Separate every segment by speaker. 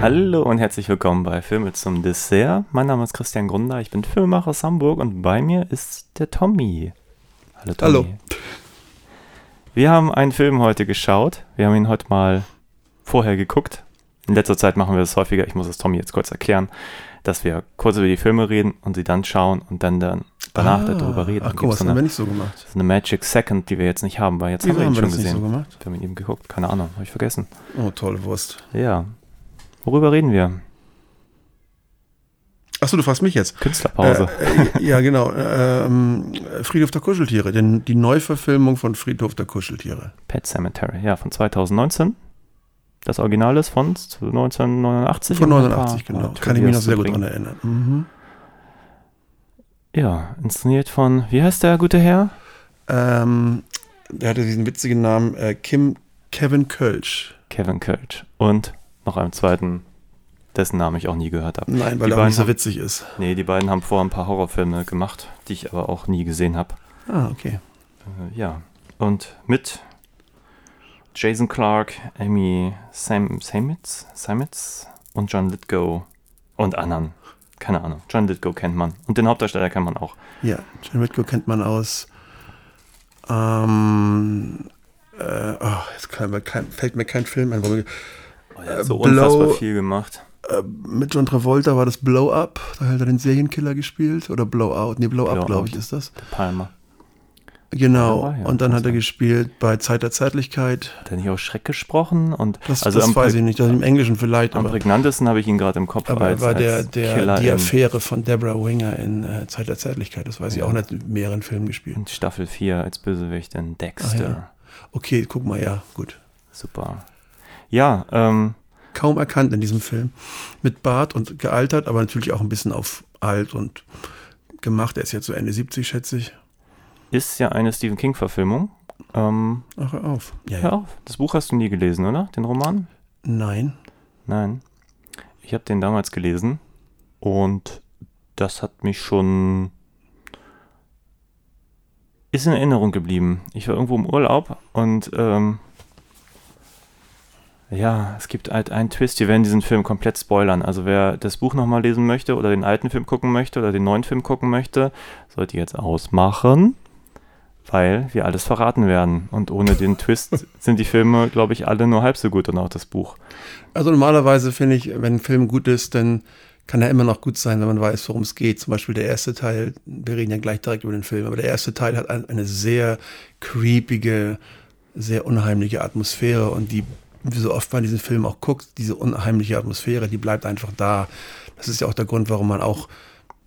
Speaker 1: Hallo und herzlich willkommen bei Filme zum Dessert. Mein Name ist Christian Grunder, ich bin Filmemacher aus Hamburg und bei mir ist der Tommy. Hallo Tommy.
Speaker 2: Hallo.
Speaker 1: Wir haben einen Film heute geschaut. Wir haben ihn heute mal vorher geguckt. In letzter Zeit machen wir das häufiger. Ich muss es Tommy jetzt kurz erklären, dass wir kurz über die Filme reden und sie dann schauen und dann, dann danach
Speaker 2: Ah,
Speaker 1: darüber reden.
Speaker 2: Ach guck, was
Speaker 1: so
Speaker 2: haben wir nicht so gemacht?
Speaker 1: so eine Magic Second, die wir jetzt nicht haben, weil jetzt
Speaker 2: Wieso
Speaker 1: haben wir ihn
Speaker 2: haben wir
Speaker 1: schon
Speaker 2: das
Speaker 1: gesehen.
Speaker 2: so gemacht?
Speaker 1: Wir haben ihn eben geguckt. Keine Ahnung, habe ich vergessen.
Speaker 2: Oh, tolle Wurst.
Speaker 1: Ja. Worüber reden wir?
Speaker 2: Achso, du fragst mich jetzt.
Speaker 1: Künstlerpause.
Speaker 2: Äh, ja, genau. Äh, ähm, Friedhof der Kuscheltiere, denn die Neuverfilmung von Friedhof der Kuscheltiere.
Speaker 1: Pet Cemetery, ja, von 2019. Das Original ist von 1989.
Speaker 2: Von
Speaker 1: und ein
Speaker 2: 89,
Speaker 1: paar-
Speaker 2: genau.
Speaker 1: paar
Speaker 2: Kann ich mich noch sehr gut dran erinnern. Mhm.
Speaker 1: Ja, inszeniert von, wie heißt der gute Herr?
Speaker 2: Ähm, der hatte diesen witzigen Namen äh, Kim Kevin Kölsch.
Speaker 1: Kevin Kölsch. Und noch einem zweiten, dessen Namen ich auch nie gehört habe.
Speaker 2: Nein, weil
Speaker 1: Die
Speaker 2: er nicht so witzig ist.
Speaker 1: Nee, die beiden haben vorher ein paar Horrorfilme gemacht, die ich aber auch nie gesehen habe.
Speaker 2: Ah, okay.
Speaker 1: Äh, ja, und mit Jason Clark, Amy Sam Samitz, Samitz und John Lithgow und anderen. Keine Ahnung. John Lithgow kennt man. Und den Hauptdarsteller kennt man auch.
Speaker 2: Ja, John Whitco kennt man aus. Ähm, äh, oh, jetzt kann mir kein, fällt mir kein Film ein.
Speaker 1: Oh, der hat so
Speaker 2: Blow-
Speaker 1: unfassbar viel gemacht.
Speaker 2: Äh, mit John Travolta war das Blow Up. Da hat er den Serienkiller gespielt. Oder Blow Out. Nee, Blow, Up,
Speaker 1: Blow
Speaker 2: glaube
Speaker 1: Out.
Speaker 2: ich, ist das.
Speaker 1: Der Palmer.
Speaker 2: Genau.
Speaker 1: Ja, war ja,
Speaker 2: und dann hat er
Speaker 1: sein.
Speaker 2: gespielt bei Zeit der Zärtlichkeit.
Speaker 1: Hat er nicht auch Schreck gesprochen? Und
Speaker 2: Das,
Speaker 1: also
Speaker 2: das weiß ich nicht. Das im Englischen vielleicht.
Speaker 1: am
Speaker 2: Aber,
Speaker 1: prägnantesten habe ich ihn gerade im Kopf
Speaker 2: aber er
Speaker 1: als,
Speaker 2: war der, der,
Speaker 1: Killer
Speaker 2: die Affäre von Deborah Winger in äh, Zeit der Zärtlichkeit. Das weiß ich
Speaker 1: Ja.
Speaker 2: auch nicht. In mehreren Filmen gespielt.
Speaker 1: in Staffel 4 als Bösewicht in Dexter.
Speaker 2: Okay, guck mal, ja, gut.
Speaker 1: Super. Ja, ähm,
Speaker 2: kaum erkannt in diesem Film. Mit Bart und gealtert, aber natürlich auch ein bisschen auf alt und gemacht. Er ist jetzt so Ende 70, schätze ich.
Speaker 1: ist ja eine Stephen King-Verfilmung. Ähm,
Speaker 2: Ach, hör auf. Ja,
Speaker 1: hör auf. Das Buch hast du nie gelesen, oder? Den Roman?
Speaker 2: Nein.
Speaker 1: Nein. Ich habe den damals gelesen und das hat mich schon. Ist in Erinnerung geblieben. Ich war irgendwo im Urlaub und ähm, ja, es gibt halt einen Twist. Wir werden diesen Film komplett spoilern. Also wer das Buch nochmal lesen möchte oder den alten Film gucken möchte oder den neuen Film gucken möchte, sollte jetzt ausmachen, weil wir alles verraten werden. Und ohne den Twist sind die Filme, glaube ich, alle nur halb so gut und auch das Buch.
Speaker 2: Also normalerweise finde ich, wenn ein Film gut ist, dann kann er immer noch gut sein, wenn man weiß, worum es geht. Zum Beispiel der erste Teil, wir reden ja gleich direkt über den Film, aber der erste Teil hat ein, eine sehr creepige, sehr unheimliche Atmosphäre und die, wie so oft man diesen Film auch guckt, diese unheimliche Atmosphäre, die bleibt einfach da. Das ist ja auch der Grund, warum man auch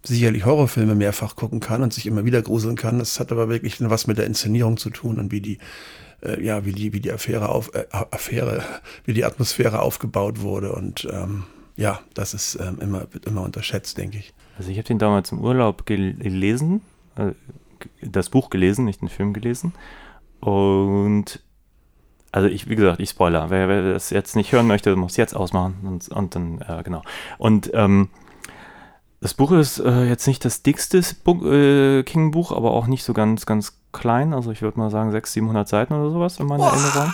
Speaker 2: sicherlich Horrorfilme mehrfach gucken kann und sich immer wieder gruseln kann. Das hat aber wirklich was mit der Inszenierung zu tun und wie die, äh, ja, wie die, wie die Affäre auf, äh, Affäre, wie die Atmosphäre aufgebaut wurde und ähm, ja, das ist ähm, immer, wird immer unterschätzt, denke ich.
Speaker 1: Also ich habe den damals im Urlaub gel gelesen, äh, das Buch gelesen, nicht den Film gelesen. Und also ich, wie gesagt, ich spoiler. Wer, wer das jetzt nicht hören möchte, muss jetzt ausmachen und, und dann, äh, genau. Und ähm, das Buch ist äh, jetzt nicht das dickste äh, King-Buch, aber auch nicht so ganz, ganz klein. Also ich würde mal sagen 600, 700 Seiten oder sowas in meiner Erinnerung.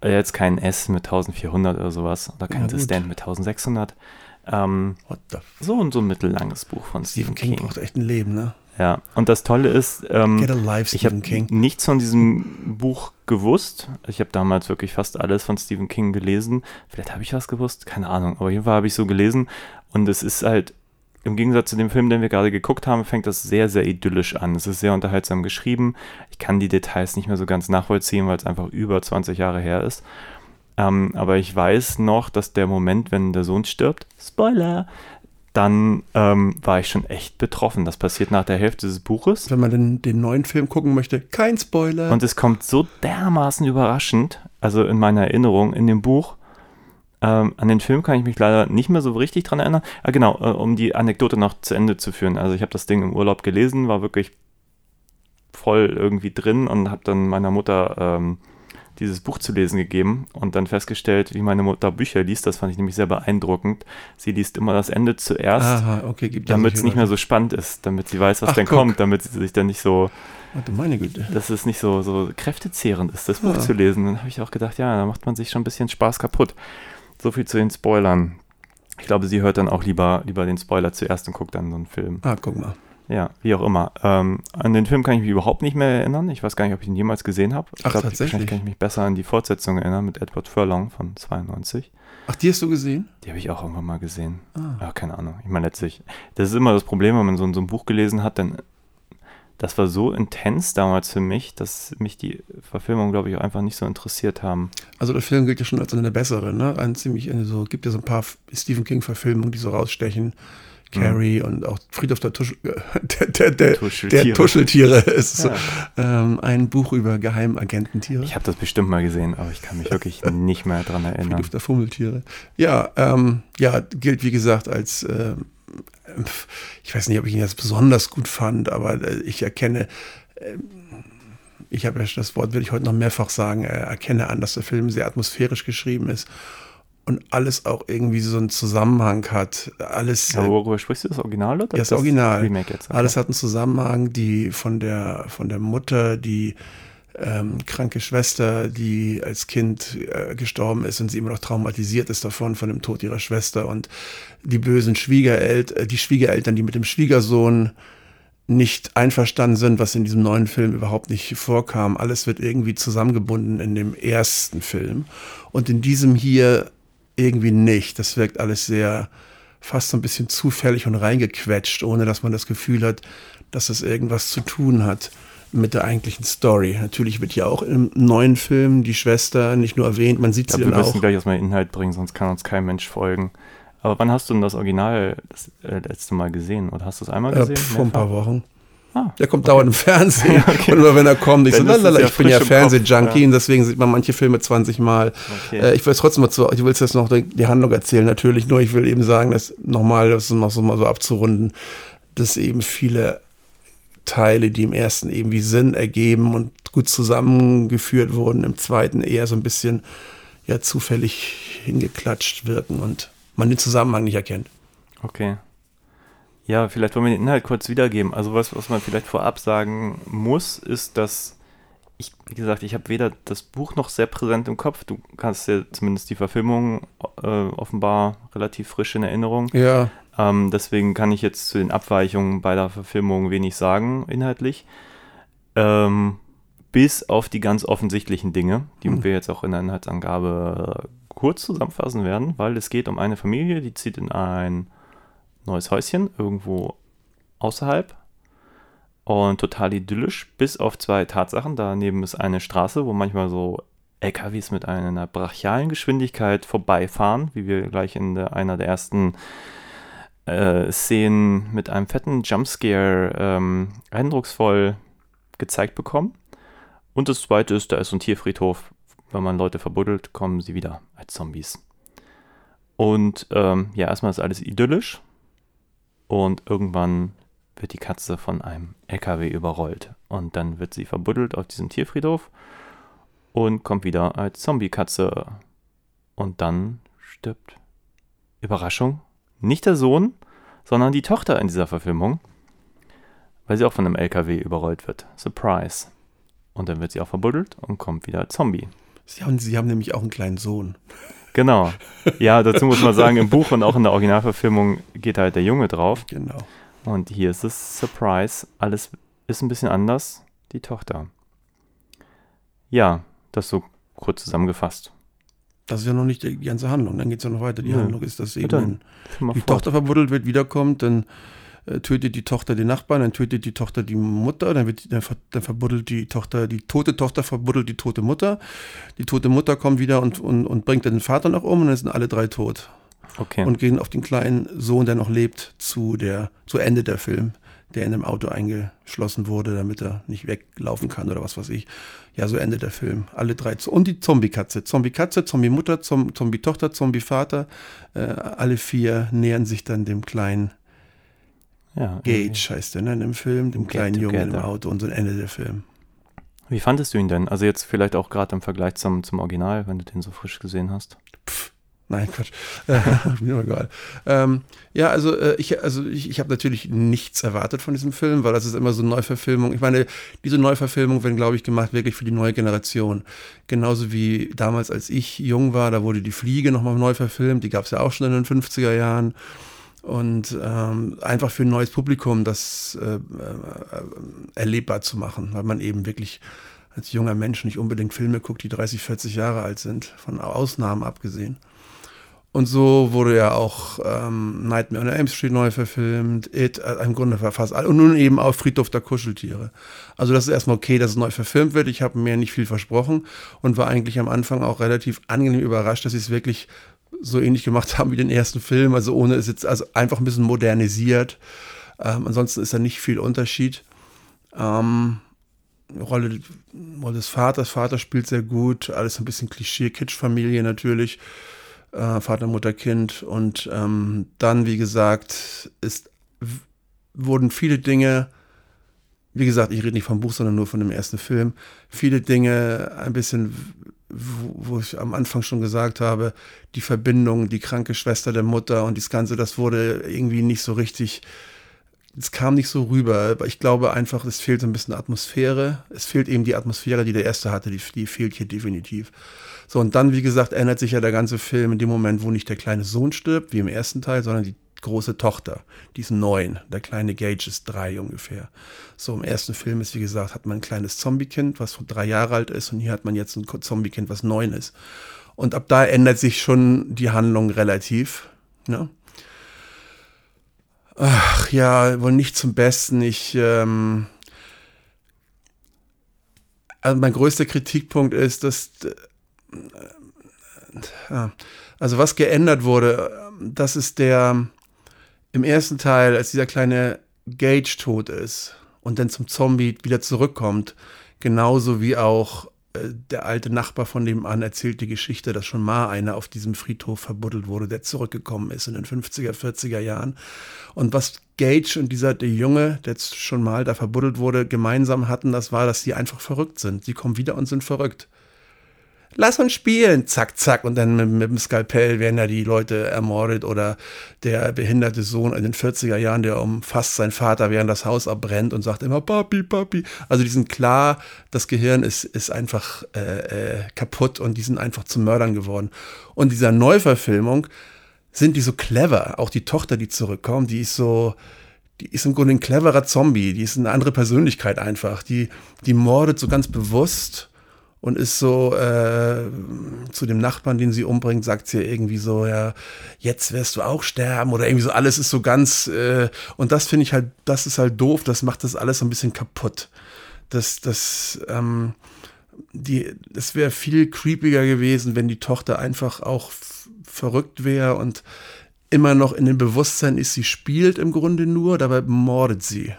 Speaker 1: Äh, Jetzt kein S mit 1400 oder sowas oder kein
Speaker 2: Ja.
Speaker 1: Stand mit 1600. Ähm,
Speaker 2: What
Speaker 1: so und so ein mittellanges Buch von
Speaker 2: Stephen King, braucht echt ein Leben, ne?
Speaker 1: Ja, und das Tolle ist, ähm, ich habe nichts von diesem Buch gewusst. Ich habe damals wirklich fast alles von Stephen King gelesen. Vielleicht habe ich was gewusst, keine Ahnung. Aber auf jeden Fall habe ich so gelesen. Und es ist halt, im Gegensatz zu dem Film, den wir gerade geguckt haben, fängt das sehr, sehr idyllisch an. Es ist sehr unterhaltsam geschrieben. Ich kann die Details nicht mehr so ganz nachvollziehen, weil es einfach über 20 Jahre her ist. Ähm, aber ich weiß noch, dass der Moment, wenn der Sohn stirbt, Spoiler, dann ähm, war ich schon echt betroffen. Das passiert nach der Hälfte des Buches.
Speaker 2: Wenn man den, den neuen Film gucken möchte, kein Spoiler.
Speaker 1: Und es kommt so dermaßen überraschend, also in meiner Erinnerung, in dem Buch. Ähm, an den Film kann ich mich leider nicht mehr so richtig dran erinnern. Ah, genau, äh, um die Anekdote noch zu Ende zu führen. Also ich habe das Ding im Urlaub gelesen, war wirklich voll irgendwie drin und habe dann meiner Mutter ähm, dieses Buch zu lesen gegeben und dann festgestellt, wie meine Mutter Bücher liest. Das fand ich nämlich sehr beeindruckend. Sie liest immer das Ende zuerst,
Speaker 2: Aha, okay, ja
Speaker 1: damit es nicht mehr so spannend ist, damit sie weiß, was
Speaker 2: Ach,
Speaker 1: denn
Speaker 2: guck.
Speaker 1: kommt, damit sie sich dann nicht so,
Speaker 2: Warte, meine Güte.
Speaker 1: dass es nicht so, so kräftezehrend ist, das Buch
Speaker 2: Ja.
Speaker 1: zu lesen. Dann habe ich auch gedacht, ja, da macht man sich schon ein bisschen Spaß kaputt. So viel zu den Spoilern. Ich glaube, sie hört dann auch lieber, lieber den Spoiler zuerst und guckt dann so einen Film.
Speaker 2: Ah, guck mal.
Speaker 1: Ja, wie auch immer. Ähm, an den Film kann ich mich überhaupt nicht mehr erinnern. Ich weiß gar nicht, ob ich ihn jemals gesehen habe. Ich
Speaker 2: Ach,
Speaker 1: glaub,
Speaker 2: tatsächlich?
Speaker 1: Wahrscheinlich kann ich mich besser an die Fortsetzung erinnern mit Edward Furlong von 92.
Speaker 2: Ach, die hast du gesehen?
Speaker 1: Die habe ich auch irgendwann mal gesehen.
Speaker 2: Ah.
Speaker 1: Ja, keine Ahnung. Ich meine, letztlich, das ist immer das Problem, wenn man so, ein- so ein Buch gelesen hat, dann das war so intens damals für mich, dass mich die Verfilmung, glaube ich, auch einfach nicht so interessiert haben.
Speaker 2: Also der Film gilt ja schon als eine der besseren, ne? Ein ziemlich, eine so, gibt ja so ein paar Stephen King-Verfilmungen, die so rausstechen. Carrie und auch Friedhof der, Tuschel, der, der, der,
Speaker 1: Tuscheltiere.
Speaker 2: der Tuscheltiere ist so,
Speaker 1: Ja.
Speaker 2: ähm, ein Buch über Geheimagententiere.
Speaker 1: Ich habe das bestimmt mal gesehen, aber ich kann mich wirklich nicht mehr dran erinnern.
Speaker 2: Friedhof der Fummeltiere. Ja, ähm, ja, gilt wie gesagt als, pf, ich weiß nicht, ob ich ihn jetzt besonders gut fand, aber äh, ich erkenne, ähm, ich habe ja das Wort, will ich heute noch mehrfach sagen, äh, erkenne an, dass der Film sehr atmosphärisch geschrieben ist und alles auch irgendwie so einen Zusammenhang hat. Alles, äh,
Speaker 1: worüber sprichst du? Das Original oder
Speaker 2: ja, das Original.
Speaker 1: Remake jetzt? Okay.
Speaker 2: Alles hat einen Zusammenhang, die von der, von der Mutter, die ähm, kranke Schwester, die als Kind äh, gestorben ist und sie immer noch traumatisiert ist davon, von dem Tod ihrer Schwester und die bösen Schwiegereltern, äh, die Schwiegereltern, die mit dem Schwiegersohn nicht einverstanden sind, was in diesem neuen Film überhaupt nicht vorkam. Alles wird irgendwie zusammengebunden in dem ersten Film und in diesem hier irgendwie nicht. Das wirkt alles sehr fast so ein bisschen zufällig und reingequetscht, ohne dass man das Gefühl hat, dass es irgendwas zu tun hat mit der eigentlichen Story. Natürlich wird ja auch im neuen Film die Schwester nicht nur erwähnt, man sieht
Speaker 1: Ich
Speaker 2: sie
Speaker 1: glaube, wir
Speaker 2: dann
Speaker 1: müssen
Speaker 2: auch.
Speaker 1: gleich erstmal Inhalt bringen, sonst kann uns kein Mensch folgen. Aber wann hast du denn das Original das äh, letzte Mal gesehen? Oder hast du es einmal
Speaker 2: Äh,
Speaker 1: gesehen?
Speaker 2: pf, vor ein paar? Wochen.
Speaker 1: Ah,
Speaker 2: Der kommt dauernd im Fernsehen.
Speaker 1: Okay.
Speaker 2: Und immer wenn er kommt, ich so,
Speaker 1: es
Speaker 2: lalala,
Speaker 1: ja
Speaker 2: ich bin ja Fernsehjunkie und deswegen sieht man manche Filme 20 Mal.
Speaker 1: Okay.
Speaker 2: Äh, ich will jetzt trotzdem mal zu, ich will jetzt noch die, die Handlung erzählen, natürlich, nur ich will eben sagen, dass nochmal, das noch so mal so abzurunden, dass eben viele Teile, die im ersten irgendwie Sinn ergeben und gut zusammengeführt wurden, im zweiten eher so ein bisschen ja zufällig hingeklatscht wirken und man den Zusammenhang nicht erkennt.
Speaker 1: Okay. Ja, vielleicht wollen wir den Inhalt kurz wiedergeben. Also was, was man vielleicht vorab sagen muss, ist, dass ich, wie gesagt, ich habe weder das Buch noch sehr präsent im Kopf. Du kannst ja zumindest die Verfilmung äh, offenbar relativ frisch in Erinnerung.
Speaker 2: Ja,
Speaker 1: Ähm, deswegen kann ich jetzt zu den Abweichungen beider Verfilmungen wenig sagen, inhaltlich. Ähm, bis auf die ganz offensichtlichen Dinge, die
Speaker 2: Hm.
Speaker 1: wir jetzt auch in der Inhaltsangabe kurz zusammenfassen werden, weil es geht um eine Familie, die zieht in ein neues Häuschen irgendwo außerhalb und total idyllisch, bis auf zwei Tatsachen. Daneben ist eine Straße, wo manchmal so LKWs mit einer brachialen Geschwindigkeit vorbeifahren, wie wir gleich in der, einer der ersten äh, Szenen mit einem fetten Jumpscare ähm, eindrucksvoll gezeigt bekommen. Und das zweite ist, da ist so ein Tierfriedhof. Wenn man Leute verbuddelt, kommen sie wieder als Zombies. Und ähm, ja, erstmal ist alles idyllisch. Und irgendwann wird die Katze von einem LKW überrollt. Und dann wird sie verbuddelt auf diesem Tierfriedhof und kommt wieder als Zombie-Katze. Und dann stirbt, Überraschung, nicht der Sohn, sondern die Tochter in dieser Verfilmung, weil sie auch von einem LKW überrollt wird. Surprise. Und dann wird sie auch verbuddelt und kommt wieder als Zombie.
Speaker 2: sie haben, sie haben nämlich auch einen kleinen Sohn.
Speaker 1: Genau. Ja, dazu muss man sagen, im Buch und auch in der Originalverfilmung geht halt der Junge drauf.
Speaker 2: Genau.
Speaker 1: Und hier ist es Surprise. Alles ist ein bisschen anders. Die Tochter. Ja, das so kurz zusammengefasst.
Speaker 2: Das ist ja noch nicht die ganze Handlung. Dann geht es ja noch weiter. Die
Speaker 1: Nö.
Speaker 2: Handlung ist, dass eben die
Speaker 1: fort.
Speaker 2: Tochter verbuddelt wird, wiederkommt, dann äh, tötet die Tochter den Nachbarn, dann tötet die Tochter die Mutter, dann, wird, dann, ver, dann verbuddelt die Tochter, die tote Tochter verbuddelt die tote Mutter. Die tote Mutter kommt wieder und, und, und bringt dann den Vater noch um und dann sind alle drei tot.
Speaker 1: Okay.
Speaker 2: Und gehen auf den kleinen Sohn, der noch lebt, zu der, zu Ende der Film, der in einem Auto eingeschlossen wurde, damit er nicht weglaufen kann oder was weiß ich. Ja, so endet der Film. Alle drei. zu- Und die Zombie-Katze. Zombie-Katze, Zombie-Mutter, Zom- Zombie-Tochter, Zombie-Vater. Äh, alle vier nähern sich dann dem kleinen
Speaker 1: ja,
Speaker 2: Gage, heißt der, ne, im Film, dem kleinen Jungen im
Speaker 1: together.
Speaker 2: Auto und so ein Ende der Film.
Speaker 1: Wie fandest du ihn denn? Also jetzt vielleicht auch gerade im Vergleich zum, zum Original, wenn du den so frisch gesehen hast.
Speaker 2: Nein, Quatsch. Mir egal. Ähm, ja, also äh, ich, also ich, ich habe natürlich nichts erwartet von diesem Film, weil das ist immer so eine Neuverfilmung. Ich meine, diese Neuverfilmung werden, glaube ich, gemacht wirklich für die neue Generation. Genauso wie damals, als ich jung war, da wurde die Fliege nochmal neu verfilmt. Die gab es ja auch schon in den 50er Jahren. Und ähm, einfach für ein neues Publikum das äh, äh, erlebbar zu machen, weil man eben wirklich als junger Mensch nicht unbedingt Filme guckt, die 30, 40 Jahre alt sind, von Ausnahmen abgesehen. Und so wurde ja auch ähm, Nightmare on Elm Street neu verfilmt, It, äh, im Grunde fast und nun eben auch Friedhof der Kuscheltiere. Also das ist erstmal okay, dass es neu verfilmt wird. Ich habe mir nicht viel versprochen und war eigentlich am Anfang auch relativ angenehm überrascht, dass sie es wirklich so ähnlich gemacht haben wie den ersten Film, also ohne es jetzt, also einfach ein bisschen modernisiert. Ähm, ansonsten ist da nicht viel Unterschied. Ähm, Rolle, Rolle des Vaters, Vater spielt sehr gut, alles ein bisschen Klischee, Kitsch-Familie natürlich äh, Vater, Mutter, Kind. Und ähm, dann, wie gesagt, ist, wurden viele Dinge, wie gesagt, ich rede nicht vom Buch, sondern nur von dem ersten Film, viele Dinge ein bisschen, wo, wo ich am Anfang schon gesagt habe, die Verbindung, die kranke Schwester der Mutter und das Ganze, das wurde irgendwie nicht so richtig es kam nicht so rüber. Ich glaube einfach, es fehlt so ein bisschen Atmosphäre. Es fehlt eben die Atmosphäre, die der erste hatte, die, die fehlt hier definitiv. So, und dann, wie gesagt, ändert sich ja der ganze Film in dem Moment, wo nicht der kleine Sohn stirbt, wie im ersten Teil, sondern die große Tochter. Die ist neun. Der kleine Gage ist drei ungefähr. So, im ersten Film ist, wie gesagt, hat man ein kleines Zombie-Kind, was drei Jahre alt ist, und hier hat man jetzt ein Zombie-Kind, was neun ist. Und ab da ändert sich schon die Handlung relativ. Ne? Ach ja, wohl nicht zum Besten. Ich, ähm, also mein größter Kritikpunkt ist, dass, äh, also was geändert wurde, das ist der, im ersten Teil, als dieser kleine Gage tot ist und dann zum Zombie wieder zurückkommt, genauso wie auch äh, der alte Nachbar von dem an erzählt die Geschichte, dass schon mal einer auf diesem Friedhof verbuddelt wurde, der zurückgekommen ist in den 50er, 40er Jahren. Und was Gage und dieser der Junge, der schon mal da verbuddelt wurde, gemeinsam hatten, das war, dass sie einfach verrückt sind. Sie kommen wieder und sind verrückt lass uns spielen, zack, zack. Und dann mit, mit, dem Skalpell werden ja die Leute ermordet oder der behinderte Sohn in den 40er Jahren, der umfasst seinen Vater, während das Haus abbrennt und sagt immer Papi, Papi. Also die sind klar, das Gehirn ist, ist einfach äh, äh, kaputt und die sind einfach zu Mördern geworden. Und dieser Neuverfilmung sind die so clever. Auch die Tochter, die zurückkommt, die ist so, die ist im Grunde ein cleverer Zombie, die ist eine andere Persönlichkeit einfach. Die, die mordet so ganz bewusst und ist so äh, zu dem Nachbarn, den sie umbringt, sagt sie irgendwie so, ja, jetzt wirst du auch sterben oder irgendwie so, alles ist so ganz, äh, und das finde ich halt, das ist halt doof, das macht das alles so ein bisschen kaputt. Das, das, ähm, die, es wäre viel creepiger gewesen, wenn die Tochter einfach auch verrückt wäre und immer noch in dem Bewusstsein ist, sie spielt im Grunde nur, dabei mordet sie.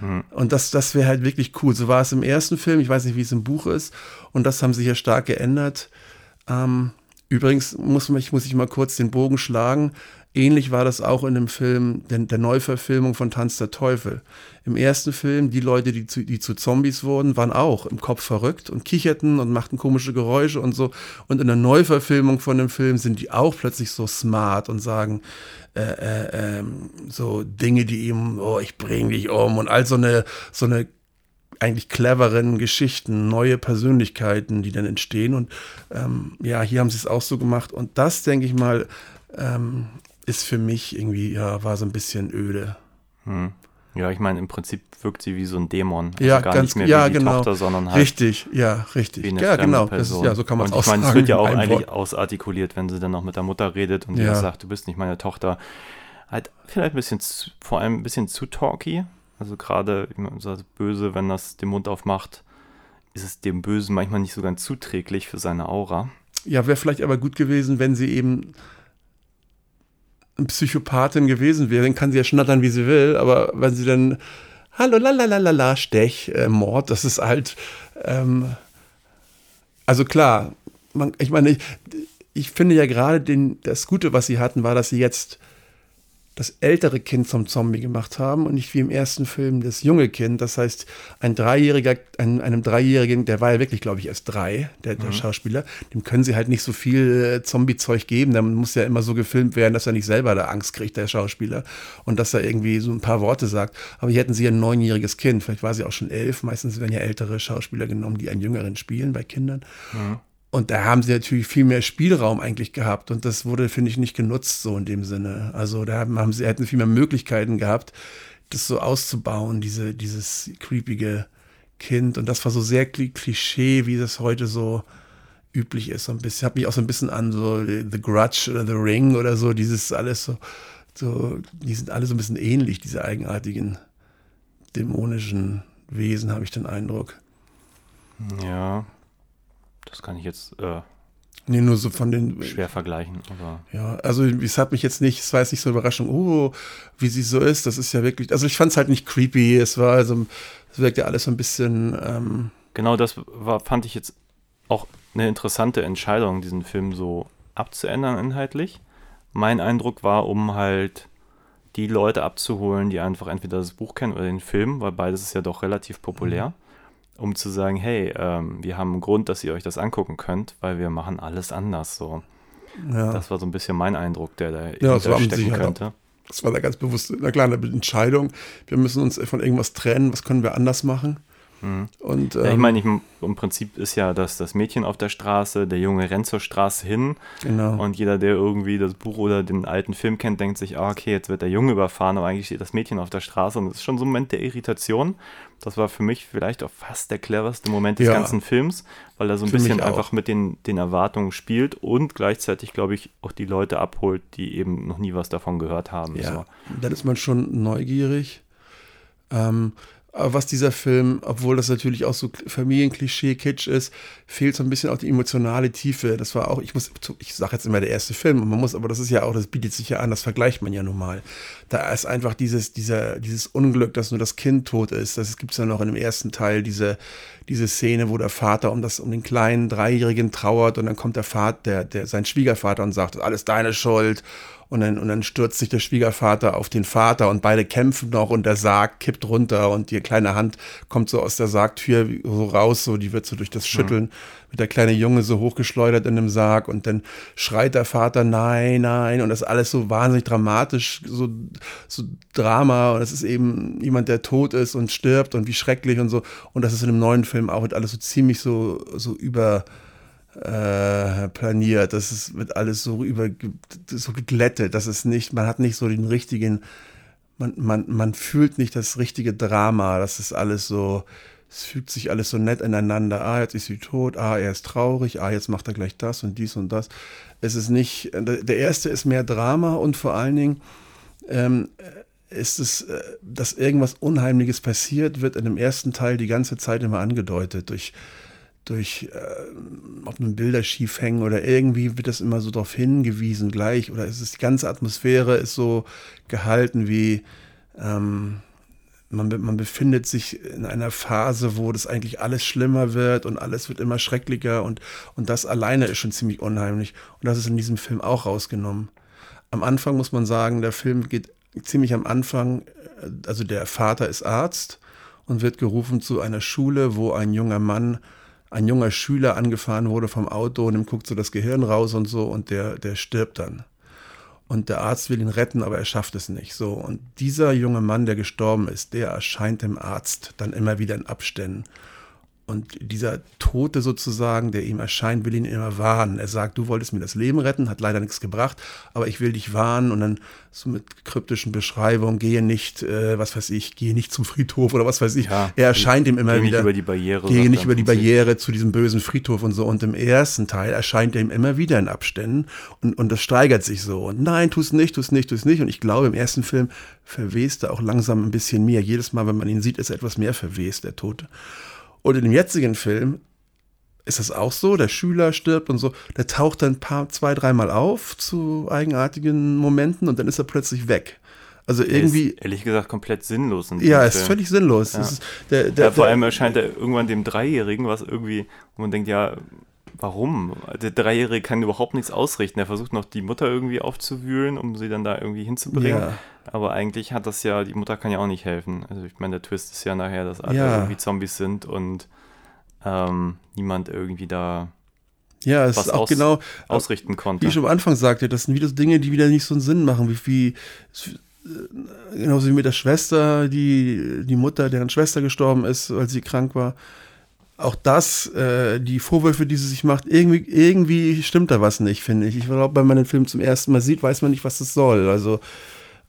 Speaker 2: Mhm. Und das, das wäre halt wirklich cool. So war es im ersten Film, ich weiß nicht, wie es im Buch ist. Und das haben sie hier stark geändert. Ähm, übrigens muss, mich, muss ich mal kurz den Bogen schlagen. Ähnlich war das auch in dem Film, der, der Neuverfilmung von Tanz der Teufel. Im ersten Film, die Leute, die zu, die zu Zombies wurden, waren auch im Kopf verrückt und kicherten und machten komische Geräusche und so. Und in der Neuverfilmung von dem Film sind die auch plötzlich so smart und sagen, äh, äh, ähm, so Dinge, die ihm, oh, ich bring dich um und all so eine, so eine eigentlich cleveren Geschichten, neue Persönlichkeiten, die dann entstehen. Und ähm, ja, hier haben sie es auch so gemacht. Und das, denke ich mal, ähm, ist für mich irgendwie, ja, war so ein bisschen öde.
Speaker 1: Hm. Ja, ich meine, im Prinzip wirkt sie wie so ein Dämon.
Speaker 2: Also ja, gar ganz, nicht mehr
Speaker 1: ja,
Speaker 2: wie die
Speaker 1: genau. Tochter, sondern halt.
Speaker 2: Richtig, ja, richtig.
Speaker 1: Wie eine
Speaker 2: ja, genau.
Speaker 1: Person.
Speaker 2: Ist, ja, so kann man es.
Speaker 1: Ich meine, es wird ja auch eigentlich ausartikuliert, wenn sie dann noch mit der Mutter redet und ja. sagt, du bist nicht meine Tochter. Halt vielleicht ein bisschen, zu, vor allem ein bisschen zu talky. Also gerade so böse, wenn das den Mund aufmacht, ist es dem Bösen manchmal nicht so ganz zuträglich für seine Aura.
Speaker 2: Ja, wäre vielleicht aber gut gewesen, wenn sie eben Psychopathin gewesen wäre, dann kann sie ja schnattern, wie sie will, aber wenn sie dann Hallo, lalalala, Stech, äh, Mord, das ist halt, ähm, also klar, man, ich meine, ich, ich finde ja gerade das Gute, was sie hatten, war, dass sie jetzt das ältere Kind zum Zombie gemacht haben und nicht wie im ersten Film das junge Kind. Das heißt, ein Dreijähriger, ein, einem Dreijährigen, der war ja wirklich, glaube ich, erst drei, der, der mhm. Schauspieler, dem können sie halt nicht so viel äh, Zombie-Zeug geben. Da muss ja immer so gefilmt werden, dass er nicht selber da Angst kriegt, der Schauspieler, und dass er irgendwie so ein paar Worte sagt. Aber hier hätten sie ein neunjähriges Kind, vielleicht war sie auch schon elf. Meistens werden ja ältere Schauspieler genommen, die einen Jüngeren spielen bei Kindern. Mhm. Und da haben sie natürlich viel mehr Spielraum eigentlich gehabt. Und das wurde, finde ich, nicht genutzt, so in dem Sinne. Also da haben sie, hätten viel mehr Möglichkeiten gehabt, das so auszubauen, diese, dieses creepige Kind. Und das war so sehr Klischee, wie das heute so üblich ist. So ein bisschen, hat mich auch so ein bisschen an so The Grudge oder The Ring oder so, dieses alles so, so, die sind alle so ein bisschen ähnlich, diese eigenartigen dämonischen Wesen, habe ich den Eindruck.
Speaker 1: Ja, das kann ich jetzt äh,
Speaker 2: nee, nur so von den
Speaker 1: schwer vergleichen. Aber
Speaker 2: ja, also es hat mich jetzt nicht, es war jetzt nicht so eine Überraschung, oh, wie sie so ist. Das ist ja wirklich, also ich fand es halt nicht creepy. Es war also, es wirkte alles so ein bisschen. Ähm,
Speaker 1: genau, das war, fand ich jetzt auch eine interessante Entscheidung, diesen Film so abzuändern inhaltlich. Mein Eindruck war, um halt die Leute abzuholen, die einfach entweder das Buch kennen oder den Film, weil beides ist ja doch relativ populär. Mhm um zu sagen, hey, ähm, wir haben einen Grund, dass ihr euch das angucken könnt, weil wir machen alles anders so. Ja. Das war so ein bisschen mein Eindruck, der da
Speaker 2: ja, das stecken könnte. Auch. Das war da ganz bewusst eine kleine Entscheidung. Wir müssen uns von irgendwas trennen, was können wir anders machen.
Speaker 1: Mhm. Und, ähm, ja, ich ähm, meine, ich, im Prinzip ist ja das, das Mädchen auf der Straße, der Junge rennt zur Straße hin genau. und jeder, der irgendwie das Buch oder den alten Film kennt, denkt sich, ah, okay, jetzt wird der Junge überfahren, aber eigentlich steht das Mädchen auf der Straße und das ist schon so ein Moment der Irritation. Das war für mich vielleicht auch fast der cleverste Moment des ja. ganzen Films, weil er so ein für bisschen einfach mit den, den Erwartungen spielt und gleichzeitig, glaube ich, auch die Leute abholt, die eben noch nie was davon gehört haben.
Speaker 2: Ja, so. dann ist man schon neugierig. Ähm, was dieser Film, obwohl das natürlich auch so Familienklischee-Kitsch ist, fehlt so ein bisschen auch die emotionale Tiefe. Das war auch, ich muss, ich sage jetzt immer der erste Film, und man muss, aber das ist ja auch, das bietet sich ja an, das vergleicht man ja nun mal. Da ist einfach dieses, dieser, dieses Unglück, dass nur das Kind tot ist. Das gibt es ja noch in dem ersten Teil, diese, diese Szene, wo der Vater um das, um den kleinen Dreijährigen trauert und dann kommt der Vater, der, der, sein Schwiegervater und sagt, alles deine Schuld und dann, und dann stürzt sich der Schwiegervater auf den Vater und beide kämpfen noch und der Sarg kippt runter und die kleine Hand kommt so aus der Sargtür so raus, so die wird so durch das Schütteln, wird der kleine Junge so hochgeschleudert in dem Sarg und dann schreit der Vater nein, nein. Und das ist alles so wahnsinnig dramatisch, so, so Drama. Und es ist eben jemand, der tot ist und stirbt und wie schrecklich und so. Und das ist in dem neuen Film auch alles so ziemlich so, so über äh, planiert. Das ist, wird alles so über so geglättet. Das ist nicht, man hat nicht so den richtigen, man, man, man fühlt nicht das richtige Drama. Das ist alles so, es fügt sich alles so nett ineinander. Ah, jetzt ist sie tot, ah, er ist traurig, ah, jetzt macht er gleich das und dies und das. Es ist nicht, der erste ist mehr Drama und vor allen Dingen ähm, ist es, äh, dass irgendwas Unheimliches passiert, wird in dem ersten Teil die ganze Zeit immer angedeutet durch durch, äh, ob nun Bilder schief hängen oder irgendwie wird das immer so darauf hingewiesen gleich oder ist es die ganze Atmosphäre ist so gehalten wie ähm, man, man befindet sich in einer Phase, wo das eigentlich alles schlimmer wird und alles wird immer schrecklicher und, und das alleine ist schon ziemlich unheimlich und das ist in diesem Film auch rausgenommen. Am Anfang muss man sagen, der Film geht ziemlich am Anfang, äh, also der Vater ist Arzt und wird gerufen zu einer Schule, wo ein junger Mann ein junger Schüler angefahren wurde vom Auto und ihm guckt so das Gehirn raus und so und der, der stirbt dann. Und der Arzt will ihn retten, aber er schafft es nicht. So. Und dieser junge Mann, der gestorben ist, der erscheint dem Arzt dann immer wieder in Abständen. Und dieser Tote sozusagen, der ihm erscheint, will ihn immer warnen. Er sagt, du wolltest mir das Leben retten, hat leider nichts gebracht, aber ich will dich warnen. Und dann so mit kryptischen Beschreibungen, gehe nicht, äh, was weiß ich, gehe nicht zum Friedhof oder was weiß ich. Ja, er erscheint ihm immer
Speaker 1: gehe
Speaker 2: wieder.
Speaker 1: Gehe nicht über die Barriere.
Speaker 2: Gehe nicht über die Barriere zu diesem bösen Friedhof und so. Und im ersten Teil erscheint er ihm immer wieder in Abständen. Und, und das steigert sich so. Und nein, tu es nicht, tu es nicht, tu es nicht. Und ich glaube, im ersten Film verwest er auch langsam ein bisschen mehr. Jedes Mal, wenn man ihn sieht, ist er etwas mehr verwest, der Tote. Und in dem jetzigen Film ist das auch so, der Schüler stirbt und so, der taucht dann ein paar, zwei, dreimal auf zu eigenartigen Momenten und dann ist er plötzlich weg. Also irgendwie.
Speaker 1: Ist, ehrlich gesagt komplett sinnlos.
Speaker 2: ja, es ist völlig sinnlos.
Speaker 1: Ja.
Speaker 2: Ist,
Speaker 1: der, der, ja, vor allem erscheint er irgendwann dem Dreijährigen, was irgendwie, wo man denkt, ja, warum? Der Dreijährige kann überhaupt nichts ausrichten. Er versucht noch die Mutter irgendwie aufzuwühlen, um sie dann da irgendwie hinzubringen.
Speaker 2: Ja.
Speaker 1: Aber eigentlich hat das ja, die Mutter kann ja auch nicht helfen. Also ich meine, der Twist ist ja nachher, dass alle
Speaker 2: Ja.
Speaker 1: irgendwie Zombies sind und ähm, niemand irgendwie da
Speaker 2: Ja, es
Speaker 1: was
Speaker 2: ist auch
Speaker 1: aus-
Speaker 2: genau,
Speaker 1: ausrichten
Speaker 2: wie
Speaker 1: konnte.
Speaker 2: ich schon am Anfang sagte, das sind wieder so Dinge, die wieder nicht so einen Sinn machen, wie, wie äh, genauso wie mit der Schwester, die, die Mutter, deren Schwester gestorben ist, weil sie krank war. Auch das, äh, die Vorwürfe, die sie sich macht, irgendwie, irgendwie stimmt da was nicht, finde ich. Ich glaube, wenn man den Film zum ersten Mal sieht, weiß man nicht, was das soll. Also,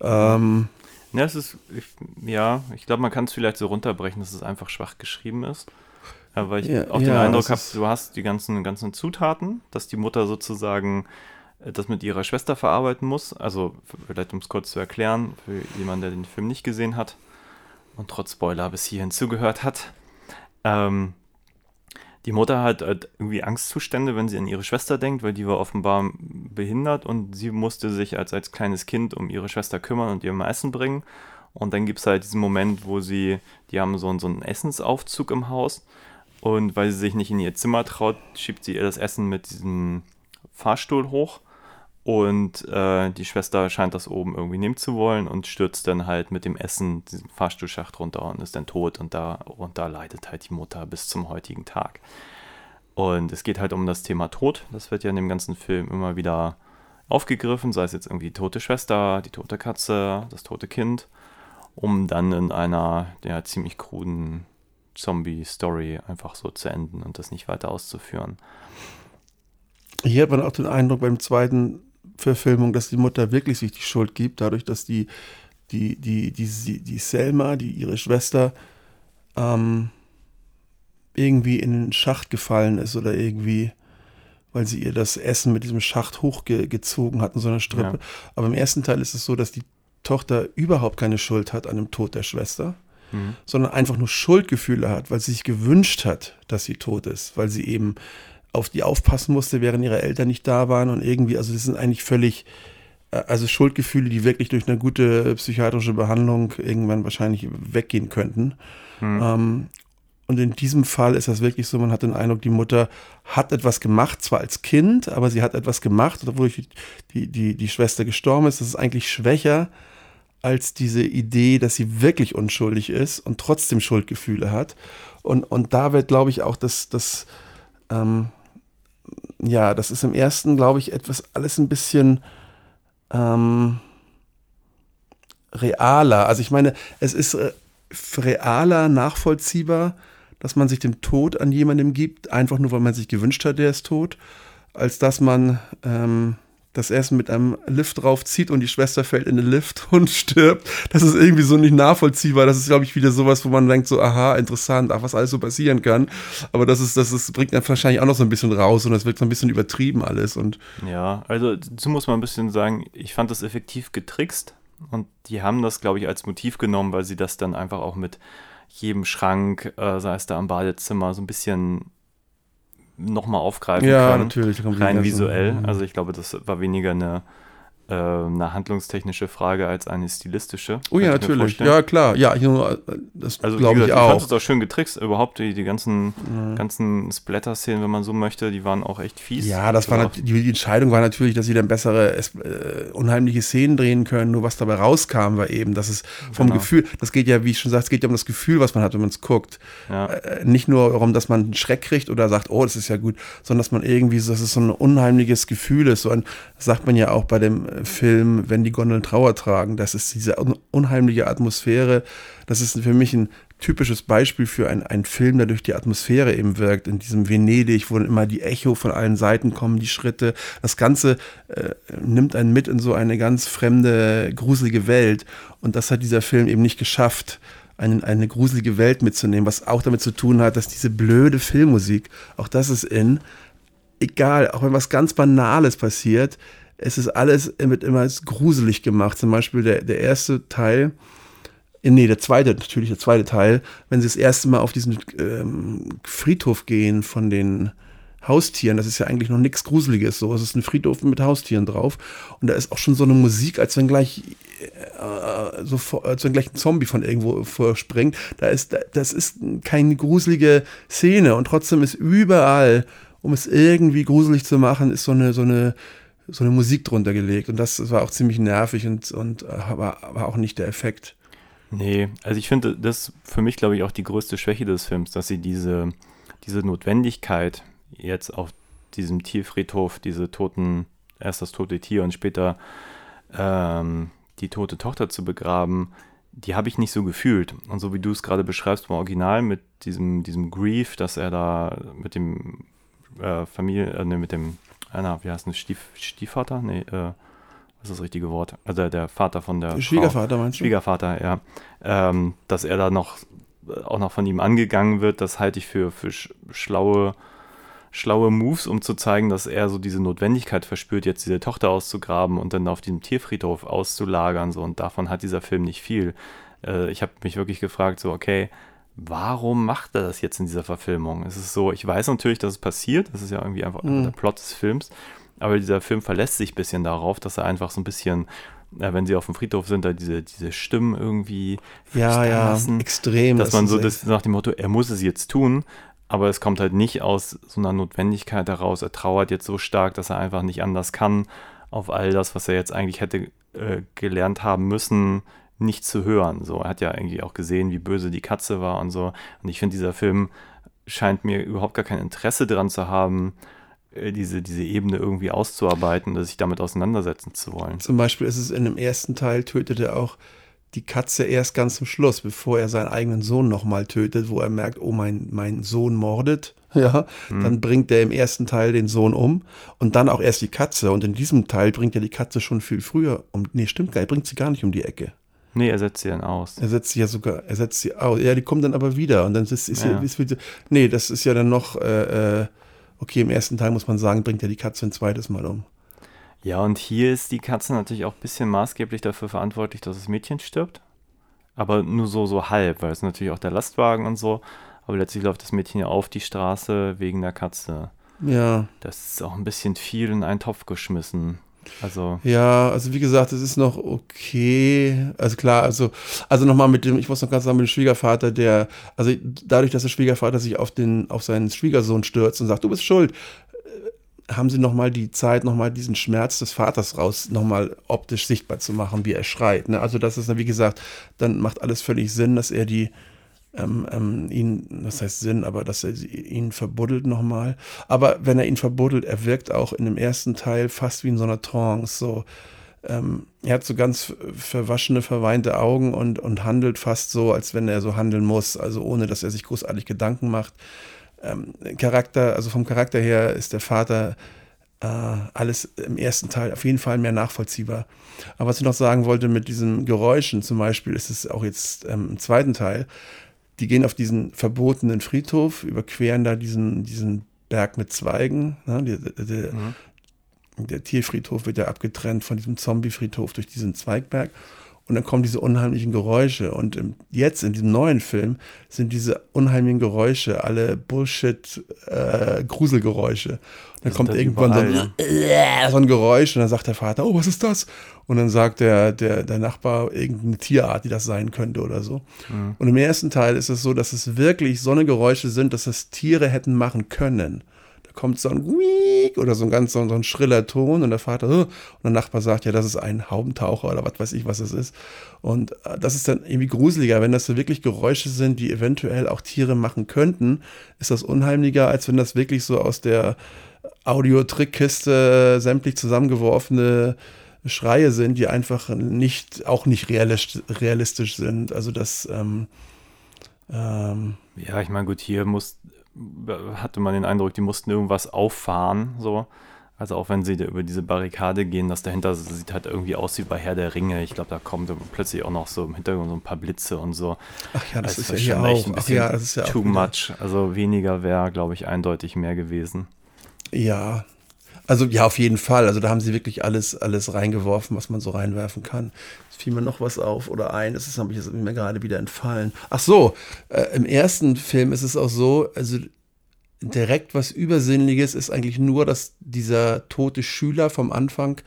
Speaker 2: ähm,
Speaker 1: Ja, es ist, ich, ja, ich glaube, man kann es vielleicht so runterbrechen, dass es einfach schwach geschrieben ist. Aber ich
Speaker 2: Ja,
Speaker 1: auch den
Speaker 2: ja,
Speaker 1: Eindruck
Speaker 2: es
Speaker 1: habe, du hast die ganzen, ganzen Zutaten, dass die Mutter sozusagen äh, das mit ihrer Schwester verarbeiten muss. Also vielleicht um es kurz zu erklären, für jemanden, der den Film nicht gesehen hat und trotz Spoiler bis hierhin zugehört hat. Ähm, die Mutter hat halt irgendwie Angstzustände, wenn sie an ihre Schwester denkt, weil die war offenbar behindert und sie musste sich als, als kleines Kind um ihre Schwester kümmern und ihr mal Essen bringen. Und dann gibt es halt diesen Moment, wo sie, die haben so, so einen Essensaufzug im Haus und weil sie sich nicht in ihr Zimmer traut, schiebt sie ihr das Essen mit diesem Fahrstuhl hoch und äh, die Schwester scheint das oben irgendwie nehmen zu wollen und stürzt dann halt mit dem Essen diesen Fahrstuhlschacht runter und ist dann tot und da und da leidet halt die Mutter bis zum heutigen Tag. Und es geht halt um das Thema Tod. Das wird ja in dem ganzen Film immer wieder aufgegriffen, sei es jetzt irgendwie die tote Schwester, die tote Katze, das tote Kind, um dann in einer ja, ziemlich kruden Zombie-Story einfach so zu enden und das nicht weiter auszuführen.
Speaker 2: Hier hat man auch den Eindruck beim zweiten Verfilmung, dass die Mutter wirklich sich die Schuld gibt, dadurch, dass die, die, die, die, die, Selma, die ihre Schwester, ähm, irgendwie in den Schacht gefallen ist oder irgendwie, weil sie ihr das Essen mit diesem Schacht hochgezogen hat in so einer Strippe.
Speaker 1: Ja.
Speaker 2: Aber im ersten Teil ist es so, dass die Tochter überhaupt keine Schuld hat an dem Tod der Schwester,
Speaker 1: Mhm.
Speaker 2: sondern einfach nur Schuldgefühle hat, weil sie sich gewünscht hat, dass sie tot ist, weil sie eben auf die aufpassen musste, während ihre Eltern nicht da waren und irgendwie, also das sind eigentlich völlig, äh, also Schuldgefühle, die wirklich durch eine gute psychiatrische Behandlung irgendwann wahrscheinlich weggehen könnten. Ähm, und in diesem Fall ist das wirklich so, man hat den Eindruck, die Mutter hat etwas gemacht, zwar als Kind, aber sie hat etwas gemacht, wodurch die, die, die, die Schwester gestorben ist. Das ist eigentlich schwächer als diese Idee, dass sie wirklich unschuldig ist und trotzdem Schuldgefühle hat. Und, und da wird, glaube ich, auch das, das ähm, ja, das ist im ersten, glaube ich, etwas alles ein bisschen ähm, realer. Also ich meine, es ist äh, realer, nachvollziehbar, dass man sich dem Tod an jemandem gibt, einfach nur weil man sich gewünscht hat, der ist tot, als dass man ähm, das Essen mit einem Lift draufzieht und die Schwester fällt in den Lift und stirbt. Das ist irgendwie so nicht nachvollziehbar. Das ist, glaube ich, wieder sowas, wo man denkt so, aha, interessant, ach, was alles so passieren kann. Aber das ist, das ist, bringt dann wahrscheinlich auch noch so ein bisschen raus und das wird so ein bisschen übertrieben alles und
Speaker 1: Ja, also dazu muss man ein bisschen sagen, ich fand das effektiv getrickst und die haben das, glaube ich, als Motiv genommen, weil sie das dann einfach auch mit jedem Schrank, äh, sei es da am Badezimmer, so ein bisschen nochmal aufgreifen
Speaker 2: Ja,
Speaker 1: können.
Speaker 2: natürlich, kommt die
Speaker 1: Rein visuell. Also ich glaube, das war weniger eine, äh, eine handlungstechnische Frage als eine stilistische.
Speaker 2: Oh ja, natürlich. Ja, klar. Ja, ich äh, das
Speaker 1: Also
Speaker 2: glaube ich
Speaker 1: gesagt, ich fand
Speaker 2: auch.
Speaker 1: es auch schön getrickst. Überhaupt die, die ganzen, ganzen Splatter-Szenen, wenn man so möchte, die waren auch echt fies.
Speaker 2: Ja, das war
Speaker 1: Also
Speaker 2: die, Entscheidung war natürlich, dass sie dann bessere, es- äh, unheimliche Szenen drehen können. Nur was dabei rauskam, war eben, dass es vom
Speaker 1: Genau.
Speaker 2: Gefühl, das geht ja, wie ich schon sagte, es geht ja um das Gefühl, was man hat, wenn man es guckt.
Speaker 1: Ja.
Speaker 2: Äh, nicht nur darum, dass man einen Schreck kriegt oder sagt, oh, das ist ja gut, sondern dass man irgendwie, so- dass es so ein unheimliches Gefühl ist. So ein, das sagt man ja auch bei dem äh, Film, wenn die Gondeln Trauer tragen. Das ist diese un unheimliche Atmosphäre. Das ist für mich ein typisches Beispiel für ein- einen Film, der durch die Atmosphäre eben wirkt. In diesem Venedig, wo immer die Echo von allen Seiten kommen, die Schritte. Das Ganze äh, nimmt einen mit in so eine ganz fremde, gruselige Welt. Und das hat dieser Film eben nicht geschafft eine, eine gruselige Welt mitzunehmen, was auch damit zu tun hat, dass diese blöde Filmmusik, auch das ist in, egal, auch wenn was ganz Banales passiert, es ist alles mit immer gruselig gemacht. Zum Beispiel der, der erste Teil, äh, nee, der zweite, natürlich der zweite Teil, wenn sie das erste Mal auf diesen ähm, Friedhof gehen von den Haustieren, das ist ja eigentlich noch nichts Gruseliges, so, es ist ein Friedhof mit Haustieren drauf. Und da ist auch schon so eine Musik, als wenn gleich äh, so als wenn gleich ein Zombie von irgendwo vorspringt, da ist, da- das ist keine gruselige Szene. Und trotzdem ist überall um es irgendwie gruselig zu machen, ist so eine, so eine, so eine Musik drunter gelegt. Und das, das war auch ziemlich nervig und, und war, war auch nicht der Effekt.
Speaker 1: Nee, also ich finde, das für mich, glaube ich, auch die größte Schwäche des Films, dass sie diese, diese Notwendigkeit jetzt auf diesem Tierfriedhof, diese toten, erst das tote Tier und später ähm, die tote Tochter zu begraben, die habe ich nicht so gefühlt. Und so wie du es gerade beschreibst im Original mit diesem, diesem Grief, dass er da mit dem äh, Familie, äh, mit dem, äh, na, wie heißt es, Stief, Stiefvater? Nee, äh, was ist das richtige Wort? Also der Vater von der
Speaker 2: Schwiegervater
Speaker 1: Frau.
Speaker 2: meinst du?
Speaker 1: Schwiegervater, ja. Ähm, dass er da noch auch noch von ihm angegangen wird, das halte ich für, für schlaue, schlaue Moves, um zu zeigen, dass er so diese Notwendigkeit verspürt, jetzt diese Tochter auszugraben und dann auf diesem Tierfriedhof auszulagern. So. Und davon hat dieser Film nicht viel. Äh, ich habe mich wirklich gefragt, so, okay, warum macht er das jetzt in dieser Verfilmung? Es ist so, ich weiß natürlich, dass es passiert, das ist ja irgendwie einfach mhm. der Plot des Films, aber dieser Film verlässt sich ein bisschen darauf, dass er einfach so ein bisschen ja, wenn sie auf dem Friedhof sind, da diese, diese Stimmen irgendwie
Speaker 2: ja, ja, lassen,
Speaker 1: extrem. Dass das man so das, nach dem Motto, er muss es jetzt tun, aber es kommt halt nicht aus so einer Notwendigkeit heraus. Er trauert jetzt so stark, dass er einfach nicht anders kann, auf all das, was er jetzt eigentlich hätte äh, gelernt haben müssen, nicht zu hören. So, er hat ja irgendwie auch gesehen, wie böse die Katze war und so. Und ich finde, dieser Film scheint mir überhaupt gar kein Interesse daran zu haben, äh, diese, diese Ebene irgendwie auszuarbeiten oder sich damit auseinandersetzen zu wollen.
Speaker 2: Zum Beispiel ist es in dem ersten Teil, tötet er auch die Katze erst ganz zum Schluss, bevor er seinen eigenen Sohn nochmal tötet, wo er merkt, oh, mein, mein Sohn mordet. Ja, mhm. dann bringt er im ersten Teil den Sohn um und dann auch erst die Katze. Und in diesem Teil bringt er die Katze schon viel früher um. Nee, stimmt gar nicht, er bringt sie gar nicht um die Ecke.
Speaker 1: Nee, er setzt sie dann aus.
Speaker 2: Er setzt sie ja sogar, er setzt sie aus. Ja, die kommen dann aber wieder. Und dann ist, ist, ja. ist, ist nee, das ist ja dann noch, äh, äh okay, im ersten Teil muss man sagen, bringt er die Katze ein zweites Mal um.
Speaker 1: Ja, und hier ist die Katze natürlich auch ein bisschen maßgeblich dafür verantwortlich, dass das Mädchen stirbt. Aber nur so, so halb, weil es natürlich auch der Lastwagen und so. Aber letztlich läuft das Mädchen ja auf die Straße wegen der Katze.
Speaker 2: Ja.
Speaker 1: Das ist auch ein bisschen viel in einen Topf geschmissen. Also.
Speaker 2: Ja, also wie gesagt, es ist noch okay. Also klar, also, also nochmal mit dem, ich muss noch ganz sagen, mit dem Schwiegervater, der, also dadurch, dass der Schwiegervater sich auf den, auf seinen Schwiegersohn stürzt und sagt, du bist schuld, äh, haben sie nochmal die Zeit, nochmal diesen Schmerz des Vaters raus, nochmal optisch sichtbar zu machen, wie er schreit. Ne? Also das ist, wie gesagt, dann macht alles völlig Sinn, dass er die, ähm, ähm, ihn, das heißt Sinn, aber dass er ihn verbuddelt nochmal. Aber wenn er ihn verbuddelt, er wirkt auch in dem ersten Teil fast wie in so einer Trance. So, ähm, er hat so ganz verwaschene, verweinte Augen und, und handelt fast so, als wenn er so handeln muss, also ohne dass er sich großartig Gedanken macht. Ähm, Charakter, also vom Charakter her ist der Vater äh, alles im ersten Teil auf jeden Fall mehr nachvollziehbar. Aber was ich noch sagen wollte mit diesen Geräuschen, zum Beispiel ist es auch jetzt ähm, im zweiten Teil, die gehen auf diesen verbotenen Friedhof, überqueren da diesen, diesen Berg mit Zweigen. Ne? Der, der, mhm. der, Tierfriedhof wird ja abgetrennt von diesem Zombiefriedhof durch diesen Zweigberg. Und dann kommen diese unheimlichen Geräusche. Und jetzt in diesem neuen Film sind diese unheimlichen Geräusche alle Bullshit-Gruselgeräusche. Äh, dann kommt irgendwann so, ein, ja. so ein Geräusch und dann sagt der Vater, oh, was ist das? Und dann sagt der, der, der Nachbar irgendeine Tierart, die das sein könnte oder so. Mhm. Und im ersten Teil ist es so, dass es wirklich so eine Geräusche sind, dass es Tiere hätten machen können. Da kommt so ein Wiek oder so ein ganz so ein schriller Ton und der Vater und der Nachbar sagt, ja, das ist ein Haubentaucher oder was weiß ich, was es ist. Und äh, das ist dann irgendwie gruseliger, wenn das so wirklich Geräusche sind, die eventuell auch Tiere machen könnten, ist das unheimlicher, als wenn das wirklich so aus der Audiotrickkiste sämtlich zusammengeworfene Schreie sind, die einfach nicht, auch nicht realistisch, realistisch sind. Also das, ähm, ähm,
Speaker 1: ja, ich meine, gut, hier muss, hatte man den Eindruck, die mussten irgendwas auffahren, so. Also auch wenn sie über diese Barrikade gehen, das dahinter sieht halt irgendwie aus wie bei Herr der Ringe. Ich glaube, da kommt plötzlich auch noch so im Hintergrund so ein paar Blitze und so.
Speaker 2: Ach ja, das, das ist ja echt ein
Speaker 1: bisschen ja, ja too much. Also weniger wäre, glaube ich, eindeutig mehr gewesen.
Speaker 2: Ja, also ja, auf jeden Fall. Also da haben sie wirklich alles, alles reingeworfen, was man so reinwerfen kann. Es fiel mir noch was auf oder ein, das habe ich mir gerade wieder entfallen. Ach so, äh, im ersten Film ist es auch so, also direkt was Übersinnliches ist eigentlich nur, dass dieser tote Schüler vom Anfang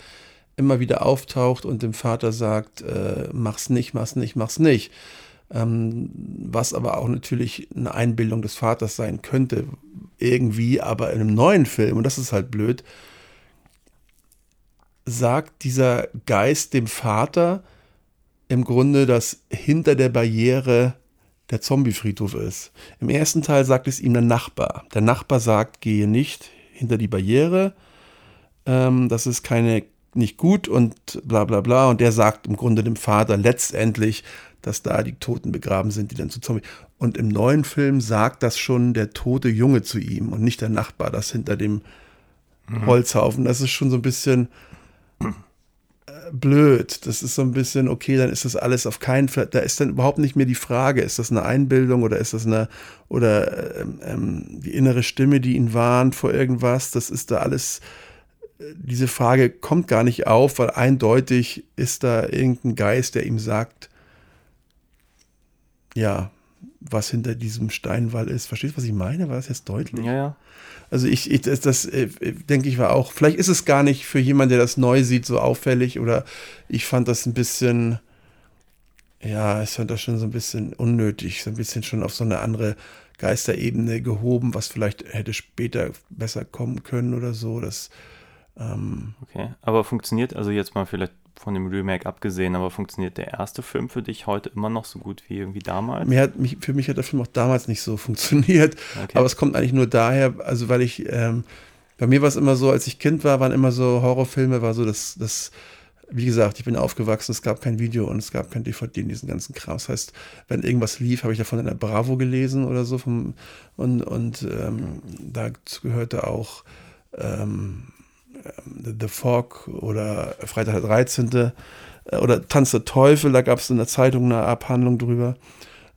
Speaker 2: immer wieder auftaucht und dem Vater sagt, äh, mach's nicht, mach's nicht, mach's nicht. ähm, was aber auch natürlich eine Einbildung des Vaters sein könnte, irgendwie, aber in einem neuen Film, und das ist halt blöd, sagt dieser Geist dem Vater im Grunde, dass hinter der Barriere der Zombiefriedhof ist. Im ersten Teil sagt es ihm der Nachbar. Der Nachbar sagt, gehe nicht hinter die Barriere, ähm, das ist keine, nicht gut und bla bla bla. Und der sagt im Grunde dem Vater letztendlich, dass da die Toten begraben sind, die dann zu Zombie. Und im neuen Film sagt das schon der tote Junge zu ihm und nicht der Nachbar, das hinter dem mhm. Holzhaufen. Das ist schon so ein bisschen blöd. Das ist so ein bisschen, okay, dann ist das alles auf keinen Fall, da ist dann überhaupt nicht mehr die Frage, ist das eine Einbildung oder ist das eine, oder ähm, ähm die innere Stimme, die ihn warnt vor irgendwas, das ist da alles, äh, diese Frage kommt gar nicht auf, weil eindeutig ist da irgendein Geist, der ihm sagt, ja, was hinter diesem Steinwall ist. Verstehst du, was ich meine? War das jetzt deutlich?
Speaker 1: Ja, ja.
Speaker 2: Also ich, ich das, das äh, denke ich war auch, vielleicht ist es gar nicht für jemanden, der das neu sieht, so auffällig oder ich fand das ein bisschen, ja, ich fand das schon so ein bisschen unnötig, so ein bisschen schon auf so eine andere Geisterebene gehoben, was vielleicht hätte später besser kommen können oder so. Das,
Speaker 1: ähm okay, aber funktioniert also jetzt mal vielleicht von dem Remake abgesehen, aber funktioniert der erste Film für dich heute immer noch so gut wie irgendwie damals?
Speaker 2: Mir hat, mich, für mich hat der Film auch damals nicht so funktioniert, okay. aber es kommt eigentlich nur daher, also weil ich, ähm, bei mir war es immer so, als ich Kind war, waren immer so Horrorfilme, war so das, das, wie gesagt, ich bin aufgewachsen, es gab kein Video und es gab kein DVD in diesen ganzen Kram. Das heißt, wenn irgendwas lief, habe ich davon in der Bravo gelesen oder so vom, und, und ähm, dazu gehörte auch ähm, The Fog oder Freitag der 13. Äh, oder Tanz der Teufel, da gab es in der Zeitung eine Abhandlung drüber.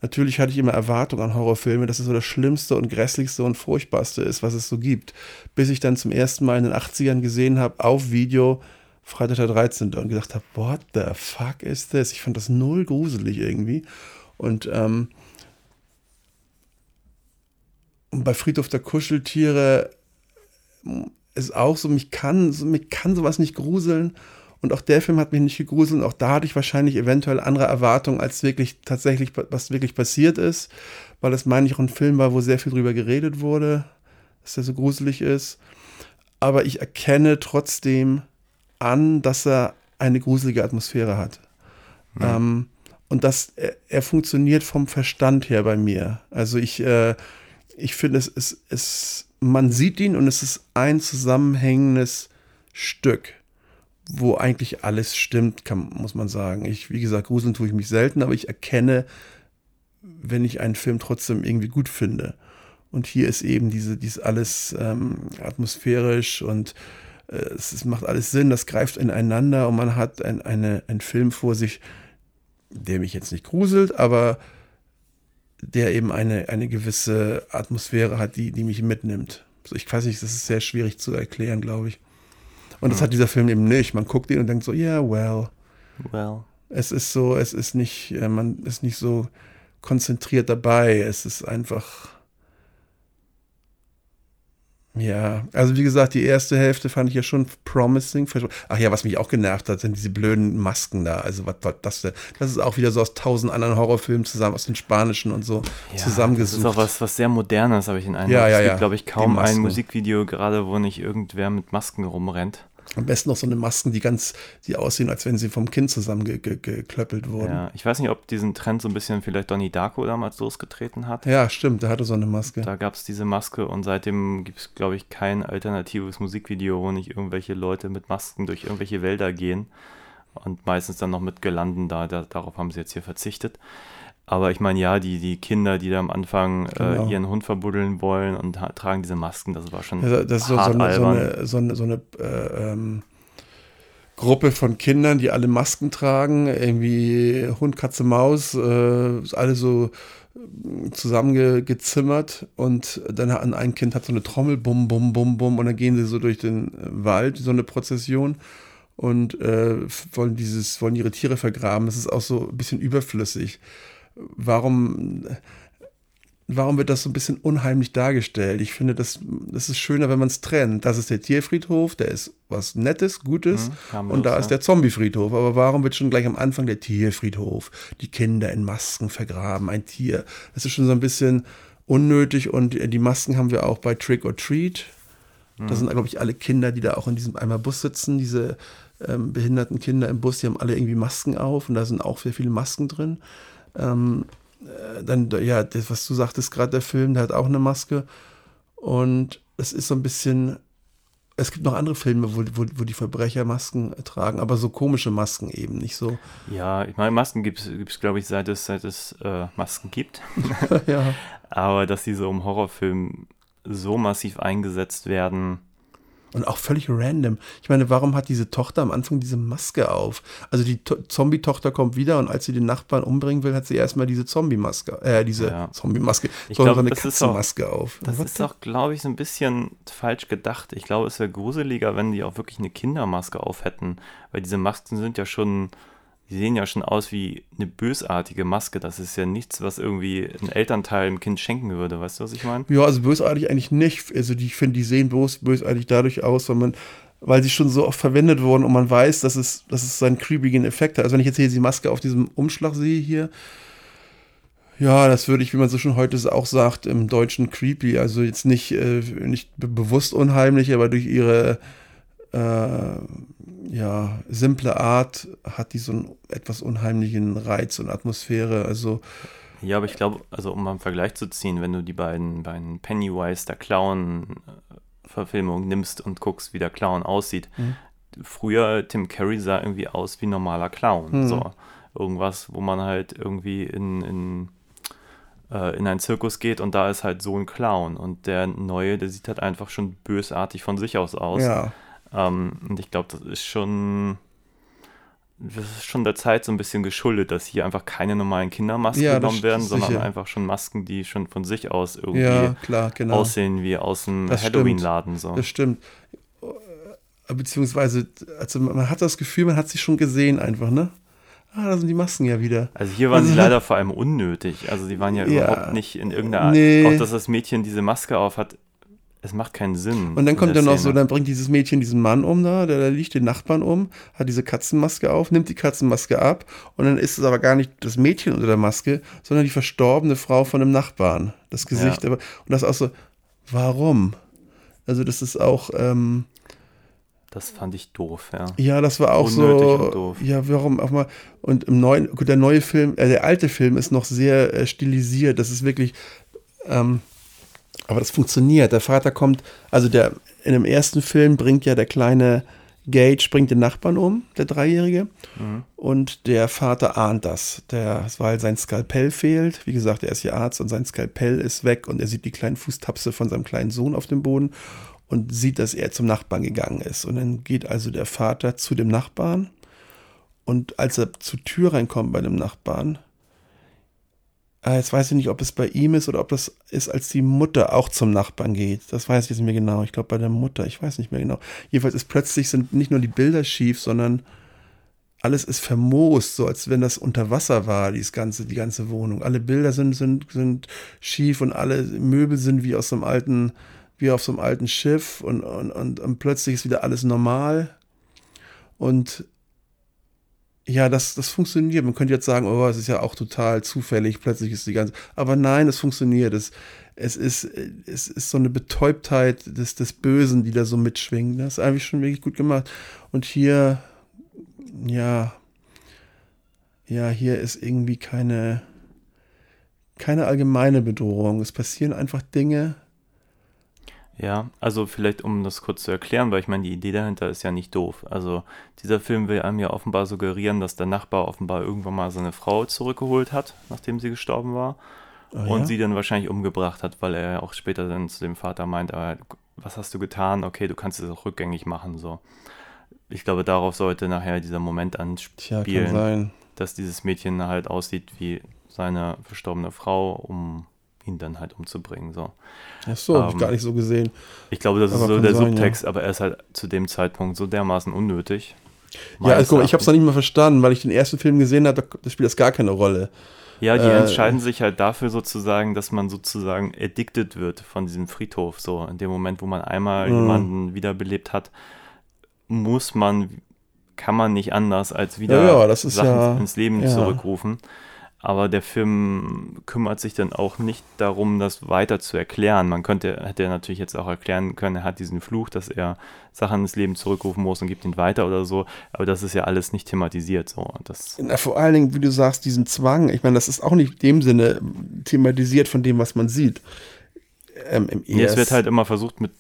Speaker 2: Natürlich hatte ich immer Erwartungen an Horrorfilme, dass es so das Schlimmste und Grässlichste und Furchtbarste ist, was es so gibt. Bis ich dann zum ersten Mal in den 80ern gesehen habe, auf Video, Freitag der 13. und gedacht habe, what the fuck is this? Ich fand das null gruselig irgendwie. Und, ähm, und bei Friedhof der Kuscheltiere ist auch so, mich kann, so, mich kann sowas nicht gruseln. Und auch der Film hat mich nicht gegruselt. Auch da hatte ich wahrscheinlich eventuell andere Erwartungen, als wirklich tatsächlich, was wirklich passiert ist. Weil es, meine ich, auch ein Film war, wo sehr viel drüber geredet wurde, dass der so gruselig ist. Aber ich erkenne trotzdem an, dass er eine gruselige Atmosphäre hat. Mhm. Ähm, und dass er, er, funktioniert vom Verstand her bei mir. Also ich, äh, ich finde, es, es, es man sieht ihn und es ist ein zusammenhängendes Stück, wo eigentlich alles stimmt, kann, muss man sagen. Ich, wie gesagt, gruseln tue ich mich selten, aber ich erkenne, wenn ich einen Film trotzdem irgendwie gut finde. Und hier ist eben diese, dies alles ähm, atmosphärisch und äh, es, es, macht alles Sinn, das greift ineinander und man hat ein, eine, einen Film vor sich, der mich jetzt nicht gruselt, aber der eben eine, eine gewisse Atmosphäre hat, die, die mich mitnimmt. Also ich weiß nicht, das ist sehr schwierig zu erklären, glaube ich. Und das hat dieser Film eben nicht. Man guckt ihn und denkt so, yeah, well.
Speaker 1: Well.
Speaker 2: Es ist so, es ist nicht, äh, man ist nicht so konzentriert dabei. Es ist einfach ja, also wie gesagt, die erste Hälfte fand ich ja schon promising. Ach ja, was mich auch genervt hat, sind diese blöden Masken da. Also was das denn? Das ist auch wieder so aus tausend anderen Horrorfilmen zusammen, aus den spanischen und so ja, zusammengesucht.
Speaker 1: Das ist auch was, was sehr modernes, habe ich in einem.
Speaker 2: Ja, ja,
Speaker 1: es
Speaker 2: gibt, ja.
Speaker 1: glaube ich, kaum ein Musikvideo gerade, wo nicht irgendwer mit Masken rumrennt.
Speaker 2: Am besten noch so eine Masken, die ganz, die aussehen, als wenn sie vom Kind zusammengeklöppelt ge, ge, wurden.
Speaker 1: Ja, ich weiß nicht, ob diesen Trend so ein bisschen vielleicht Donnie Darko damals losgetreten hat.
Speaker 2: Ja, stimmt, der hatte so eine Maske.
Speaker 1: Da gab es diese Maske und seitdem gibt es, glaube ich, kein alternatives Musikvideo, wo nicht irgendwelche Leute mit Masken durch irgendwelche Wälder gehen und meistens dann noch mit Gelanden da, da darauf haben sie jetzt hier verzichtet. Aber ich meine, ja, die, die Kinder, die da am Anfang äh, genau. äh, ihren Hund verbuddeln wollen und tragen diese Masken, das war schon.
Speaker 2: Also das ist so, so, eine, so, eine, so eine, so eine äh, ähm, Gruppe von Kindern, die alle Masken tragen, irgendwie Hund, Katze, Maus, äh, alle so äh, zusammengezimmert und dann hat ein Kind hat so eine Trommel, bum, bum, bum, bum, und dann gehen sie so durch den Wald, so eine Prozession und äh, wollen dieses, wollen ihre Tiere vergraben. Das ist auch so ein bisschen überflüssig warum warum wird das so ein bisschen unheimlich dargestellt? Ich finde, das, das ist schöner, wenn man es trennt. Das ist der Tierfriedhof, der ist was Nettes, Gutes.
Speaker 1: Mhm,
Speaker 2: und da
Speaker 1: ja.
Speaker 2: ist der Zombiefriedhof. Aber warum wird schon gleich am Anfang der Tierfriedhof? Die Kinder in Masken vergraben, ein Tier. Das ist schon so ein bisschen unnötig. Und die Masken haben wir auch bei Trick or Treat.
Speaker 1: Mhm.
Speaker 2: Da sind, glaube ich, alle Kinder, die da auch in diesem einmal Bus sitzen, diese ähm, behinderten Kinder im Bus, die haben alle irgendwie Masken auf und da sind auch sehr viele Masken drin. Ähm, äh, dann, ja, das, was du sagtest, gerade der Film, der hat auch eine Maske. Und es ist so ein bisschen. Es gibt noch andere Filme, wo, wo, wo die Verbrecher Masken tragen, aber so komische Masken eben, nicht so.
Speaker 1: Ja, ich meine, Masken gibt es, glaube ich, seit es, seit es äh, Masken gibt.
Speaker 2: ja.
Speaker 1: Aber dass die so im Horrorfilm so massiv eingesetzt werden.
Speaker 2: Und auch völlig random. Ich meine, warum hat diese Tochter am Anfang diese Maske auf? Also die To- Zombie-Tochter kommt wieder und als sie den Nachbarn umbringen will, hat sie erstmal diese Zombie-Maske, äh, diese
Speaker 1: Ja.
Speaker 2: Zombie-Maske, sondern
Speaker 1: glaub,
Speaker 2: so eine Katzenmaske auf.
Speaker 1: Das
Speaker 2: What
Speaker 1: ist auch, glaube ich, so ein bisschen falsch gedacht. Ich glaube, es wäre gruseliger, wenn die auch wirklich eine Kindermaske auf hätten. Weil diese Masken sind ja schon, die sehen ja schon aus wie eine bösartige Maske. Das ist ja nichts, was irgendwie ein Elternteil einem Kind schenken würde. Weißt du, was ich meine?
Speaker 2: Ja, also bösartig eigentlich nicht. Also die, ich finde, die sehen bös, bösartig dadurch aus, weil man, weil sie schon so oft verwendet wurden und man weiß, dass es, dass es seinen creepigen Effekt hat. Also wenn ich jetzt hier die Maske auf diesem Umschlag sehe hier, ja, das würde ich, wie man so schon heute auch sagt, im Deutschen creepy. Also jetzt nicht, äh, nicht be bewusst unheimlich, aber durch ihre äh, ja, simple Art hat die so einen etwas unheimlichen Reiz und Atmosphäre. Also
Speaker 1: Ja, aber ich glaube, also um mal einen Vergleich zu ziehen, wenn du die beiden, beiden Pennywise, der Clown-Verfilmung nimmst und guckst, wie der Clown aussieht. Früher, Tim Curry sah irgendwie aus wie ein normaler Clown.
Speaker 2: Mhm.
Speaker 1: So, irgendwas, wo man halt irgendwie in, in, äh, in einen Zirkus geht und da ist halt so ein Clown. Und der Neue, der sieht halt einfach schon bösartig von sich aus aus.
Speaker 2: ja,
Speaker 1: Ähm, und ich glaube, das ist schon. Das ist schon der Zeit so ein bisschen geschuldet, dass hier einfach keine normalen Kindermasken
Speaker 2: Ja,
Speaker 1: genommen werden, sondern
Speaker 2: sicher.
Speaker 1: einfach schon Masken, die schon von sich aus irgendwie
Speaker 2: ja, klar, genau.
Speaker 1: aussehen wie aus dem. Halloween-Laden. So.
Speaker 2: Das stimmt. Äh, Beziehungsweise, also man hat das Gefühl, man hat sie schon gesehen einfach, ne? Ah, da sind die Masken ja wieder.
Speaker 1: Also hier waren
Speaker 2: Also-
Speaker 1: sie leider vor allem unnötig. Also die waren ja,
Speaker 2: Ja.
Speaker 1: überhaupt nicht in irgendeiner Art.
Speaker 2: Nee.
Speaker 1: Auch dass das Mädchen diese Maske auf hat, es macht keinen Sinn.
Speaker 2: Und dann kommt dann noch so, dann bringt dieses Mädchen diesen Mann um da, der da liegt, den Nachbarn um, hat diese Katzenmaske auf, nimmt die Katzenmaske ab und dann ist es aber gar nicht das Mädchen unter der Maske, sondern die verstorbene Frau von dem Nachbarn. Das Gesicht,
Speaker 1: Ja.
Speaker 2: aber, und das auch so, warum? Also das ist auch, ähm,
Speaker 1: Das fand ich doof, ja.
Speaker 2: Ja, das war auch
Speaker 1: Unnötig
Speaker 2: so.
Speaker 1: und doof.
Speaker 2: Ja, warum auch mal. Und im neuen, gut, der neue Film, äh, der alte Film ist noch sehr äh, stilisiert. Das ist wirklich. Ähm, aber das funktioniert. Der Vater kommt, also der in dem ersten Film bringt ja der kleine Gage bringt den Nachbarn um, der Dreijährige. Und der Vater ahnt das. Der, weil sein Skalpell fehlt. Wie gesagt, er ist ja Arzt und sein Skalpell ist weg und er sieht die kleinen Fußtapse von seinem kleinen Sohn auf dem Boden und sieht, dass er zum Nachbarn gegangen ist. Und dann geht also der Vater zu dem Nachbarn und als er zur Tür reinkommt bei dem Nachbarn, jetzt weiß ich nicht, ob es bei ihm ist oder ob das ist, als die Mutter auch zum Nachbarn geht. Das weiß ich jetzt nicht mehr genau. Ich glaube bei der Mutter, ich weiß nicht mehr genau. Jedenfalls ist plötzlich sind nicht nur die Bilder schief, sondern alles ist vermoost, so als wenn das unter Wasser war, dieses ganze, die ganze Wohnung. Alle Bilder sind, sind, sind schief und alle Möbel sind wie aus so einem alten, wie auf so einem alten Schiff und, und, und, und plötzlich ist wieder alles normal. Und ja, das, das funktioniert. Man könnte jetzt sagen, oh, es ist ja auch total zufällig, plötzlich ist die ganze. Aber nein, es funktioniert. Es, es, ist, es ist so eine Betäubtheit des, des Bösen, die da so mitschwingt. Das ist eigentlich schon wirklich gut gemacht. Und hier, ja, ja, hier ist irgendwie keine, keine allgemeine Bedrohung. Es passieren einfach Dinge.
Speaker 1: Ja, also vielleicht um das kurz zu erklären, weil ich meine, die Idee dahinter ist ja nicht doof. Also dieser Film will einem ja offenbar suggerieren, dass der Nachbar offenbar irgendwann mal seine Frau zurückgeholt hat, nachdem sie gestorben war.
Speaker 2: Ah,
Speaker 1: und
Speaker 2: ja?
Speaker 1: sie dann wahrscheinlich umgebracht hat, weil er auch später dann zu dem Vater meint, aber was hast du getan? Okay, du kannst es auch rückgängig machen. So. Ich glaube, darauf sollte nachher dieser Moment
Speaker 2: Tja,
Speaker 1: anspielen,
Speaker 2: sein.
Speaker 1: dass dieses Mädchen halt aussieht wie seine verstorbene Frau, um ihn dann halt umzubringen. So.
Speaker 2: Ach so, hab ich
Speaker 1: Ähm,
Speaker 2: gar nicht so gesehen.
Speaker 1: Ich glaube, das ist
Speaker 2: Aber
Speaker 1: so
Speaker 2: kann
Speaker 1: der
Speaker 2: sein,
Speaker 1: Subtext, aber er ist halt zu dem Zeitpunkt so dermaßen unnötig.
Speaker 2: Ja, also, ich habe es noch nicht mal verstanden, weil ich den ersten Film gesehen habe, da, spielt das gar keine Rolle.
Speaker 1: Ja, die
Speaker 2: Äh,
Speaker 1: entscheiden sich halt dafür sozusagen, dass man sozusagen addicted wird von diesem Friedhof. So, in dem Moment, wo man einmal
Speaker 2: Mhm.
Speaker 1: jemanden wiederbelebt hat, muss man, kann man nicht anders als wieder
Speaker 2: Ja, ja, das ist
Speaker 1: Sachen
Speaker 2: ja-
Speaker 1: ins Leben
Speaker 2: ja.
Speaker 1: zurückrufen. Aber der Film kümmert sich dann auch nicht darum, das weiter zu erklären. Man könnte, hätte er natürlich jetzt auch erklären können, er hat diesen Fluch, dass er Sachen ins Leben zurückrufen muss und gibt ihn weiter oder so. Aber das ist ja alles nicht thematisiert. So. Das,
Speaker 2: Na, vor allen Dingen, wie du sagst, diesen Zwang. Ich meine, das ist auch nicht in dem Sinne thematisiert von dem, was man sieht. Ähm, im
Speaker 1: Nee, es wird
Speaker 2: ersten-
Speaker 1: halt immer versucht mit,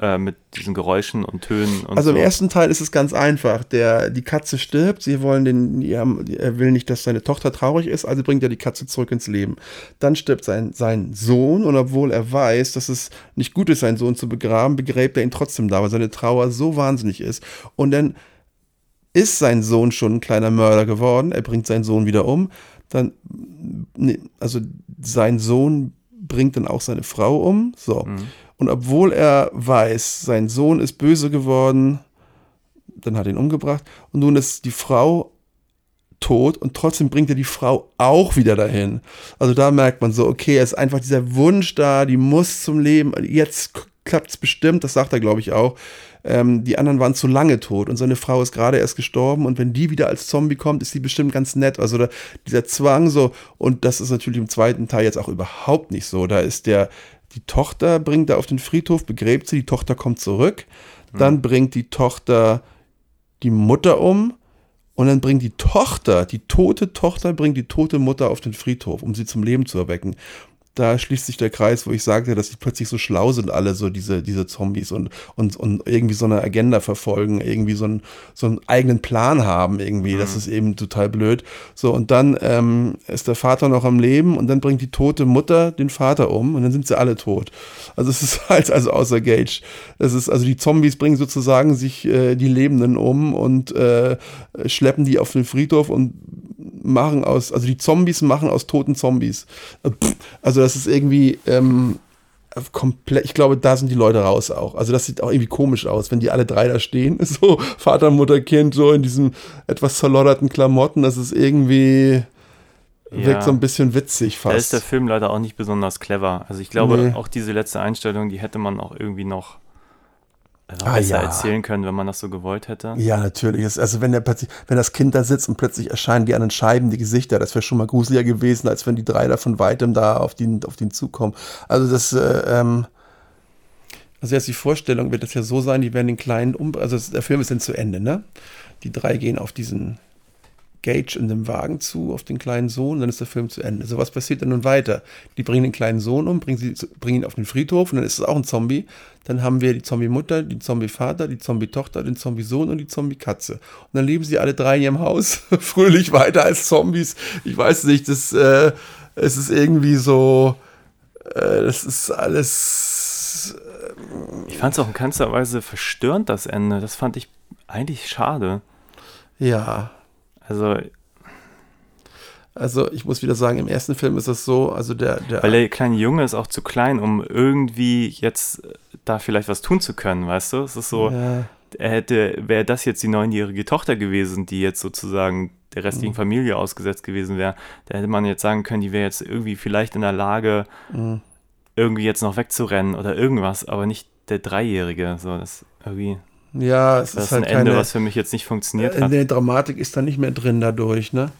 Speaker 1: äh, mit diesen Geräuschen und Tönen und
Speaker 2: Also
Speaker 1: so.
Speaker 2: im ersten Teil ist es ganz einfach. Der, die Katze stirbt, sie wollen den, die haben, er will nicht, dass seine Tochter traurig ist, also bringt er die Katze zurück ins Leben. Dann stirbt sein, sein Sohn und obwohl er weiß, dass es nicht gut ist, seinen Sohn zu begraben, begräbt er ihn trotzdem da, weil seine Trauer so wahnsinnig ist. Und dann ist sein Sohn schon ein kleiner Mörder geworden, er bringt seinen Sohn wieder um, dann, also sein Sohn bringt dann auch seine Frau um, so. Und obwohl er weiß, sein Sohn ist böse geworden, dann hat er ihn umgebracht und nun ist die Frau tot und trotzdem bringt er die Frau auch wieder dahin. Also da merkt man so, okay, es ist einfach dieser Wunsch da, die muss zum Leben, jetzt klappt es bestimmt, das sagt er glaube ich auch. Ähm, die anderen waren zu lange tot und seine Frau ist gerade erst gestorben und wenn die wieder als Zombie kommt, ist die bestimmt ganz nett. Also da, dieser Zwang so und das ist natürlich im zweiten Teil jetzt auch überhaupt nicht so. Da ist der, die Tochter bringt er auf den Friedhof, begräbt sie, die Tochter kommt zurück, dann bringt die Tochter die Mutter um und dann bringt die Tochter, die tote Tochter, bringt die tote Mutter auf den Friedhof, um sie zum Leben zu erwecken. Da schließt sich der Kreis, wo ich sagte, dass sie plötzlich so schlau sind, alle so diese, diese Zombies und, und, und irgendwie so eine Agenda verfolgen, irgendwie so einen, so einen eigenen Plan haben, irgendwie. Das ist eben total blöd. So, und dann ähm, ist der Vater noch am Leben und dann bringt die tote Mutter den Vater um und dann sind sie alle tot. Also es ist halt also außer Gage. Es ist, also die Zombies bringen sozusagen sich äh, die Lebenden um und äh, schleppen die auf den Friedhof und machen aus, also die Zombies machen aus toten Zombies. Äh, Also das ist irgendwie ähm, komplett, ich glaube, da sind die Leute raus auch. Also das sieht auch irgendwie komisch aus, wenn die alle drei da stehen, so Vater, Mutter, Kind, so in diesen etwas zerlodderten Klamotten. Das ist irgendwie, wirkt so ein bisschen witzig
Speaker 1: Da ist
Speaker 2: fast.
Speaker 1: der Film leider auch nicht besonders clever. Also ich glaube,
Speaker 2: Nee.
Speaker 1: auch diese letzte Einstellung, die hätte man auch irgendwie noch noch
Speaker 2: Ah,
Speaker 1: besser
Speaker 2: ja.
Speaker 1: erzählen können, wenn man das so gewollt hätte.
Speaker 2: Ja, natürlich. Also wenn der plötzlich, wenn das Kind da sitzt und plötzlich erscheinen die anderen Scheiben, die Gesichter, das wäre schon mal gruseliger gewesen, als wenn die drei da von weitem da auf den, auf den zukommen. Also das, äh, ähm, also jetzt die Vorstellung wird das ja so sein, die werden den kleinen um, also der Film ist dann zu Ende, ne? Die drei gehen auf diesen Gage in dem Wagen zu, auf den kleinen Sohn, dann ist der Film zu Ende. So was passiert dann nun weiter? Die bringen den kleinen Sohn um, bringen, sie, bringen ihn auf den Friedhof und dann ist es auch ein Zombie. Dann haben wir die Zombie-Mutter, die Zombie-Vater, die Zombie-Tochter, den Zombie-Sohn und die Zombie-Katze. Und dann leben sie alle drei in ihrem Haus fröhlich weiter als Zombies. Ich weiß nicht, das, äh, es ist irgendwie so, äh, das ist alles,
Speaker 1: Ich fand es auch in keinster Weise verstörend, das Ende. Das fand ich eigentlich schade.
Speaker 2: ja,
Speaker 1: Also,
Speaker 2: also ich muss wieder sagen, im ersten Film ist das so, also der, der
Speaker 1: weil der kleine Junge ist auch zu klein, um irgendwie jetzt äh, da vielleicht was tun zu können, weißt du? Es ist so,
Speaker 2: ja,
Speaker 1: er hätte, wäre das jetzt die neunjährige Tochter gewesen, die jetzt sozusagen der restlichen
Speaker 2: Mhm.
Speaker 1: Familie ausgesetzt gewesen wäre, da hätte man jetzt sagen können, die wäre jetzt irgendwie vielleicht in der Lage,
Speaker 2: Mhm.
Speaker 1: irgendwie jetzt noch wegzurennen oder irgendwas, aber nicht der Dreijährige. So, das irgendwie,
Speaker 2: ja, es
Speaker 1: das
Speaker 2: ist
Speaker 1: ist ein
Speaker 2: halt
Speaker 1: Ende,
Speaker 2: keine,
Speaker 1: was für mich jetzt nicht funktioniert
Speaker 2: in
Speaker 1: hat.
Speaker 2: der Dramatik ist da nicht mehr drin dadurch, ne?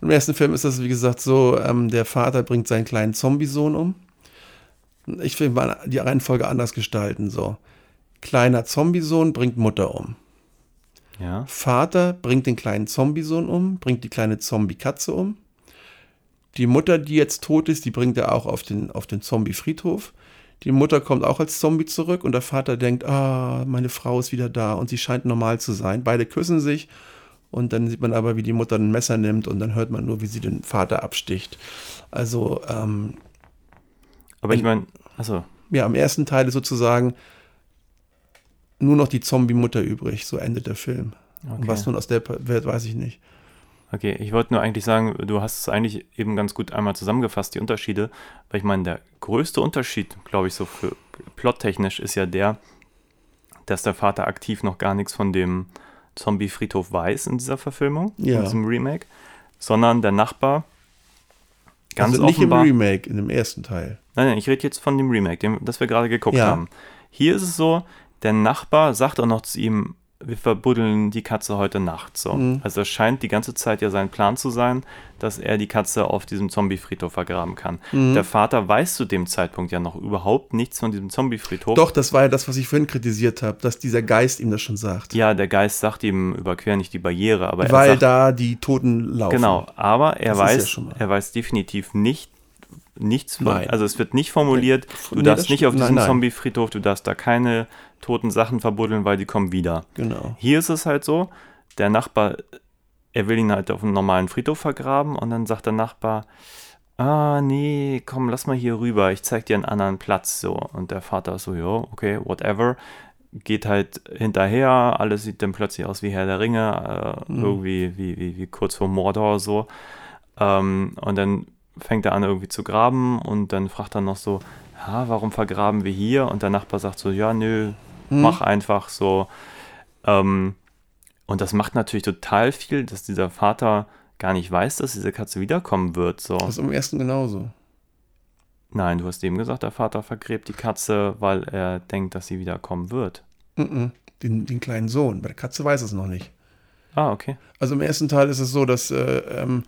Speaker 2: Und Im ersten Film ist das, wie gesagt, so, ähm, der Vater bringt seinen kleinen Zombie-Sohn um. Ich will mal die Reihenfolge anders gestalten, so. Kleiner Zombie-Sohn bringt Mutter um.
Speaker 1: Ja.
Speaker 2: Vater bringt den kleinen Zombie-Sohn um, bringt die kleine Zombie-Katze um. Die Mutter, die jetzt tot ist, die bringt er auch auf den, auf den Zombie-Friedhof. Die Mutter kommt auch als Zombie zurück und der Vater denkt, ah, meine Frau ist wieder da und sie scheint normal zu sein. Beide küssen sich und dann sieht man aber, wie die Mutter ein Messer nimmt und dann hört man nur, wie sie den Vater absticht. Also, ähm,
Speaker 1: Aber ich meine, also,
Speaker 2: ja, im ersten Teil ist sozusagen nur noch die Zombie-Mutter übrig. So endet der Film. Und
Speaker 1: Okay.
Speaker 2: was nun aus der wird, weiß ich nicht.
Speaker 1: Okay, ich wollte nur eigentlich sagen, du hast es eigentlich eben ganz gut einmal zusammengefasst, die Unterschiede, weil ich meine, der größte Unterschied, glaube ich, so für plottechnisch ist ja der, dass der Vater aktiv noch gar nichts von dem Zombie-Friedhof weiß in dieser Verfilmung,
Speaker 2: Ja.
Speaker 1: in diesem Remake, sondern der Nachbar ganz
Speaker 2: also nicht
Speaker 1: offenbar.
Speaker 2: im Remake, in dem ersten Teil.
Speaker 1: Nein, nein, ich rede jetzt von dem Remake, dem, das wir gerade geguckt
Speaker 2: Ja.
Speaker 1: haben. Hier ist es so, der Nachbar sagt auch noch zu ihm, wir verbuddeln die Katze heute Nacht. So.
Speaker 2: Mhm.
Speaker 1: Also es scheint die ganze Zeit ja sein Plan zu sein, dass er die Katze auf diesem Zombie-Friedhof vergraben kann.
Speaker 2: Mhm.
Speaker 1: Der Vater weiß zu dem Zeitpunkt ja noch überhaupt nichts von diesem Zombie-Friedhof.
Speaker 2: Doch, das war ja das, was ich vorhin kritisiert habe, dass dieser Geist ihm das schon sagt.
Speaker 1: Ja, der Geist sagt ihm, überquer nicht die Barriere, aber er
Speaker 2: weil
Speaker 1: sagt,
Speaker 2: da die Toten laufen.
Speaker 1: Genau, aber er
Speaker 2: Das ja
Speaker 1: weiß,
Speaker 2: mal-
Speaker 1: er weiß definitiv nicht, nichts
Speaker 2: Nein.
Speaker 1: also es wird nicht formuliert, du
Speaker 2: Nee,
Speaker 1: darfst nicht auf diesem. Zombie-Friedhof, du darfst da keine toten Sachen verbuddeln, weil die kommen wieder.
Speaker 2: Genau.
Speaker 1: Hier ist es halt so, der Nachbar, er will ihn halt auf einem normalen Friedhof vergraben und dann sagt der Nachbar, ah, nee, komm, lass mal hier rüber, ich zeig dir einen anderen Platz, so. Und der Vater ist so, ja, okay, whatever, geht halt hinterher, alles sieht dann plötzlich aus wie Herr der Ringe, äh, irgendwie wie, wie, wie kurz vor Mordor, so. Ähm, und dann fängt er an irgendwie zu graben und dann fragt er noch so, ja, warum vergraben wir hier? Und der Nachbar sagt so, ja, nö, mach einfach so. Ähm, und das macht natürlich total viel, dass dieser Vater gar nicht weiß, dass diese Katze wiederkommen wird. So.
Speaker 2: Das ist im ersten genauso.
Speaker 1: Nein, du hast eben gesagt, der Vater vergräbt die Katze, weil er denkt, dass sie wiederkommen wird.
Speaker 2: Den, den kleinen Sohn. Bei der Katze weiß es noch nicht.
Speaker 1: Ah, okay.
Speaker 2: Also im ersten Teil ist es so, dass äh, ähm,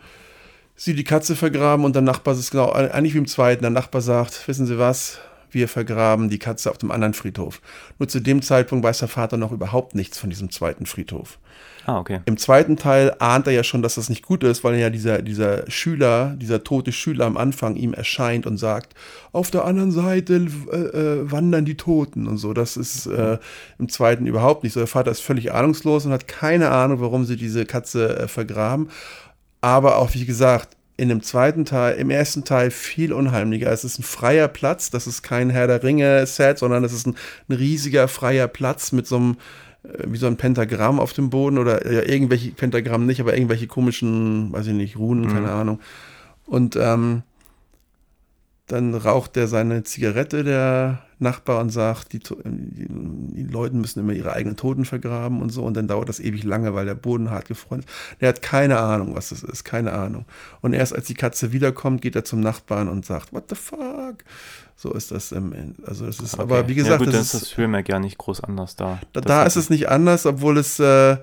Speaker 2: sie die Katze vergraben und der Nachbar ist genau, eigentlich wie im zweiten. Der Nachbar sagt, wissen Sie was, wir vergraben die Katze auf dem anderen Friedhof. Nur zu dem Zeitpunkt weiß der Vater noch überhaupt nichts von diesem zweiten Friedhof.
Speaker 1: Ah, okay.
Speaker 2: Im zweiten Teil ahnt er ja schon, dass das nicht gut ist, weil ja dieser, dieser Schüler, dieser tote Schüler am Anfang ihm erscheint und sagt, auf der anderen Seite äh, äh, wandern die Toten und so. Das ist äh, im zweiten überhaupt nicht so. Der Vater ist völlig ahnungslos und hat keine Ahnung, warum sie diese Katze äh, vergraben. Aber auch, wie gesagt, in dem zweiten Teil, im ersten Teil viel unheimlicher. Es ist ein freier Platz, das ist kein Herr der Ringe-Set, sondern es ist ein, ein riesiger freier Platz mit so einem äh, wie so ein Pentagramm auf dem Boden oder ja, irgendwelche Pentagramm nicht, aber irgendwelche komischen, weiß ich nicht, Runen, keine Ahnung. Und ähm, dann raucht er seine Zigarette, der Nachbar, und sagt, die, To- die, die Leute müssen immer ihre eigenen Toten vergraben und so. Und dann dauert das ewig lange, weil der Boden hart gefroren ist. Der hat keine Ahnung, was das ist, keine Ahnung. Und erst als die Katze wiederkommt, geht er zum Nachbarn und sagt, what the fuck? So ist das im End. Also es ist, aber
Speaker 1: Okay.
Speaker 2: wie gesagt,
Speaker 1: ja, gut,
Speaker 2: das ist,
Speaker 1: das Remake ja nicht groß anders da.
Speaker 2: da, da ist es nicht anders, obwohl es äh,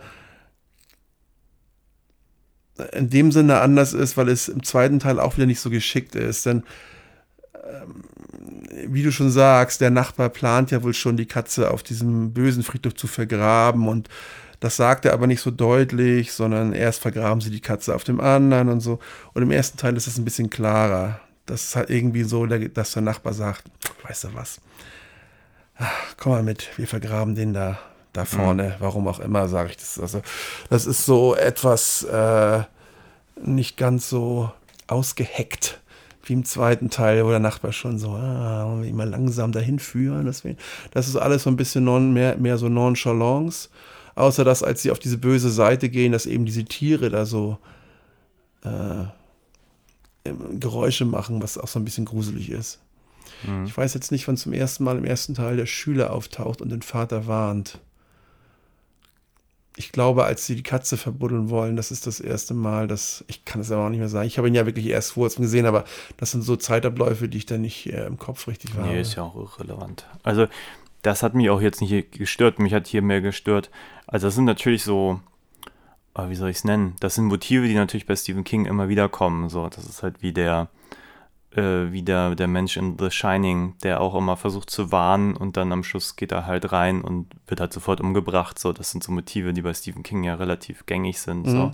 Speaker 2: in dem Sinne anders ist, weil es im zweiten Teil auch wieder nicht so geschickt ist. Denn ähm, wie du schon sagst, der Nachbar plant ja wohl schon, die Katze auf diesem bösen Friedhof zu vergraben und das sagt er aber nicht so deutlich, sondern erst vergraben sie die Katze auf dem anderen und so. Und im ersten Teil ist es ein bisschen klarer. Das ist halt irgendwie so, dass der Nachbar sagt, weißt du was, Ach, komm mal mit, wir vergraben den da, da vorne, warum auch immer, sage ich das. Also, das ist so etwas äh, nicht ganz so ausgeheckt wie im zweiten Teil, wo der Nachbar schon so, ah, mal langsam dahin führen. Das, wär- das ist alles so ein bisschen non, mehr, mehr so Nonchalance. Außer dass, als sie auf diese böse Seite gehen, dass eben diese Tiere da so äh, Geräusche machen, was auch so ein bisschen gruselig ist. Ich weiß jetzt nicht, wann zum ersten Mal im ersten Teil der Schüler auftaucht und den Vater warnt. Ich glaube, als sie die Katze verbuddeln wollen, das ist das erste Mal, dass ich kann es aber auch nicht mehr sagen. Ich habe ihn ja wirklich erst vor kurzem gesehen, aber das sind so Zeitabläufe, die ich dann nicht äh, im Kopf richtig habe.
Speaker 1: Nee, ist ja auch irrelevant. Also, das hat mich auch jetzt nicht gestört. Mich hat hier mehr gestört. Also, das sind natürlich so, äh, wie soll ich es nennen? Das sind Motive, die natürlich bei Stephen King immer wieder kommen. So, das ist halt wie der, äh, wie der, der Mensch in The Shining, der auch immer versucht zu warnen und dann am Schluss geht er halt rein und wird halt sofort umgebracht. So, das sind so Motive, die bei Stephen King ja relativ gängig sind. So.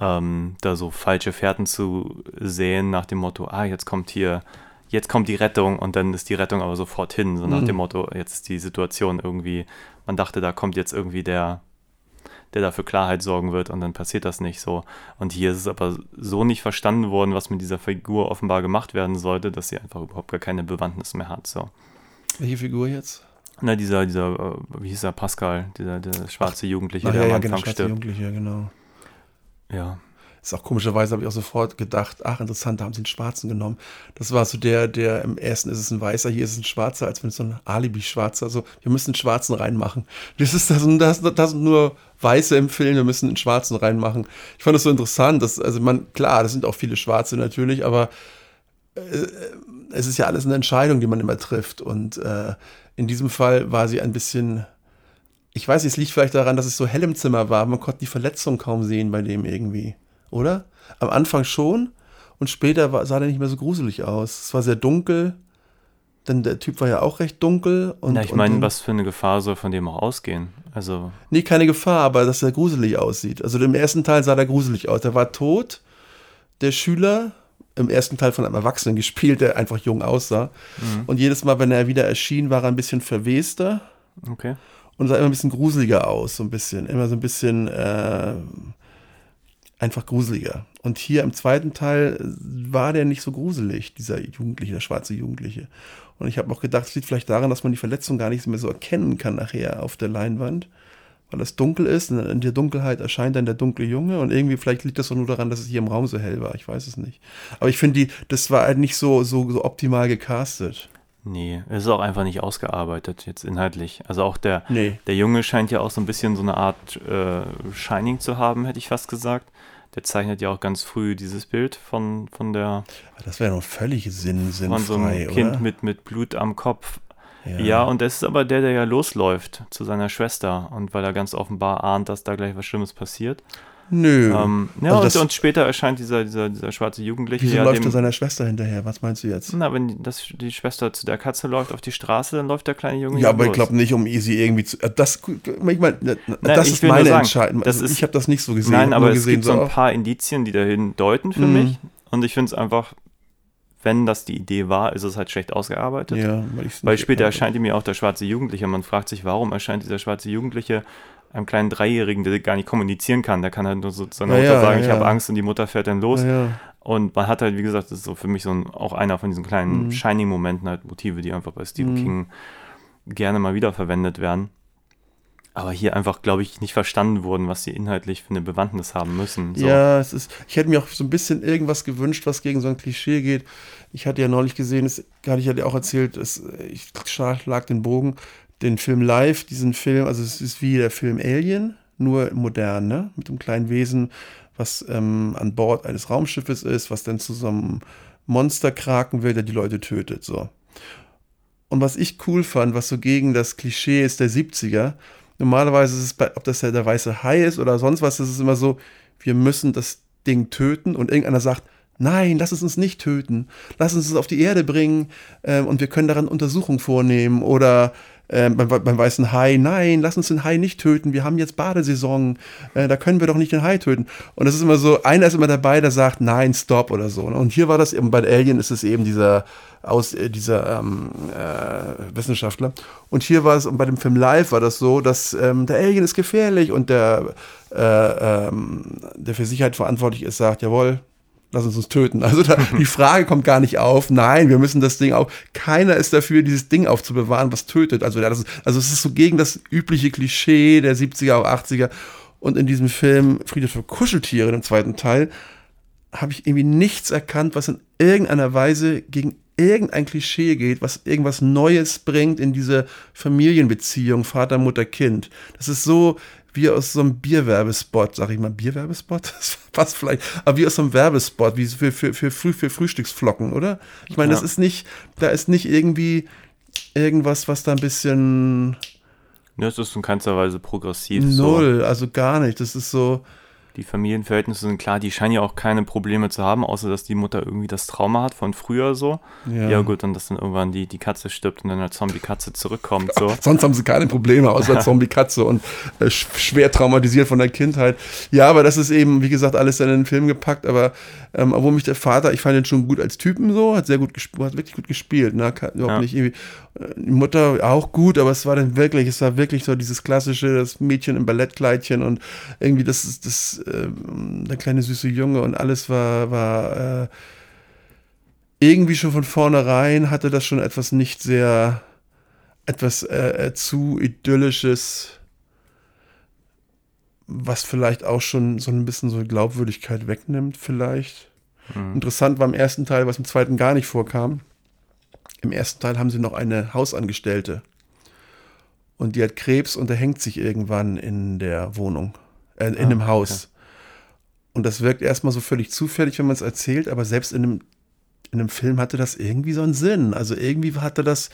Speaker 1: Ähm, da so falsche Fährten zu sehen nach dem Motto, ah, jetzt kommt hier, jetzt kommt die Rettung und dann ist die Rettung aber sofort hin, so nach dem Motto, jetzt ist die Situation irgendwie, man dachte, da kommt jetzt irgendwie der, der da für Klarheit sorgen wird und dann passiert das nicht so. Und hier ist es aber so nicht verstanden worden, was mit dieser Figur offenbar gemacht werden sollte, dass sie einfach überhaupt gar keine Bewandtnis mehr hat. So.
Speaker 2: Welche Figur jetzt?
Speaker 1: Na, dieser, dieser, äh, wie hieß er, Pascal, dieser der schwarze Jugendliche,
Speaker 2: Ach,
Speaker 1: der
Speaker 2: ja,
Speaker 1: am Anfang
Speaker 2: genau, schwarze
Speaker 1: stirbt.
Speaker 2: Jugendliche, genau.
Speaker 1: Ja.
Speaker 2: Ist auch komischerweise, habe ich auch sofort gedacht, ach, interessant, da haben sie einen Schwarzen genommen. Das war so der, der im ersten ist es ein Weißer, hier ist es ein Schwarzer, als wenn es so ein Alibi-Schwarzer, so, wir müssen einen Schwarzen reinmachen. Das ist, das, das, das sind nur Weiße im Film, wir müssen einen Schwarzen reinmachen. Ich fand das so interessant, dass, also man, klar, das sind auch viele Schwarze natürlich, aber äh, es ist ja alles eine Entscheidung, die man immer trifft. Und äh, in diesem Fall war sie ein bisschen ich weiß, es liegt vielleicht daran, dass es so hell im Zimmer war. Man konnte die Verletzung kaum sehen bei dem irgendwie. Oder? Am Anfang schon und später war, sah der nicht mehr so gruselig aus. Es war sehr dunkel. Denn der Typ war ja auch recht dunkel. Und,
Speaker 1: Na, ich meine, was für eine Gefahr soll von dem auch ausgehen? Also.
Speaker 2: Nee, keine Gefahr, aber dass er gruselig aussieht. Also im ersten Teil sah der gruselig aus. Der war tot, der Schüler, im ersten Teil von einem Erwachsenen gespielt, der einfach jung aussah. Mhm. Und jedes Mal, wenn er wieder erschien, war er ein bisschen verwester.
Speaker 1: Okay
Speaker 2: und sah immer ein bisschen gruseliger aus, so ein bisschen, immer so ein bisschen äh, einfach gruseliger. Und hier im zweiten Teil war der nicht so gruselig, dieser Jugendliche, der schwarze Jugendliche. Und ich habe auch gedacht, es liegt vielleicht daran, dass man die Verletzung gar nicht mehr so erkennen kann nachher auf der Leinwand, weil es dunkel ist und in der Dunkelheit erscheint dann der dunkle Junge und irgendwie vielleicht liegt das auch nur daran, dass es hier im Raum so hell war, ich weiß es nicht. Aber ich finde, das war halt nicht so, so, so optimal gecastet.
Speaker 1: Nee, es ist auch einfach nicht ausgearbeitet jetzt inhaltlich. Also auch der,
Speaker 2: nee.
Speaker 1: der Junge scheint ja auch so ein bisschen so eine Art äh, Shining zu haben, hätte ich fast gesagt. Der zeichnet ja auch ganz früh dieses Bild von, von der.
Speaker 2: Das wäre doch völlig sinn, sinnfrei,
Speaker 1: Von so einem Kind
Speaker 2: oder?
Speaker 1: mit, mit Blut am Kopf.
Speaker 2: Ja.
Speaker 1: Ja. und das ist aber der, der ja losläuft zu seiner Schwester. Und weil er ganz offenbar ahnt, dass da gleich was Schlimmes passiert.
Speaker 2: Nö.
Speaker 1: Ähm, ja,
Speaker 2: Also
Speaker 1: und, und später erscheint dieser, dieser, dieser schwarze Jugendliche.
Speaker 2: Wieso
Speaker 1: ja,
Speaker 2: läuft er seiner Schwester hinterher? Was meinst du jetzt?
Speaker 1: Na, wenn das, die Schwester zu der Katze läuft auf die Straße, dann läuft der kleine Junge
Speaker 2: Ja, aber ich
Speaker 1: los.
Speaker 2: glaube nicht, um Easy irgendwie zu. äh, Das, ich meine, das
Speaker 1: ich
Speaker 2: ist
Speaker 1: will nur
Speaker 2: meine Entscheidung. Also
Speaker 1: ist-
Speaker 2: ich habe das nicht so gesehen.
Speaker 1: Nein, aber es
Speaker 2: gesehen,
Speaker 1: gibt so ein
Speaker 2: oh,
Speaker 1: paar Indizien, die dahin deuten für
Speaker 2: Mhm.
Speaker 1: mich. Und ich finde es einfach, wenn das die Idee war, ist es halt schlecht ausgearbeitet.
Speaker 2: Ja, weil,
Speaker 1: Weil später erscheint ihm ja auch der schwarze Jugendliche. Man fragt sich, warum erscheint dieser schwarze Jugendliche einem kleinen Dreijährigen, der gar nicht kommunizieren kann. Der kann halt nur so zu seiner
Speaker 2: Ja,
Speaker 1: Mutter sagen,
Speaker 2: ja,
Speaker 1: ich habe. Angst und die Mutter fährt dann los. Und man hat halt, wie gesagt, das ist so für mich so ein, auch einer von diesen kleinen
Speaker 2: Mhm.
Speaker 1: Shining-Momenten, halt Motive, die einfach bei Stephen
Speaker 2: Mhm.
Speaker 1: King gerne mal wieder verwendet werden. Aber hier einfach, glaube ich, nicht verstanden wurden, was sie inhaltlich für eine Bewandtnis haben müssen. So.
Speaker 2: Ja, es ist. Ich hätte mir auch so ein bisschen irgendwas gewünscht, was gegen so ein Klischee geht. Ich hatte ja neulich gesehen, das hatte ich ja auch erzählt, es, ich schlag den Bogen, den Film Live, diesen Film, also es ist wie der Film Alien, nur modern, ne? Mit einem kleinen Wesen, was ähm, an Bord eines Raumschiffes ist, was dann zu so einem Monsterkraken will, der die Leute tötet. So. Und was ich cool fand, was so gegen das Klischee ist der 70er, normalerweise ist es, bei, ob das ja der weiße Hai ist oder sonst was, ist es immer so, wir müssen das Ding töten und irgendeiner sagt, nein, lass es uns nicht töten, lass uns es auf die Erde bringen ähm, und wir können daran Untersuchungen vornehmen oder ähm, beim, beim weißen Hai, nein, lass uns den Hai nicht töten, wir haben jetzt Badesaison, äh, da können wir doch nicht den Hai töten. Und das ist immer so, einer ist immer dabei, der sagt, nein, stopp oder so. ne? Und hier war das eben, bei Alien ist es eben dieser, aus, äh, dieser ähm, äh, Wissenschaftler. Und hier war es, und bei dem Film Live war das so, dass ähm, der Alien ist gefährlich und der, äh, ähm, der für Sicherheit verantwortlich ist, sagt, jawohl, lass uns uns töten. Also da, die Frage kommt gar nicht auf. Nein, wir müssen das Ding auf. Keiner ist dafür, dieses Ding aufzubewahren, was tötet. Also, das ist, also es ist so gegen das übliche Klischee der 70er, auch 80er. Und in diesem Film Friedhof für Kuscheltiere, dem zweiten Teil, habe ich irgendwie nichts erkannt, was in irgendeiner Weise gegen irgendein Klischee geht, was irgendwas Neues bringt in diese Familienbeziehung Vater, Mutter, Kind. Das ist so wie aus so einem Bierwerbespot, sag ich mal, Bierwerbespot? Das passt vielleicht, aber wie aus so einem Werbespot, wie für, für, für, Früh, für Frühstücksflocken, oder? Ich meine, das
Speaker 1: Ja.
Speaker 2: ist nicht, da ist nicht irgendwie irgendwas, was da ein bisschen
Speaker 1: Ja, es ist in keinster Weise progressiv. So.
Speaker 2: null, also gar nicht. Das ist so,
Speaker 1: Die Familienverhältnisse sind klar, die scheinen ja auch keine Probleme zu haben, außer dass die Mutter irgendwie das Trauma hat von früher so.
Speaker 2: ja.
Speaker 1: Ja, gut, und dass dann irgendwann die, die Katze stirbt und dann als Zombie-Katze zurückkommt. So.
Speaker 2: Sonst haben sie keine Probleme, außer Zombie-Katze und äh, sch- schwer traumatisiert von der Kindheit. Ja, aber das ist eben, wie gesagt, alles in den Film gepackt. Aber ähm, obwohl mich der Vater, ich fand ihn schon gut als Typen so, hat sehr gut gespielt, hat wirklich gut gespielt. Ne? Kann, überhaupt
Speaker 1: Ja.
Speaker 2: nicht irgendwie. äh, Die Mutter auch gut, aber es war dann wirklich, es war wirklich so dieses klassische, das Mädchen im Ballettkleidchen und irgendwie das, ist das, ähm, der kleine süße Junge und alles war, war äh, irgendwie schon von vornherein hatte das schon etwas nicht sehr etwas äh, äh, zu idyllisches, was vielleicht auch schon so ein bisschen so Glaubwürdigkeit wegnimmt, vielleicht. Interessant war im ersten Teil, was im zweiten gar nicht vorkam. Im ersten Teil haben sie noch eine Hausangestellte. Und die hat Krebs und er hängt sich irgendwann in der Wohnung, äh, in dem Haus. Und das wirkt erstmal so völlig zufällig, wenn man es erzählt, aber selbst in einem, in einem Film hatte das irgendwie so einen Sinn. Also irgendwie hatte das,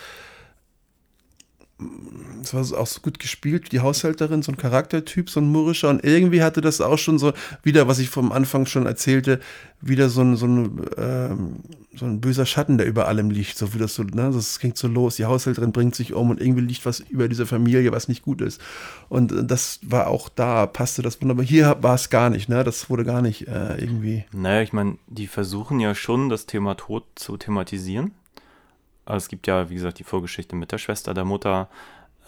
Speaker 2: es war auch so gut gespielt, die Haushälterin, so ein Charaktertyp, so ein murrischer. Und irgendwie hatte das auch schon so, wieder, was ich vom Anfang schon erzählte, wieder so ein, so ein, ähm, so ein böser Schatten, der über allem liegt. So wie das so, ne, das ging so los. Die Haushälterin bringt sich um und irgendwie liegt was über dieser Familie, was nicht gut ist. Und äh, das war auch da, passte das wunderbar. Hier war es gar nicht, ne? Das wurde gar nicht äh, irgendwie.
Speaker 1: Naja, ich meine, die versuchen ja schon, das Thema Tod zu thematisieren. Es gibt ja, wie gesagt, die Vorgeschichte mit der Schwester der Mutter.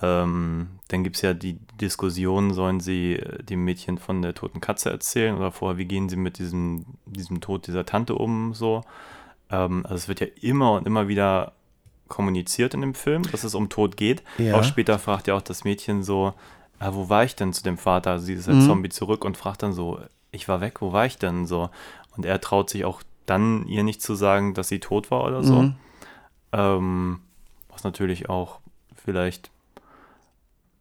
Speaker 1: Ähm, dann gibt es ja die Diskussion, sollen sie äh, dem Mädchen von der toten Katze erzählen oder vorher, wie gehen sie mit diesem, diesem Tod dieser Tante um, so. Ähm, also es wird ja immer und immer wieder kommuniziert in dem Film, dass es um Tod geht.
Speaker 2: Ja.
Speaker 1: Auch später fragt ja auch das Mädchen so, ah, wo war ich denn zu dem Vater? Also sie ist als Zombie zurück und fragt dann so, ich war weg, wo war ich denn so? Und er traut sich auch dann ihr nicht zu sagen, dass sie tot war oder so.
Speaker 2: Mhm.
Speaker 1: Ähm, was natürlich auch vielleicht,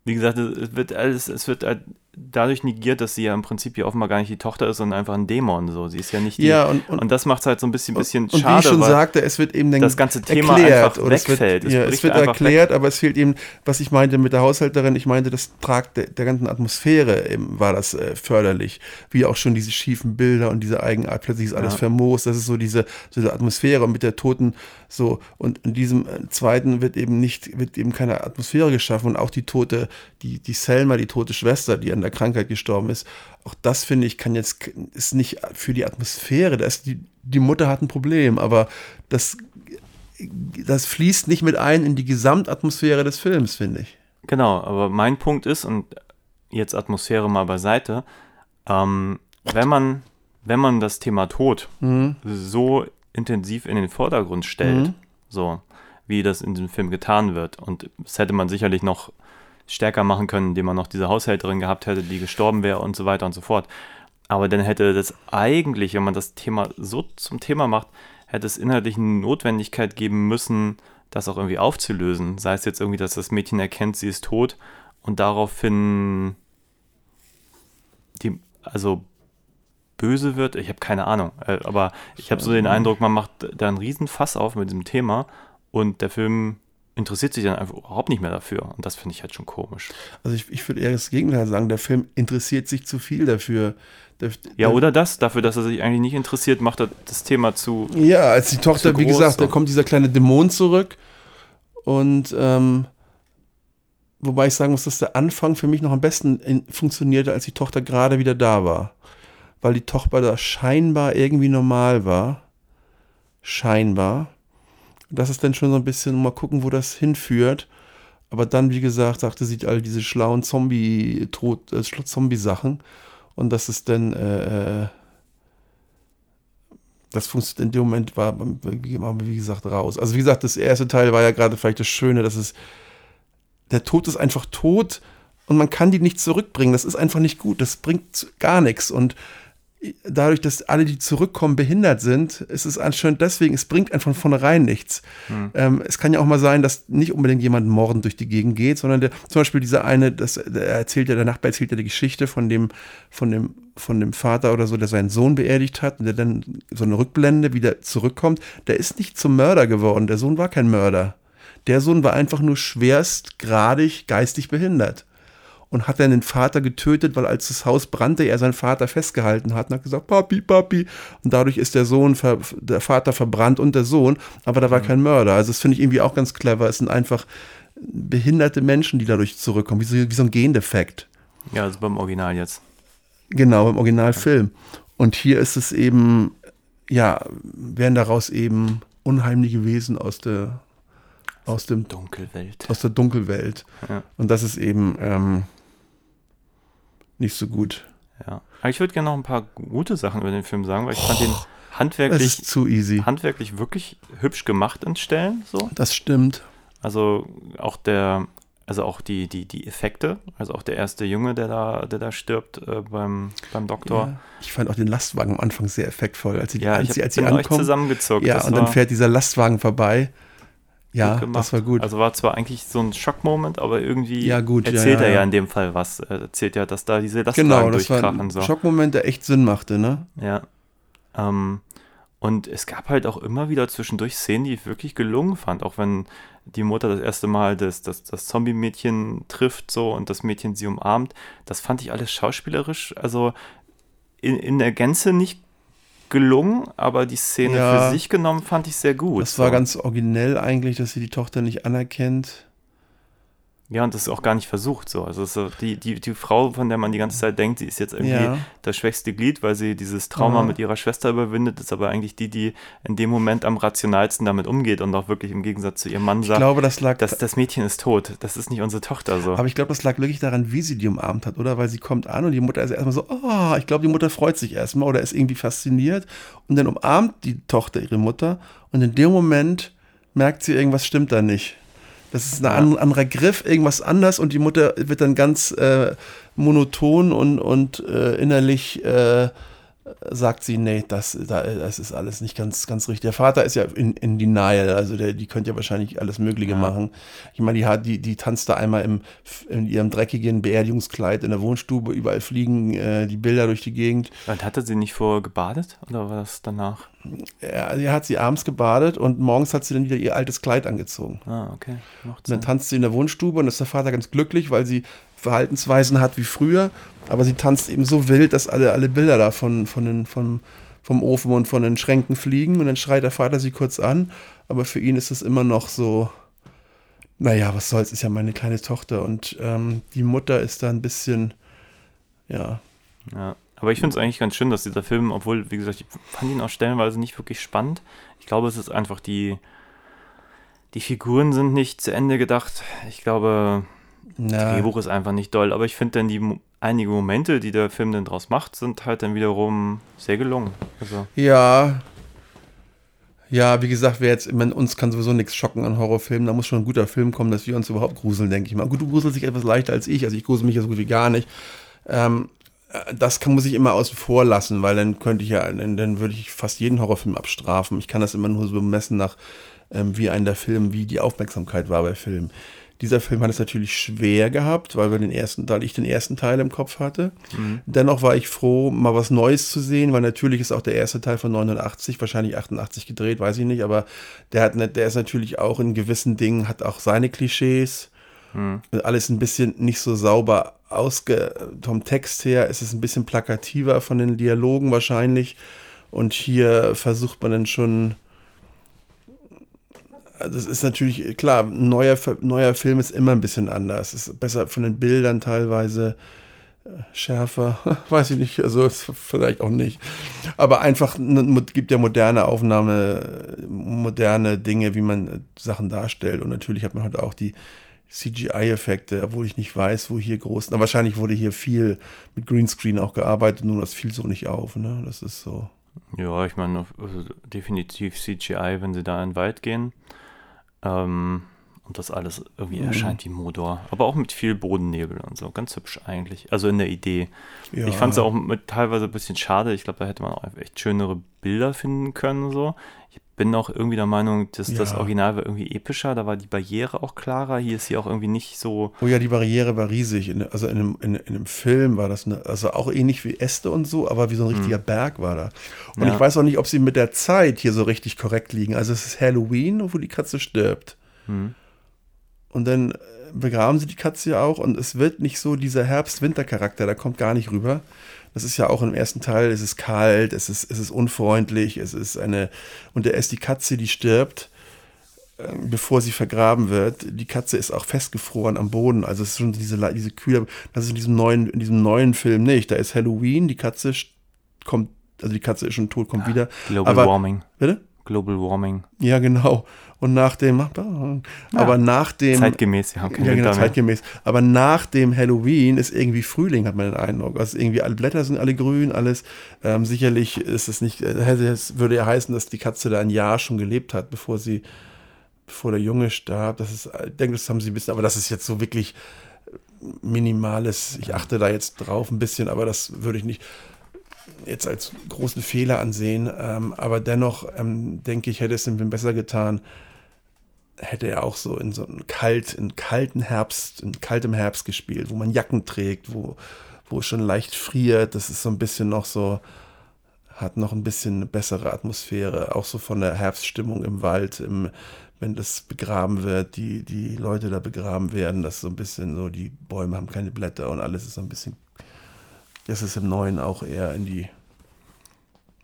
Speaker 1: wie gesagt, es wird alles, es wird halt dadurch negiert, dass sie ja im Prinzip ja offenbar gar nicht die Tochter ist, sondern einfach ein Dämon. So, sie ist ja nicht die.
Speaker 2: Ja, und- und-
Speaker 1: das macht es halt so ein bisschen, bisschen
Speaker 2: und
Speaker 1: schade.
Speaker 2: wie ich schon sagte, es wird eben dann
Speaker 1: das ganze Thema
Speaker 2: erklärt,
Speaker 1: einfach
Speaker 2: oder es wird,
Speaker 1: wegfällt. Es
Speaker 2: ja, es wird erklärt, aber es fehlt eben, was ich meinte mit der Haushälterin, ich meinte, das tragt der, der ganzen Atmosphäre eben, war das äh, förderlich. Wie auch schon diese schiefen Bilder und diese Eigenart, plötzlich ist alles
Speaker 1: Ja.
Speaker 2: vermoost, das ist so diese, so diese Atmosphäre und mit der Toten so. Und in diesem äh, zweiten wird eben nicht, wird eben keine Atmosphäre geschaffen und auch die tote, die, die Selma, die tote Schwester, die an der Krankheit gestorben ist, auch das finde ich, kann jetzt, ist nicht für die Atmosphäre, da ist die, die Mutter hat ein Problem, aber das, das fließt nicht mit ein in die Gesamtatmosphäre des Films, finde ich.
Speaker 1: Genau, aber mein Punkt ist, und jetzt Atmosphäre mal beiseite, ähm, wenn man, wenn man das Thema Tod so intensiv in den Vordergrund stellt, so wie das in diesem Film getan wird, und das hätte man sicherlich noch stärker machen können, indem man noch diese Haushälterin gehabt hätte, die gestorben wäre und so weiter und so fort. Aber dann hätte das eigentlich, wenn man das Thema so zum Thema macht, hätte es inhaltlich eine Notwendigkeit geben müssen, das auch irgendwie aufzulösen. Sei es jetzt irgendwie, dass das Mädchen erkennt, sie ist tot und daraufhin die, also böse wird. Ich habe keine Ahnung. Äh, Aber ich habe so den Eindruck, man macht da einen riesen Fass auf mit diesem Thema und der Film interessiert sich dann einfach überhaupt nicht mehr dafür. Und das finde ich halt schon komisch.
Speaker 2: Also ich, ich würde eher das Gegenteil sagen, der Film interessiert sich zu viel dafür. Der,
Speaker 1: Ja,
Speaker 2: der,
Speaker 1: oder das, dafür, dass er sich eigentlich nicht interessiert, macht er das Thema zu.
Speaker 2: Ja, als die Tochter, wie gesagt, da kommt dieser kleine Dämon zurück und ähm, wobei ich sagen muss, dass der Anfang für mich noch am besten in, funktionierte, als die Tochter gerade wieder da war. Weil die Tochter da scheinbar irgendwie normal war. Scheinbar. Das ist dann schon so ein bisschen, mal gucken, wo das hinführt. Aber dann, wie gesagt, sagte sie all diese schlauen Zombie, Tod, äh, Zombie-Sachen. Und das ist dann, äh, äh, das funktioniert in dem Moment war wie gesagt raus. Also wie gesagt, das erste Teil war ja gerade vielleicht das Schöne, dass es der Tod ist einfach tot und man kann die nicht zurückbringen. Das ist einfach nicht gut. Das bringt gar nichts und dadurch, dass alle, die zurückkommen, behindert sind, ist es anscheinend deswegen, es bringt einfach von vornherein nichts. Ähm, es kann ja auch mal sein, dass nicht unbedingt jemand mordend durch die Gegend geht, sondern der, zum Beispiel dieser eine, das, der erzählt ja, der Nachbar erzählt ja die Geschichte von dem, von dem, von dem Vater oder so, der seinen Sohn beerdigt hat und der dann so eine Rückblende wieder zurückkommt. Der ist nicht zum Mörder geworden. Der Sohn war kein Mörder. Der Sohn war einfach nur schwerst gradig geistig behindert und hat dann den Vater getötet, weil als das Haus brannte, er seinen Vater festgehalten hat und hat gesagt, Papi, Papi. Und dadurch ist der Sohn, ver, der Vater verbrannt und der Sohn, aber da war kein Mörder. Also das finde ich irgendwie auch ganz clever. Es sind einfach behinderte Menschen, die dadurch zurückkommen, wie so, wie so ein Gendefekt.
Speaker 1: Ja, also beim Original jetzt.
Speaker 2: Genau, im Originalfilm. Und hier ist es eben, ja, werden daraus eben unheimliche Wesen aus der, aus dem
Speaker 1: Dunkelwelt.
Speaker 2: aus der Dunkelwelt.
Speaker 1: Ja.
Speaker 2: Und das ist eben ähm, nicht so gut.
Speaker 1: Ja. Aber ich würde gerne noch ein paar gute Sachen über den Film sagen, weil ich fand den
Speaker 2: Das
Speaker 1: handwerklich,
Speaker 2: zu easy.
Speaker 1: handwerklich wirklich hübsch gemacht in Stellen. So.
Speaker 2: Das stimmt.
Speaker 1: Also auch der, also auch die, die, die Effekte, also auch der erste Junge, der da, der da stirbt äh, beim, beim Doktor.
Speaker 2: Ja. Ich fand auch den Lastwagen am Anfang sehr effektvoll, als sie,
Speaker 1: Ja,
Speaker 2: als
Speaker 1: ich hab
Speaker 2: als sie ankommen.
Speaker 1: zusammengezuckt.
Speaker 2: Ja,
Speaker 1: Das
Speaker 2: und dann fährt dieser Lastwagen vorbei. Ja,
Speaker 1: gut gemacht.
Speaker 2: das war gut.
Speaker 1: Also war zwar eigentlich so ein Schockmoment, aber irgendwie
Speaker 2: Ja, gut, ja,
Speaker 1: erzählt
Speaker 2: ja,
Speaker 1: er ja
Speaker 2: ja.
Speaker 1: in dem Fall was. Er erzählt ja, dass da diese Lastwagen
Speaker 2: genau, das war
Speaker 1: durchkrachen.
Speaker 2: ein
Speaker 1: So.
Speaker 2: Schockmoment, der echt Sinn machte, ne?
Speaker 1: Ja. Ähm, und es gab halt auch immer wieder zwischendurch Szenen, die ich wirklich gelungen fand, auch wenn die Mutter das erste Mal das, das, das Zombie-Mädchen trifft so und das Mädchen sie umarmt. Das fand ich alles schauspielerisch, also in, in der Gänze nicht gelungen, aber die Szene
Speaker 2: Ja.
Speaker 1: für sich genommen fand ich sehr gut.
Speaker 2: Das war
Speaker 1: so.
Speaker 2: ganz originell eigentlich, dass sie die Tochter nicht anerkennt.
Speaker 1: Ja, und das ist auch gar nicht versucht so. Also so die, die, die Frau, von der man die ganze Zeit denkt, sie ist jetzt irgendwie
Speaker 2: Ja.
Speaker 1: das schwächste Glied, weil sie dieses Trauma
Speaker 2: Ja.
Speaker 1: mit ihrer Schwester überwindet, ist aber eigentlich die, die in dem Moment am rationalsten damit umgeht und auch wirklich im Gegensatz zu ihrem Mann
Speaker 2: Ich
Speaker 1: sagt,
Speaker 2: glaube, das lag.
Speaker 1: das, das Mädchen ist tot, das ist nicht unsere Tochter so.
Speaker 2: aber ich glaube, das lag wirklich daran, wie sie die umarmt hat, oder? Weil sie kommt an und die Mutter ist erstmal so, oh, ich glaube, die Mutter freut sich erstmal oder ist irgendwie fasziniert. Und dann umarmt die Tochter ihre Mutter und in dem Moment merkt sie, irgendwas stimmt da nicht. Das ist ein
Speaker 1: Ja.
Speaker 2: an- anderer Griff, irgendwas anders und die Mutter wird dann ganz äh, monoton und, und äh, innerlich äh, sagt sie, nee, das, da, das ist alles nicht ganz, ganz richtig. Der Vater ist ja in, in Denial, also der, die könnte ja wahrscheinlich alles Mögliche
Speaker 1: Ja.
Speaker 2: machen. Ich meine, die, hat, die, die tanzt da einmal im, in ihrem dreckigen Beerdigungskleid in der Wohnstube, überall fliegen äh, die Bilder durch die Gegend.
Speaker 1: Und hatte sie nicht vorher gebadet oder war das danach?
Speaker 2: Ja, sie hat sie abends gebadet und morgens hat sie dann wieder ihr altes Kleid angezogen.
Speaker 1: Ah, okay. Macht
Speaker 2: Und dann tanzt sie in der Wohnstube und ist der Vater ganz glücklich, weil sie Verhaltensweisen hat wie früher. Aber sie tanzt eben so wild, dass alle, alle Bilder da von, von den, vom, vom Ofen und von den Schränken fliegen. Und dann schreit der Vater sie kurz an. Aber für ihn ist es immer noch so, naja, was soll's, ist ja meine kleine Tochter. Und ähm, die Mutter ist da ein bisschen, ja,
Speaker 1: Ja. Aber ich finde es eigentlich ganz schön, dass dieser Film, obwohl, wie gesagt, ich fand ihn auch stellenweise nicht wirklich spannend. Ich glaube, es ist einfach die, die Figuren sind nicht zu Ende gedacht. Ich glaube,
Speaker 2: na,
Speaker 1: Drehbuch ist einfach nicht doll, aber ich finde dann die einige Momente, die der Film dann draus macht, sind halt dann wiederum sehr gelungen. Also,
Speaker 2: Ja. Ja, wie gesagt, wer jetzt, ich meine, uns kann sowieso nichts schocken an Horrorfilmen. Da muss schon ein guter Film kommen, dass wir uns überhaupt gruseln, denke ich mal. Gut, du gruselst dich etwas leichter als ich, also ich grusel mich ja so gut wie gar nicht. Ähm, äh, das kann, muss ich immer außen vor lassen, weil dann könnte ich ja, dann, dann würde ich fast jeden Horrorfilm abstrafen. Ich kann das immer nur so bemessen nach, ähm, wie ein der Film, wie die Aufmerksamkeit war bei Filmen. Dieser Film hat es natürlich schwer gehabt, weil wir den ersten, weil ich den ersten Teil im Kopf hatte. Dennoch war ich froh, mal was Neues zu sehen, weil natürlich ist auch der erste Teil von 89, wahrscheinlich 88 gedreht, weiß ich nicht, aber der hat, ne- der ist natürlich auch in gewissen Dingen, hat auch seine Klischees. Alles ein bisschen nicht so sauber ausge, vom Text her ist es ein bisschen plakativer von den Dialogen wahrscheinlich. Und hier versucht man dann schon, also es ist natürlich, klar, ein neuer, neuer Film ist immer ein bisschen anders. Ist besser von den Bildern teilweise äh, schärfer, weiß ich nicht, also vielleicht auch nicht. Aber einfach n- gibt ja moderne Aufnahme, moderne Dinge, wie man äh, Sachen darstellt. Und natürlich hat man halt auch die CGI-Effekte, obwohl ich nicht weiß, wo hier groß. Na, wahrscheinlich wurde hier viel mit Greenscreen auch gearbeitet, nur das fiel so nicht auf. Ne? Das ist so.
Speaker 1: ja, ich meine, also definitiv CGI, wenn sie da in den Wald gehen. Ähm, und das alles irgendwie
Speaker 2: Mhm.
Speaker 1: erscheint wie Modor. Aber auch mit viel Bodennebel und so. Ganz hübsch eigentlich. Also in der Idee.
Speaker 2: Ja.
Speaker 1: Ich fand es auch mit, teilweise ein bisschen schade. Ich glaube, da hätte man auch echt schönere Bilder finden können. So. Ich bin auch irgendwie der Meinung, dass das
Speaker 2: Ja.
Speaker 1: Original war irgendwie epischer. Da war die Barriere auch klarer. Hier ist sie auch irgendwie nicht so.
Speaker 2: Oh ja, die Barriere war riesig. In, also in einem, in, in einem Film war das eine, also auch ähnlich wie Äste und so, aber wie so ein richtiger Berg war da. Und
Speaker 1: Ja.
Speaker 2: ich weiß auch nicht, ob sie mit der Zeit hier so richtig korrekt liegen. Also es ist Halloween, wo die Katze stirbt.
Speaker 1: Hm.
Speaker 2: Und dann äh, begraben sie die Katze ja auch und es wird nicht so dieser Herbst-Winter-Charakter, der kommt gar nicht rüber. Das ist ja auch im ersten Teil, es ist kalt, es ist, es ist unfreundlich, es ist eine, und da ist die Katze, die stirbt, äh, bevor sie vergraben wird. Die Katze ist auch festgefroren am Boden, also es ist schon diese, diese Kühle, das ist in diesem neuen, in diesem neuen Film nicht. Da ist Halloween, die Katze kommt, also die Katze ist schon tot, kommt wieder.
Speaker 1: Global
Speaker 2: Aber-
Speaker 1: Warming.
Speaker 2: Bitte?
Speaker 1: Global Warming.
Speaker 2: Ja, genau. Und nach dem, aber nach dem,
Speaker 1: Zeitgemäß, ja.
Speaker 2: ja, genau, zeitgemäß. Aber nach dem Halloween ist irgendwie Frühling, hat man den Eindruck. Also irgendwie alle Blätter sind alle grün, alles. Ähm, sicherlich ist es nicht, äh, es würde ja heißen, dass die Katze da ein Jahr schon gelebt hat, bevor sie bevor der Junge starb. Das ist, ich denke, das haben sie ein bisschen, aber das ist jetzt so wirklich minimales. Ich achte da jetzt drauf ein bisschen, aber das würde ich nicht jetzt als großen Fehler ansehen. Ähm, aber dennoch ähm, denke ich, hätte es Film besser getan, hätte er auch so in so einem kalt, in kalten Herbst, in kaltem Herbst gespielt, wo man Jacken trägt, wo, wo es schon leicht friert. Das ist so ein bisschen noch so, hat noch ein bisschen eine bessere Atmosphäre, auch so von der Herbststimmung im Wald, im, wenn das begraben wird, die, die Leute da begraben werden, das ist so ein bisschen so, die Bäume haben keine Blätter und alles ist so ein bisschen, das ist im Neuen auch eher in die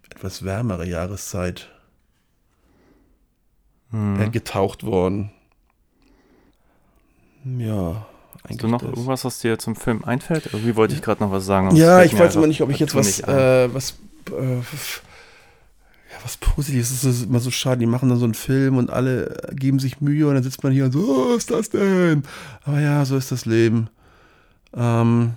Speaker 2: etwas wärmere Jahreszeit
Speaker 1: Hm.
Speaker 2: getaucht worden. Ja,
Speaker 1: Hast du noch
Speaker 2: das.
Speaker 1: irgendwas, was dir zum Film einfällt? Irgendwie wollte ich gerade noch was sagen.
Speaker 2: Ja,
Speaker 1: es
Speaker 2: ich weiß immer nicht, ob ich jetzt was, äh, was, äh, ja, was Positives, es ist immer so schade, die machen dann so einen Film und alle geben sich Mühe und dann sitzt man hier und so, oh, was ist das denn? Aber ja, so ist das Leben. Ähm,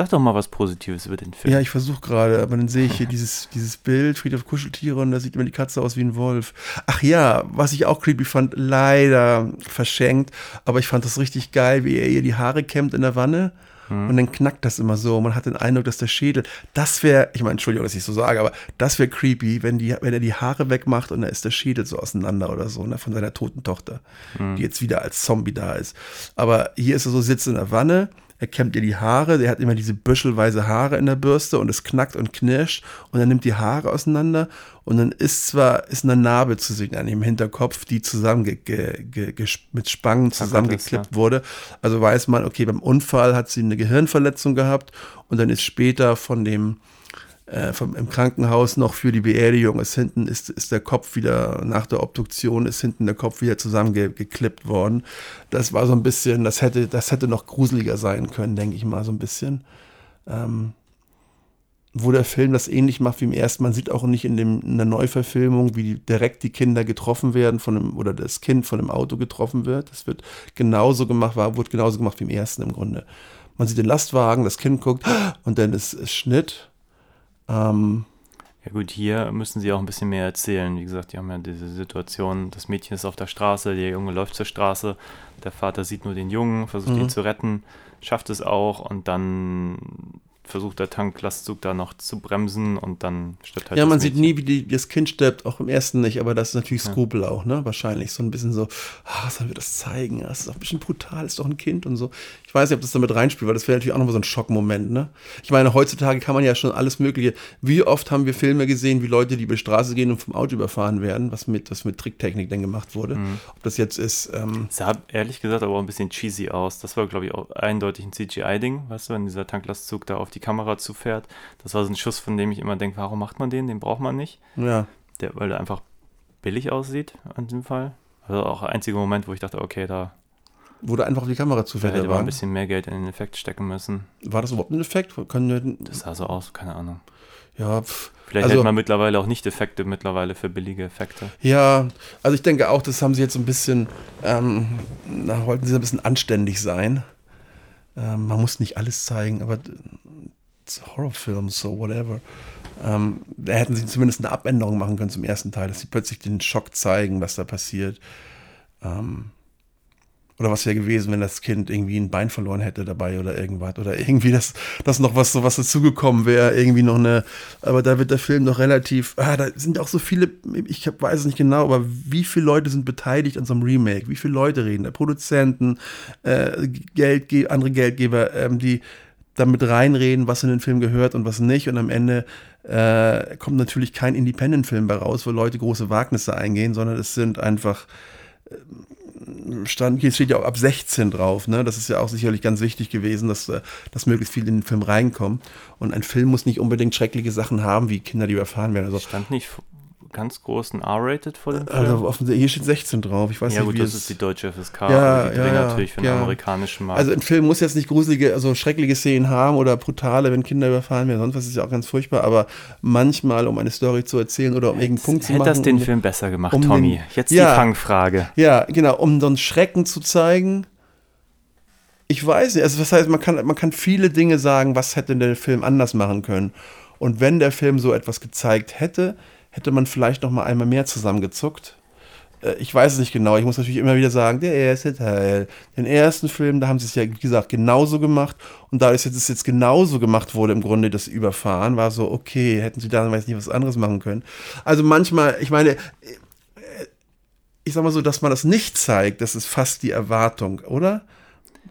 Speaker 1: Sag doch mal was Positives über den Film.
Speaker 2: ja, ich versuche gerade, aber dann sehe ich hier dieses, dieses Bild, Friedhof Kuscheltiere und da sieht immer die Katze aus wie ein Wolf. Ach ja, was ich auch creepy fand, leider verschenkt, aber ich fand das richtig geil, wie er ihr die Haare kämmt in der Wanne. Und dann knackt das immer so. Man hat den Eindruck, dass der Schädel. Das wäre, ich meine, Entschuldigung, dass ich so sage, aber das wäre creepy, wenn, die, wenn er die Haare wegmacht und da ist der Schädel so auseinander oder so, ne, von seiner toten Tochter, die jetzt wieder als Zombie da ist. Aber hier ist er so, sitzt in der Wanne, er kämmt ihr die Haare, der hat immer diese büschelweise Haare in der Bürste und es knackt und knirscht und er nimmt die Haare auseinander und dann ist zwar, ist eine Narbe zu sehen an dem Hinterkopf, die zusammen mit Spangen zusammengeklippt
Speaker 1: ja.
Speaker 2: wurde. Also weiß man, okay, beim Unfall hat sie eine Gehirnverletzung gehabt und dann ist später von dem äh, vom, im Krankenhaus noch für die Beerdigung ist hinten ist, ist der Kopf wieder nach der Obduktion ist hinten der Kopf wieder zusammengeklippt worden. Das war so ein bisschen, das hätte das hätte noch gruseliger sein können, denke ich mal so ein bisschen. Ähm, wo der Film das ähnlich macht wie im ersten. Man sieht auch nicht in, dem, in der Neuverfilmung, wie direkt die Kinder getroffen werden von dem, oder das Kind von dem Auto getroffen wird. Das wird genauso gemacht, war, wurde genauso gemacht wie im ersten im Grunde. Man sieht den Lastwagen, das Kind guckt und dann ist, ist Schnitt. Ähm,
Speaker 1: Ja gut, hier müssen sie auch ein bisschen mehr erzählen. Wie gesagt, die haben ja diese Situation, das Mädchen ist auf der Straße, der Junge läuft zur Straße, der Vater sieht nur den Jungen, versucht
Speaker 2: Mhm.
Speaker 1: ihn zu retten, schafft es auch und dann versucht der Tanklastzug da noch zu bremsen und dann stirbt halt
Speaker 2: ja, man sieht
Speaker 1: Mädchen.
Speaker 2: nie, wie die, das Kind stirbt, auch im ersten nicht, aber das ist natürlich Skrupel auch, ne? Wahrscheinlich. So ein bisschen so, ah, sollen wir das zeigen? Das ist auch ein bisschen brutal, ist doch ein Kind und so. Ich weiß nicht, ob das damit reinspielt, weil das wäre natürlich auch nochmal so ein Schockmoment, ne? Ich meine, heutzutage kann man ja schon alles Mögliche. Wie oft haben wir Filme gesehen, wie Leute, die über die Straße gehen und vom Auto überfahren werden, was mit, was mit Tricktechnik dann gemacht wurde.
Speaker 1: Mhm.
Speaker 2: Ob das jetzt ist, ähm,
Speaker 1: Sah ehrlich gesagt aber auch ein bisschen cheesy aus. Das war, glaube ich, auch eindeutig ein CGI-Ding, weißt du, wenn dieser Tanklastzug da auf die Kamera zufährt. Das war so ein Schuss, von dem ich immer denke, warum macht man den? Den braucht man nicht.
Speaker 2: ja.
Speaker 1: Der, weil der einfach billig aussieht in dem Fall. Also auch der einzige Moment, wo ich dachte, okay, da
Speaker 2: Wurde einfach auf die Kamera zu
Speaker 1: hätte
Speaker 2: fällt.
Speaker 1: man ein bisschen mehr Geld in den Effekt stecken müssen.
Speaker 2: War das überhaupt ein Effekt? Können wir,
Speaker 1: Das sah so aus, keine Ahnung.
Speaker 2: ja, pff.
Speaker 1: Vielleicht
Speaker 2: Also-
Speaker 1: hält man mittlerweile auch nicht Effekte mittlerweile für billige Effekte.
Speaker 2: Ja, also ich denke auch, das haben sie jetzt so ein bisschen, ähm, da wollten sie ein bisschen anständig sein. Ähm, man muss nicht alles zeigen, aber it's Horrorfilms, so whatever. Ähm, da hätten sie zumindest eine Abänderung machen können zum ersten Teil, dass sie plötzlich den Schock zeigen, was da passiert. Ähm, oder was wäre gewesen, wenn das Kind irgendwie ein Bein verloren hätte dabei oder irgendwas. Oder irgendwie, dass das noch was, so was dazugekommen wäre. Irgendwie noch eine. Aber da wird der Film noch relativ. Ah, da sind auch so viele. Ich hab, weiß es nicht genau, aber wie viele Leute sind beteiligt an so einem Remake? Wie viele Leute reden? Da? Produzenten, äh, Geldge andere Geldgeber, ähm, die damit reinreden, was in den Film gehört und was nicht. Und am Ende äh, kommt natürlich kein Independent-Film bei raus, wo Leute große Wagnisse eingehen, sondern es sind einfach stand, hier steht ja auch ab 16 drauf, ne? Das ist ja auch sicherlich ganz wichtig gewesen, dass, äh, dass möglichst viel in den Film reinkommen. Und ein Film muss nicht unbedingt schreckliche Sachen haben, wie Kinder, die überfahren werden. Also,
Speaker 1: Stand nicht ganz groß ein R-Rated vor dem Film?
Speaker 2: also offensichtlich, hier steht 16 drauf. Ich weiß
Speaker 1: ja
Speaker 2: nicht,
Speaker 1: gut,
Speaker 2: wie
Speaker 1: das ist die deutsche FSK,
Speaker 2: Ja,
Speaker 1: die
Speaker 2: ja, ja,
Speaker 1: natürlich für den
Speaker 2: ja.
Speaker 1: amerikanischen Markt.
Speaker 2: Also ein Film muss jetzt nicht gruselige, also schreckliche Szenen haben oder brutale, wenn Kinder überfahren werden, sonst was ist ja auch ganz furchtbar, aber manchmal, um eine Story zu erzählen oder um irgendeinen Punkt zu
Speaker 1: Hätte
Speaker 2: machen.
Speaker 1: das den
Speaker 2: um,
Speaker 1: Film besser gemacht,
Speaker 2: um den-
Speaker 1: Tommy? Jetzt
Speaker 2: Ja.
Speaker 1: die Fangfrage.
Speaker 2: Ja, genau, um so einen Schrecken zu zeigen. Ich weiß nicht, also was heißt, man kann, man kann viele Dinge sagen, was hätte der Film anders machen können. Und wenn der Film so etwas gezeigt hätte, hätte man vielleicht noch mal einmal mehr zusammengezuckt. Äh, Ich weiß es nicht genau. Ich muss natürlich immer wieder sagen, der erste Teil. Den ersten Film, da haben sie es ja, wie gesagt, genauso gemacht. Und da es jetzt, es jetzt genauso gemacht wurde, im Grunde das Überfahren, war so, okay, hätten sie da, weiß nicht, was anderes machen können. Also manchmal, ich meine, ich sag mal so, dass man das nicht zeigt, das ist fast die Erwartung, oder?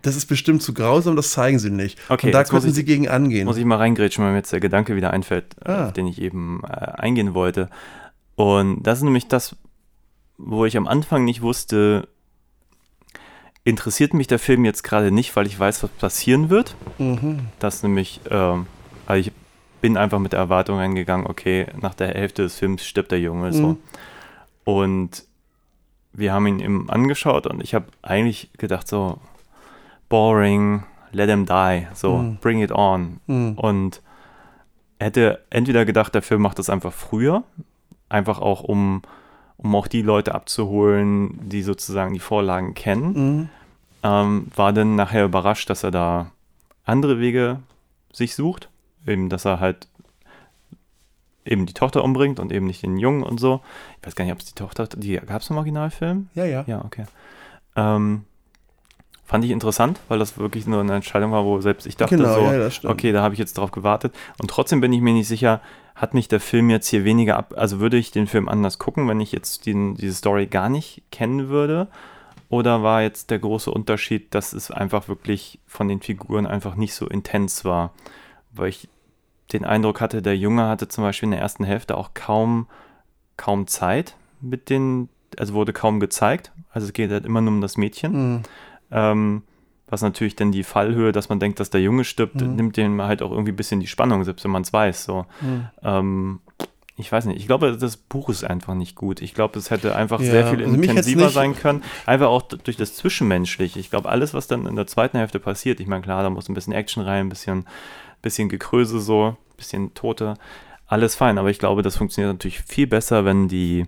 Speaker 2: Das ist bestimmt zu grausam, das zeigen sie nicht.
Speaker 1: Okay,
Speaker 2: Und da
Speaker 1: ich-
Speaker 2: sie gegen angehen.
Speaker 1: Muss ich mal reingrätschen, weil mir jetzt der Gedanke wieder einfällt, äh,
Speaker 2: Ah.
Speaker 1: auf den ich eben äh, eingehen wollte. Und das ist nämlich das, wo ich am Anfang nicht wusste, interessiert mich der Film jetzt gerade nicht, weil ich weiß, was passieren wird.
Speaker 2: Mhm.
Speaker 1: Das nämlich, ähm, also ich bin einfach mit der Erwartung reingegangen, okay, nach der Hälfte des Films stirbt der Junge so.
Speaker 2: Mhm.
Speaker 1: Und wir haben ihn eben angeschaut und ich habe eigentlich gedacht so, boring, let him die, so,
Speaker 2: Mhm.
Speaker 1: bring it on.
Speaker 2: Mhm.
Speaker 1: Und hätte entweder gedacht, der Film macht das einfach früher, einfach auch um, um auch die Leute abzuholen, die sozusagen die Vorlagen kennen
Speaker 2: Mhm.
Speaker 1: ähm, war dann nachher überrascht, dass er da andere Wege sich sucht. Eben, dass er halt eben die Tochter umbringt und eben nicht den Jungen und so. Ich weiß gar nicht, ob es die Tochter, die gab es im Originalfilm?
Speaker 2: Ja, ja.
Speaker 1: Ja, okay. Ähm, fand ich interessant, weil das wirklich nur eine Entscheidung war, wo selbst ich dachte
Speaker 2: Genau,
Speaker 1: so,
Speaker 2: ja,
Speaker 1: okay, da habe ich jetzt drauf gewartet. Und trotzdem bin ich mir nicht sicher, hat mich der Film jetzt hier weniger ab, also würde ich den Film anders gucken, wenn ich jetzt den, diese Story gar nicht kennen würde? Oder war jetzt der große Unterschied, dass es einfach wirklich von den Figuren einfach nicht so intens war? Weil ich den Eindruck hatte, der Junge hatte zum Beispiel in der ersten Hälfte auch kaum, kaum Zeit mit den, also wurde kaum gezeigt. Also es geht halt immer nur um das Mädchen.
Speaker 2: Mhm.
Speaker 1: Ähm, was natürlich dann die Fallhöhe, dass man denkt, dass der Junge stirbt,
Speaker 2: Mhm.
Speaker 1: nimmt dem halt auch irgendwie ein bisschen die Spannung, selbst wenn man es weiß. So.
Speaker 2: Mhm.
Speaker 1: Ähm, ich weiß nicht, ich glaube, das Buch ist einfach nicht gut. Ich glaube, es hätte einfach
Speaker 2: Ja,
Speaker 1: sehr viel
Speaker 2: also
Speaker 1: intensiver sein können. Einfach auch durch das Zwischenmenschliche. Ich glaube, alles, was dann in der zweiten Hälfte passiert, ich meine, klar, da muss ein bisschen Action rein, ein bisschen, bisschen Gekröse so, ein bisschen Tote, alles fein. Aber ich glaube, das funktioniert natürlich viel besser, wenn die,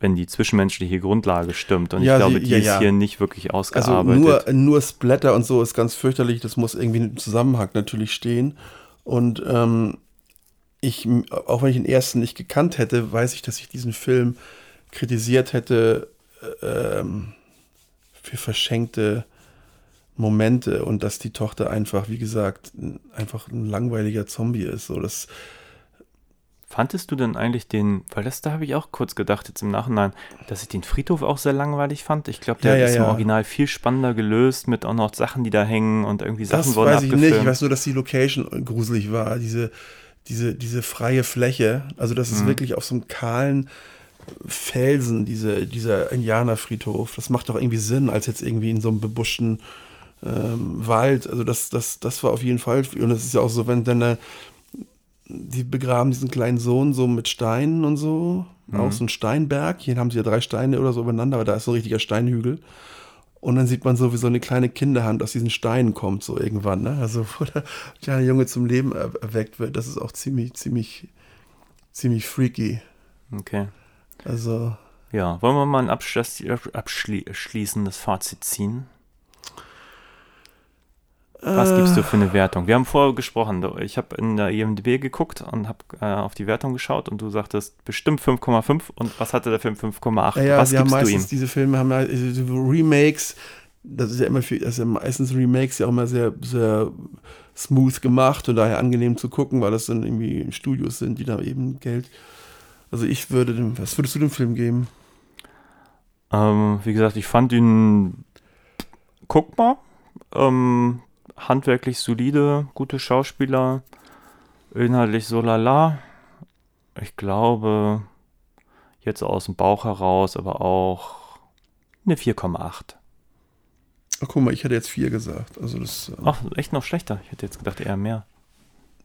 Speaker 1: wenn die zwischenmenschliche Grundlage stimmt. Und
Speaker 2: Ja,
Speaker 1: ich glaube, die
Speaker 2: ja,
Speaker 1: ist
Speaker 2: ja.
Speaker 1: hier nicht wirklich
Speaker 2: Also
Speaker 1: ausgearbeitet.
Speaker 2: nur, nur Splatter und so ist ganz fürchterlich. Das muss irgendwie im Zusammenhang natürlich stehen. Und ähm, ich, auch wenn ich den ersten nicht gekannt hätte, weiß ich, dass ich diesen Film kritisiert hätte äh, ähm, für verschenkte Momente und dass die Tochter einfach, wie gesagt, einfach ein langweiliger Zombie ist. So, das,
Speaker 1: Fandest du denn eigentlich den, weil das da habe ich auch kurz gedacht jetzt im Nachhinein, dass ich den Friedhof auch sehr langweilig fand. Ich glaube, der
Speaker 2: Ja, ja,
Speaker 1: ist im
Speaker 2: ja.
Speaker 1: Original viel spannender gelöst mit auch noch Sachen, die da hängen und irgendwie Sachen
Speaker 2: das
Speaker 1: wurden
Speaker 2: weiß ich nicht. Ich weiß nur, dass die Location gruselig war. Diese, diese, diese freie Fläche. Also, das ist
Speaker 1: Mhm.
Speaker 2: wirklich auf so einem kahlen Felsen, diese, dieser Indianerfriedhof. Das macht doch irgendwie Sinn, als jetzt irgendwie in so einem bebuschten ähm, Wald. Also, das, das, das war auf jeden Fall. Und es ist ja auch so, wenn dann da, die begraben diesen kleinen Sohn so mit Steinen und so.
Speaker 1: Mhm.
Speaker 2: Auch so ein Steinberg. Hier haben sie ja drei Steine oder so übereinander, aber da ist so ein richtiger Steinhügel. Und dann sieht man so, wie so eine kleine Kinderhand aus diesen Steinen kommt, so irgendwann, ne? Also, wo der kleine Junge zum Leben er erweckt wird. Das ist auch ziemlich, ziemlich, ziemlich freaky.
Speaker 1: Okay.
Speaker 2: Also,
Speaker 1: Ja, wollen wir mal ein abschli abschließendes Fazit ziehen? Was gibst du für eine Wertung? Wir haben vorher gesprochen, ich habe in der IMDb geguckt und habe äh, auf die Wertung geschaut und du sagtest bestimmt 5,5 und was hatte der Film 5,8?
Speaker 2: ja, ja,
Speaker 1: was gibst du ihm?
Speaker 2: meistens, diese Filme haben ja Remakes, das ist ja immer viel, das ist ja meistens Remakes ja auch immer sehr, sehr smooth gemacht und daher angenehm zu gucken, weil das dann irgendwie Studios sind, die da eben Geld. Also ich würde dem, was würdest du dem Film geben?
Speaker 1: Ähm, wie gesagt, ich fand ihn guckbar, ähm, handwerklich solide, gute Schauspieler, inhaltlich so lala. Ich glaube, jetzt aus dem Bauch heraus, aber auch eine 4,8.
Speaker 2: Ach, guck mal, ich hätte jetzt vier gesagt. Also das. äh,
Speaker 1: Ach, echt noch schlechter. Ich hätte jetzt gedacht, eher mehr.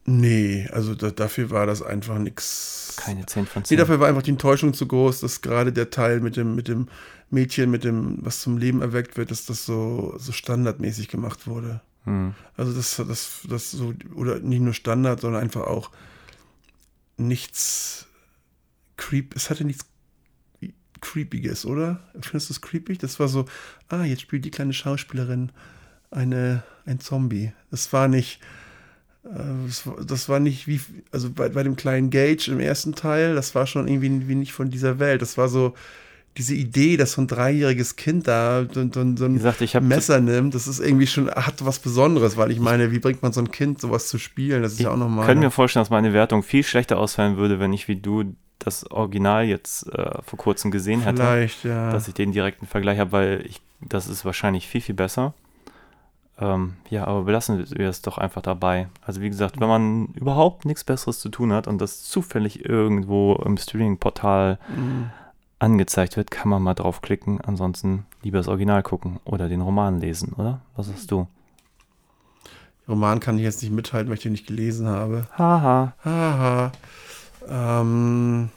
Speaker 2: Nee, also da, dafür war das einfach nix.
Speaker 1: Keine 10 von
Speaker 2: Nee,
Speaker 1: 10.
Speaker 2: dafür war einfach die Enttäuschung zu groß, dass gerade der Teil mit dem, mit dem Mädchen, mit dem, was zum Leben erweckt wird, dass das so, so standardmäßig gemacht wurde.
Speaker 1: Hm.
Speaker 2: Also das, das, das so, oder nicht nur Standard, sondern einfach auch nichts creep, es hatte nichts Creepiges, oder? Findest du es creepig? Das war so, ah, jetzt spielt die kleine Schauspielerin eine, ein Zombie. Das war nicht, Äh, das, war- nicht wie, also bei, bei dem kleinen Gage im ersten Teil, das war schon irgendwie wie nicht von dieser Welt. Das war so diese Idee, dass so ein dreijähriges Kind da so, so, so ein
Speaker 1: gesagt, ich
Speaker 2: Messer nimmt, das ist irgendwie schon, hat was Besonderes, weil ich meine, wie bringt man so ein Kind sowas zu spielen? Das ist ja auch nochmal.
Speaker 1: könnte mir vorstellen, dass meine Wertung viel schlechter ausfallen würde, wenn ich wie du das Original jetzt äh, vor kurzem gesehen hätte.
Speaker 2: Vielleicht, ja.
Speaker 1: dass ich den direkten Vergleich habe, weil ich, das ist wahrscheinlich viel, viel besser. Ähm, ja, aber belassen wir es doch einfach dabei. Also wie gesagt, wenn man überhaupt nichts Besseres zu tun hat und das zufällig irgendwo im Streaming-Portal
Speaker 2: Mhm.
Speaker 1: Angezeigt wird, kann man mal draufklicken. Ansonsten lieber das Original gucken oder den Roman lesen, oder? Was sagst du?
Speaker 2: Roman kann ich jetzt nicht mithalten, weil ich den nicht gelesen habe.
Speaker 1: Haha.
Speaker 2: Haha. Ähm.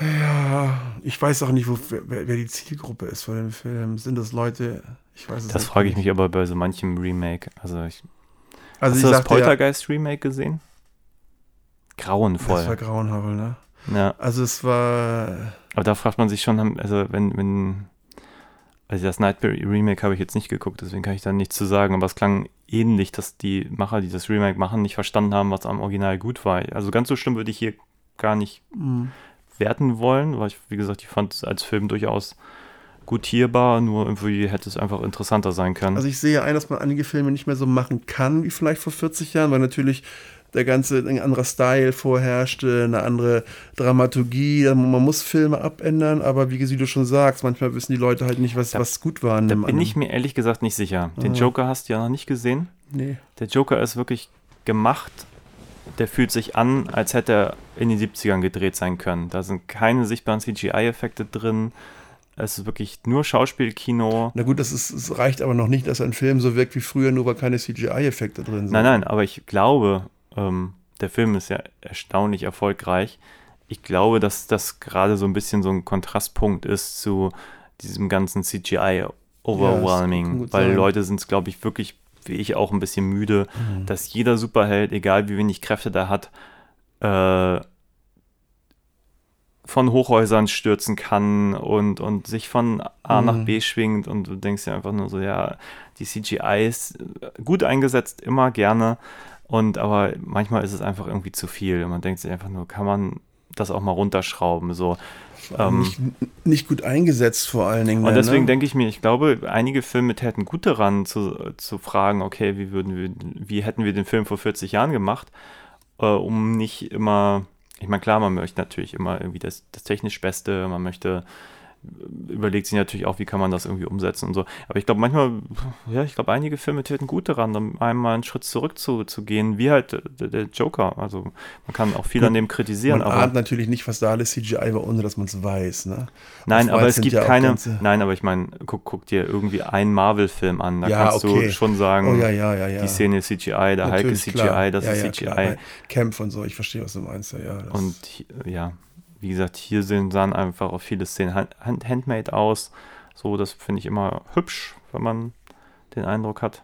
Speaker 2: Ja, ich weiß auch nicht, wo, wer, wer die Zielgruppe ist von dem Film. Sind das Leute? Ich weiß es
Speaker 1: Das frage ich mich aber bei so manchem Remake. Also ich,
Speaker 2: Also
Speaker 1: hast
Speaker 2: ich
Speaker 1: du das
Speaker 2: sagte ja,
Speaker 1: Poltergeist Remake gesehen?
Speaker 2: das
Speaker 1: Grauenvoll.
Speaker 2: war grauenhaft, ne?
Speaker 1: Ja.
Speaker 2: Also es war,
Speaker 1: Aber da fragt man sich schon, also wenn, wenn, also das Nightmare Remake habe ich jetzt nicht geguckt, deswegen kann ich da nichts zu sagen, aber es klang ähnlich, dass die Macher, die das Remake machen, nicht verstanden haben, was am Original gut war. Also ganz so schlimm würde ich hier gar nicht
Speaker 2: mh,
Speaker 1: werten wollen, weil ich, wie gesagt, ich fand es als Film durchaus gutierbar, nur irgendwie hätte es einfach interessanter sein können.
Speaker 2: also ich sehe ein, dass man einige Filme nicht mehr so machen kann wie vielleicht vor 40 Jahren, weil natürlich der ganze, ein anderer Style vorherrschte, eine andere Dramaturgie. Man muss Filme abändern, aber wie du schon sagst, manchmal wissen die Leute halt nicht, was,
Speaker 1: Da-
Speaker 2: was gut war.
Speaker 1: da bin
Speaker 2: anderen.
Speaker 1: ich mir ehrlich gesagt nicht sicher. Den
Speaker 2: Ah.
Speaker 1: Joker hast du ja noch nicht gesehen.
Speaker 2: Nee.
Speaker 1: Der Joker ist wirklich gemacht. Der fühlt sich an, als hätte er in den 70ern gedreht sein können. Da sind keine sichtbaren CGI-Effekte drin. Es ist wirklich nur Schauspielkino.
Speaker 2: Na gut, das ist, es reicht aber noch nicht, dass ein Film so wirkt wie früher, nur weil keine CGI-Effekte drin sind.
Speaker 1: Nein, nein, aber ich glaube, ähm, der Film ist ja erstaunlich erfolgreich. Ich glaube, dass das gerade so ein bisschen so ein Kontrastpunkt ist zu diesem ganzen CGI Overwhelming,
Speaker 2: Ja,
Speaker 1: weil
Speaker 2: sein.
Speaker 1: Leute sind es, glaube ich, wirklich, wie ich auch, ein bisschen müde,
Speaker 2: Mhm.
Speaker 1: dass jeder Superheld, egal wie wenig Kräfte der hat, äh, von Hochhäusern stürzen kann und, und sich von A nach
Speaker 2: Mhm.
Speaker 1: B schwingt und du denkst dir einfach nur so, ja, die CGI ist gut eingesetzt, immer gerne und aber manchmal ist es einfach irgendwie zu viel und man denkt sich einfach nur, kann man das auch mal runterschrauben, so. Ähm,
Speaker 2: nicht, nicht gut eingesetzt vor allen Dingen.
Speaker 1: und
Speaker 2: dann,
Speaker 1: deswegen
Speaker 2: ne?
Speaker 1: denke ich mir, ich glaube, einige Filme täten gut daran, zu, zu fragen, okay, wie würden wir, wie hätten wir den Film vor 40 Jahren gemacht, äh, um nicht immer, ich meine, klar, man möchte natürlich immer irgendwie das, das technisch Beste, man möchte, überlegt sich natürlich auch, wie kann man das irgendwie umsetzen und so. Aber ich glaube, manchmal, ja, ich glaube, einige Filme täten gut daran, einmal einen Schritt zurück zu, zu gehen, wie halt der, der Joker. Also man kann auch viel
Speaker 2: Gut,
Speaker 1: an dem kritisieren,
Speaker 2: Man
Speaker 1: aber.
Speaker 2: ahnt natürlich nicht, was da alles CGI war, ohne dass man es weiß. Ne?
Speaker 1: Nein, aber es gibt
Speaker 2: ja
Speaker 1: keine. Nein, aber ich meine, guck, guck dir irgendwie einen Marvel-Film an. Da
Speaker 2: Ja,
Speaker 1: kannst
Speaker 2: okay.
Speaker 1: du schon sagen,
Speaker 2: Oh ja, ja,
Speaker 1: die Szene ist CGI, der Hulk ist CGI,
Speaker 2: klar.
Speaker 1: das ist CGI.
Speaker 2: Klar, Kämpf und so, ich verstehe, was du meinst. Ja,
Speaker 1: und ja, wie gesagt, hier sehen, sahen einfach auch viele Szenen hand, hand, handmade aus. So, das finde ich immer hübsch, wenn man den Eindruck hat.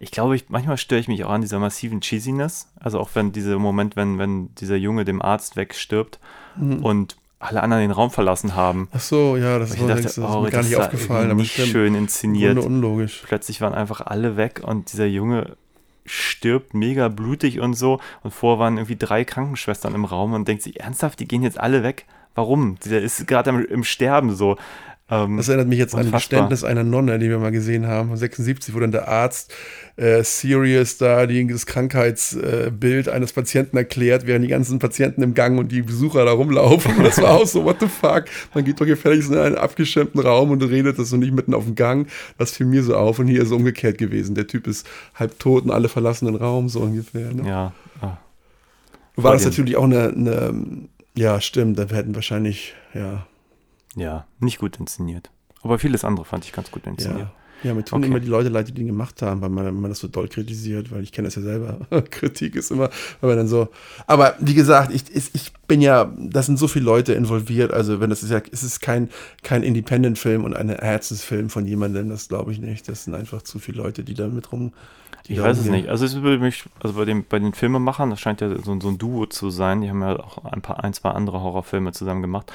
Speaker 1: Ich glaube, ich, manchmal störe ich mich auch an dieser massiven Cheesiness. Also auch wenn dieser Moment, wenn, wenn dieser Junge dem Arzt wegstirbt
Speaker 2: Mhm.
Speaker 1: und alle anderen den Raum verlassen haben.
Speaker 2: Ach so, ja, das,
Speaker 1: Ich
Speaker 2: war,
Speaker 1: dachte,
Speaker 2: das ist
Speaker 1: oh,
Speaker 2: mir gar
Speaker 1: das
Speaker 2: nicht
Speaker 1: sah
Speaker 2: aufgefallen, aber
Speaker 1: nicht
Speaker 2: stimmt.
Speaker 1: schön inszeniert.
Speaker 2: Unlogisch.
Speaker 1: plötzlich waren einfach alle weg und dieser Junge stirbt mega blutig und so. Und vorher waren irgendwie drei Krankenschwestern im Raum und denkt sich, ernsthaft, die gehen jetzt alle weg? Warum? Der ist gerade im, im Sterben so. Ähm,
Speaker 2: Das erinnert mich jetzt an ein
Speaker 1: Unfassbar.
Speaker 2: Geständnis einer Nonne, die wir mal gesehen haben, von 76, wo dann der Arzt äh, Sirius da die, das Krankheitsbild eines Patienten erklärt, während die ganzen Patienten im Gang und die Besucher da rumlaufen. Und das war auch so, what the fuck? Man geht doch gefälligst in einen abgeschirmten Raum und redet das so nicht mitten auf dem Gang. Das fiel mir so auf und hier ist es umgekehrt gewesen. Der Typ ist halb tot und alle verlassen den Raum, so ungefähr. Ne?
Speaker 1: ja. ah.
Speaker 2: War das natürlich auch eine, eine, ja, stimmt, da hätten wahrscheinlich, ja,
Speaker 1: ja, nicht gut inszeniert. Aber vieles andere fand ich ganz gut inszeniert.
Speaker 2: Ja, ja mir tun
Speaker 1: Okay.
Speaker 2: immer die Leute leid, die den gemacht haben, weil man, wenn man das so doll kritisiert, weil ich kenne das ja selber. Kritik ist immer, wenn man dann so. Aber wie gesagt, ich, ich, ich bin ja, da sind so viele Leute involviert. Also, wenn das ist ja, es ist kein, kein Independent-Film und ein Herzensfilm von jemandem, das glaube ich nicht. Das sind einfach zu viele Leute, die da mit rum.
Speaker 1: Ich weiß es nicht. Also es würde mich, also bei, dem, bei den Filmemachern, das scheint ja so, so ein Duo zu sein, die haben ja auch ein paar, ein, zwei andere Horrorfilme zusammen gemacht.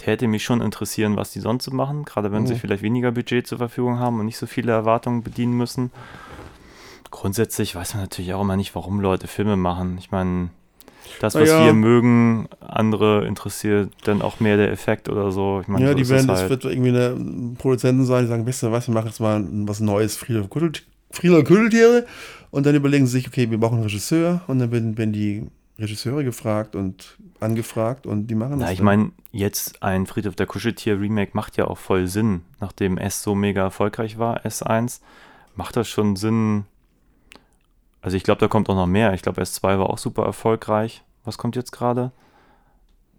Speaker 1: Täte mich schon interessieren, was die sonst so machen, gerade wenn sie
Speaker 2: Mhm.
Speaker 1: vielleicht weniger Budget zur Verfügung haben und nicht so viele Erwartungen bedienen müssen. grundsätzlich weiß man natürlich auch immer nicht, warum Leute Filme machen. Ich meine, das, was
Speaker 2: ja.
Speaker 1: wir mögen, andere interessiert dann auch mehr der Effekt oder so. Ich meine,
Speaker 2: Ja,
Speaker 1: so
Speaker 2: die werden, das
Speaker 1: halt.
Speaker 2: wird irgendwie eine Produzenten sein, die sagen, wisst ihr was, wir machen jetzt mal was Neues, Friedhof Kuddeltiere. Und dann überlegen sie sich, okay, wir brauchen einen Regisseur. Und dann werden, werden die Regisseure gefragt und angefragt und die machen das.
Speaker 1: Na, ich meine, jetzt ein Friedhof der Kuscheltier-Remake macht ja auch voll Sinn. Nachdem S so mega erfolgreich war, S1, macht das schon Sinn. Also ich glaube, da kommt auch noch mehr. Ich glaube, S2 war auch super erfolgreich. Was kommt jetzt gerade?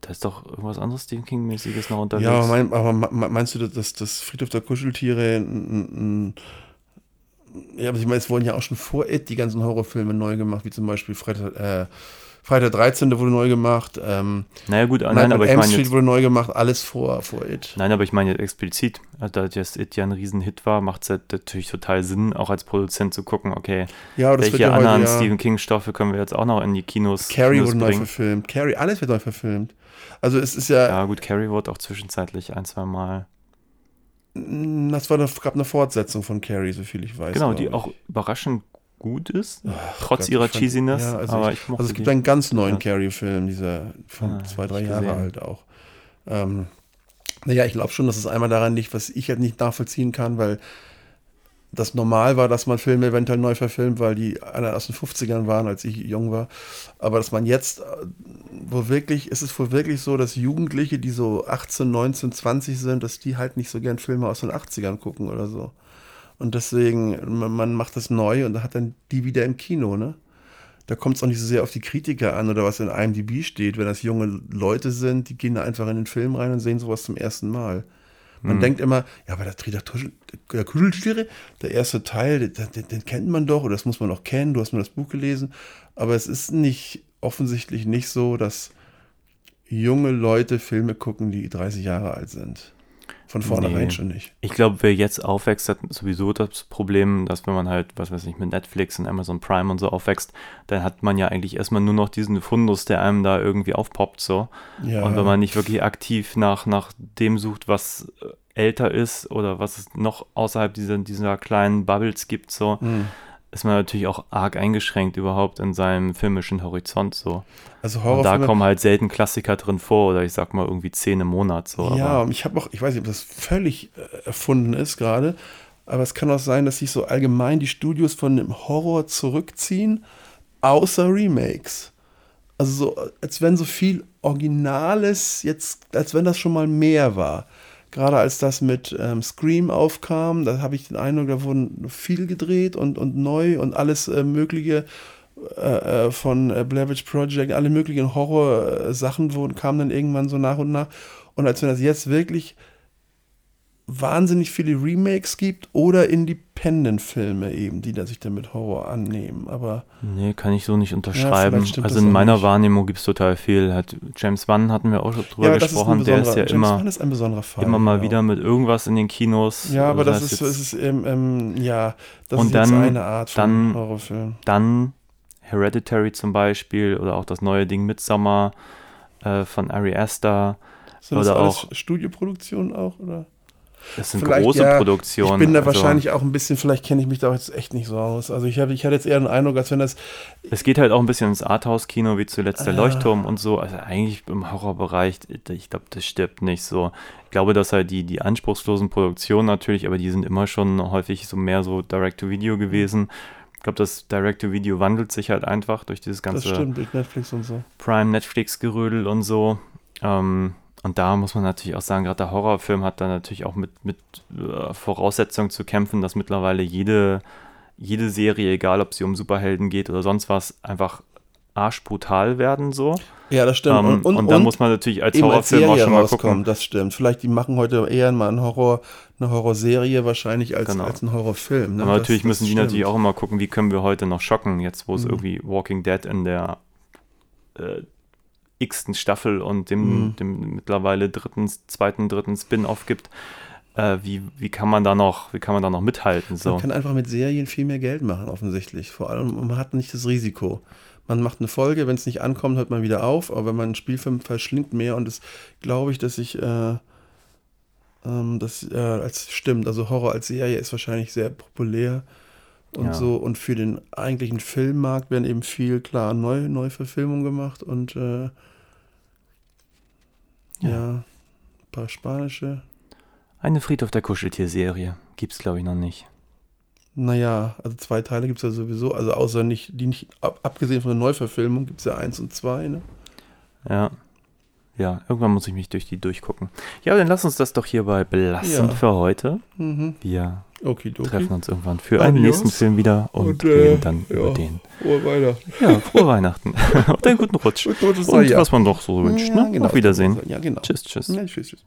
Speaker 1: Da ist doch irgendwas anderes Stephen King-mäßiges noch unterwegs.
Speaker 2: Ja, aber, mein, aber me- me- meinst du, dass das Friedhof der Kuscheltiere ein, ein, ein ja, aber ich meine, es wurden ja auch schon vor It die ganzen Horrorfilme neu gemacht, wie zum Beispiel Freitag, äh, Freitag 13. wurde neu gemacht, ähm,
Speaker 1: naja, gut, nein,
Speaker 2: Nightmare
Speaker 1: aber ich
Speaker 2: Elm
Speaker 1: meine
Speaker 2: Street
Speaker 1: jetzt,
Speaker 2: wurde neu gemacht, alles vor, vor It.
Speaker 1: nein, aber ich meine jetzt explizit, also da jetzt It ja ein Riesenhit war, macht es ja natürlich total Sinn, auch als Produzent zu gucken, okay,
Speaker 2: Ja,
Speaker 1: welche
Speaker 2: ja heute,
Speaker 1: anderen
Speaker 2: ja,
Speaker 1: Stephen King-Stoffe können wir jetzt auch noch in die Kinos,
Speaker 2: Carrie
Speaker 1: Kinos
Speaker 2: wurde neu
Speaker 1: bringen.
Speaker 2: verfilmt. Carrie, alles wird neu verfilmt. Also es ist ja,
Speaker 1: Ja, gut, Carrie wurde auch zwischenzeitlich ein, zwei Mal.
Speaker 2: das war eine, gab eine Fortsetzung von Carrie, so viel ich weiß.
Speaker 1: Genau, die
Speaker 2: ich.
Speaker 1: auch überraschend gut ist, trotz
Speaker 2: Gott,
Speaker 1: ihrer
Speaker 2: fand-
Speaker 1: Cheesiness.
Speaker 2: ja, also
Speaker 1: aber
Speaker 2: ich-
Speaker 1: ich, mochte
Speaker 2: Also es gibt
Speaker 1: die.
Speaker 2: einen ganz neuen
Speaker 1: Ja.
Speaker 2: Carrie-Film, dieser von
Speaker 1: Ah,
Speaker 2: zwei, drei
Speaker 1: ich
Speaker 2: Jahre
Speaker 1: gesehen.
Speaker 2: alt auch. Ähm, naja, ich glaube schon, dass es einmal daran liegt, was ich halt nicht nachvollziehen kann, weil das normal war, dass man Filme eventuell neu verfilmt, weil die alle aus den 50ern waren, als ich jung war. Aber dass man jetzt, äh, wo wirklich, ist es wohl wirklich so, dass Jugendliche, die so 18, 19, 20 sind, dass die halt nicht so gern Filme aus den 80ern gucken oder so. Und deswegen, man, macht das neu und hat dann die wieder im Kino, ne? Da kommt es auch nicht so sehr auf die Kritiker an oder was in IMDb steht. Wenn das junge Leute sind, die gehen da einfach in den Film rein und sehen sowas zum ersten Mal. Man denkt immer, ja, aber der Trieder der Kuscheltiere, der erste Teil, den, den, den kennt man doch oder das muss man doch kennen, du hast mir das Buch gelesen. Aber es ist nicht offensichtlich nicht so, dass junge Leute Filme gucken, die 30 Jahre alt sind. Von vornherein
Speaker 1: Nee.
Speaker 2: schon nicht.
Speaker 1: Ich glaube, wer jetzt aufwächst, hat sowieso das Problem, dass wenn man halt, was weiß ich, mit Netflix und Amazon Prime und so aufwächst, dann hat man ja eigentlich erstmal nur noch diesen Fundus, der einem da irgendwie aufpoppt so.
Speaker 2: Ja.
Speaker 1: Und wenn man nicht wirklich aktiv nach, nach dem sucht, was äh, älter ist oder was es noch außerhalb dieser, dieser kleinen Bubbles gibt, so,
Speaker 2: Hm.
Speaker 1: Ist man natürlich auch arg eingeschränkt überhaupt in seinem filmischen Horizont so.
Speaker 2: Also
Speaker 1: Und da
Speaker 2: Horrorfilme.
Speaker 1: kommen halt selten Klassiker drin vor oder ich sag mal irgendwie zehn im Monat so.
Speaker 2: ja, ich habe auch, ich weiß nicht, ob das völlig äh, erfunden ist gerade, aber es kann auch sein, dass sich so allgemein die Studios von dem Horror zurückziehen, außer Remakes. Also so, als wenn so viel Originales jetzt, als wenn das schon mal mehr war. Gerade als das mit ähm, Scream aufkam, da habe ich den Eindruck, da wurden viel gedreht und, und neu und alles äh, Mögliche äh, äh, von äh, Blair Witch Project, alle möglichen Horror-Sachen wurden, kamen dann irgendwann so nach und nach. Und als wenn das jetzt wirklich wahnsinnig viele Remakes gibt oder Independent-Filme eben, die da sich dann mit Horror annehmen. Aber
Speaker 1: Nee, kann ich so nicht unterschreiben.
Speaker 2: vielleicht stimmt
Speaker 1: also
Speaker 2: das
Speaker 1: in meiner. Wahrnehmung gibt es total viel. Hat James Wan hatten wir auch schon drüber
Speaker 2: ja, das
Speaker 1: gesprochen. Der ist ja
Speaker 2: James
Speaker 1: immer,
Speaker 2: ist Fall.
Speaker 1: immer mal
Speaker 2: genau.
Speaker 1: wieder mit irgendwas in den Kinos.
Speaker 2: Ja, aber
Speaker 1: Also
Speaker 2: das,
Speaker 1: heißt
Speaker 2: ist, ist ähm, ähm, ja, das
Speaker 1: Und
Speaker 2: ist
Speaker 1: dann-
Speaker 2: eine Art von
Speaker 1: dann-
Speaker 2: Horrorfilm.
Speaker 1: Dann Hereditary zum Beispiel oder auch das neue Ding Midsommar äh, von Ari Aster.
Speaker 2: Sind das
Speaker 1: oder
Speaker 2: alles
Speaker 1: auch-
Speaker 2: Studioproduktionen auch? Oder?
Speaker 1: Das sind
Speaker 2: Vielleicht,
Speaker 1: große
Speaker 2: ja,
Speaker 1: Produktionen.
Speaker 2: Ich bin da
Speaker 1: also,
Speaker 2: wahrscheinlich auch ein bisschen, vielleicht kenne ich mich da jetzt echt nicht so aus. Also ich, hab, ich hatte jetzt eher den Eindruck, als wenn das,
Speaker 1: Es geht halt auch ein bisschen ins Arthouse-Kino, wie zuletzt der
Speaker 2: Ah.
Speaker 1: Leuchtturm und so. Also eigentlich im Horrorbereich, ich glaube, das stirbt nicht so. Ich glaube, dass halt die, die anspruchslosen Produktionen natürlich, aber die sind immer schon häufig so mehr so Direct-to-Video gewesen. Ich glaube, das Direct-to-Video wandelt sich halt einfach durch dieses
Speaker 2: das
Speaker 1: ganze
Speaker 2: stimmt, durch Netflix und so.
Speaker 1: Prime, Netflix-Gerödel und so. Ähm, und da muss man natürlich auch sagen, gerade der Horrorfilm hat da natürlich auch mit, mit äh, Voraussetzungen zu kämpfen, dass mittlerweile jede, jede Serie, egal ob sie um Superhelden geht oder sonst was, einfach arschbrutal werden so.
Speaker 2: Ja, das stimmt.
Speaker 1: Ähm, und, da muss man natürlich als
Speaker 2: eben als
Speaker 1: Horrorfilm auch schon mal gucken.
Speaker 2: das stimmt. Vielleicht, die machen heute eher mal einen Horror, eine Horrorserie wahrscheinlich als,
Speaker 1: Genau.
Speaker 2: als einen Horrorfilm. Ne?
Speaker 1: Aber
Speaker 2: Das-
Speaker 1: natürlich
Speaker 2: das
Speaker 1: müssen die
Speaker 2: stimmt.
Speaker 1: natürlich auch immer gucken, wie können wir heute noch schocken, jetzt wo es
Speaker 2: Mhm.
Speaker 1: irgendwie Walking Dead in der äh, x-ten Staffel und dem,
Speaker 2: Mhm.
Speaker 1: dem mittlerweile dritten, zweiten, dritten Spin-off gibt. Äh, wie, wie kann man da noch, wie kann man da noch mithalten? So.
Speaker 2: Man kann einfach mit Serien viel mehr Geld machen, offensichtlich. Vor allem, man hat nicht das Risiko. Man macht eine Folge, wenn es nicht ankommt, hört man wieder auf, aber wenn man einen Spielfilm verschlingt mehr und das glaube ich, dass ich äh, ähm, das äh, als stimmt, also Horror als Serie ist wahrscheinlich sehr populär und
Speaker 1: Ja.
Speaker 2: so. Und für den eigentlichen Filmmarkt werden eben viel, klar, Neu Neuverfilmungen gemacht und äh, ja. ein paar spanische.
Speaker 1: Eine Friedhof der Kuscheltier-Serie. Gibt's, glaube ich, noch nicht.
Speaker 2: Naja, also zwei Teile gibt es ja sowieso, also außer nicht, die nicht, ab, abgesehen von der Neuverfilmung gibt es ja eins und zwei, ne?
Speaker 1: Ja. Ja, irgendwann muss ich mich durch die durchgucken. Ja, dann lass uns das doch hierbei belassen
Speaker 2: Ja.
Speaker 1: für heute.
Speaker 2: Mhm.
Speaker 1: Wir
Speaker 2: Okidoki.
Speaker 1: treffen uns irgendwann für einen
Speaker 2: Adios.
Speaker 1: nächsten Film wieder und,
Speaker 2: Und, äh,
Speaker 1: reden dann
Speaker 2: ja.
Speaker 1: über den.
Speaker 2: Frohe Weihnachten.
Speaker 1: Ja, frohe Weihnachten. und einen
Speaker 2: guten Rutsch.
Speaker 1: Und
Speaker 2: ja.
Speaker 1: was man doch so wünscht.
Speaker 2: Ja,
Speaker 1: ne?
Speaker 2: genau.
Speaker 1: Auf Wiedersehen.
Speaker 2: Ja, genau.
Speaker 1: Tschüss, tschüss.
Speaker 2: Ja, tschüss, tschüss.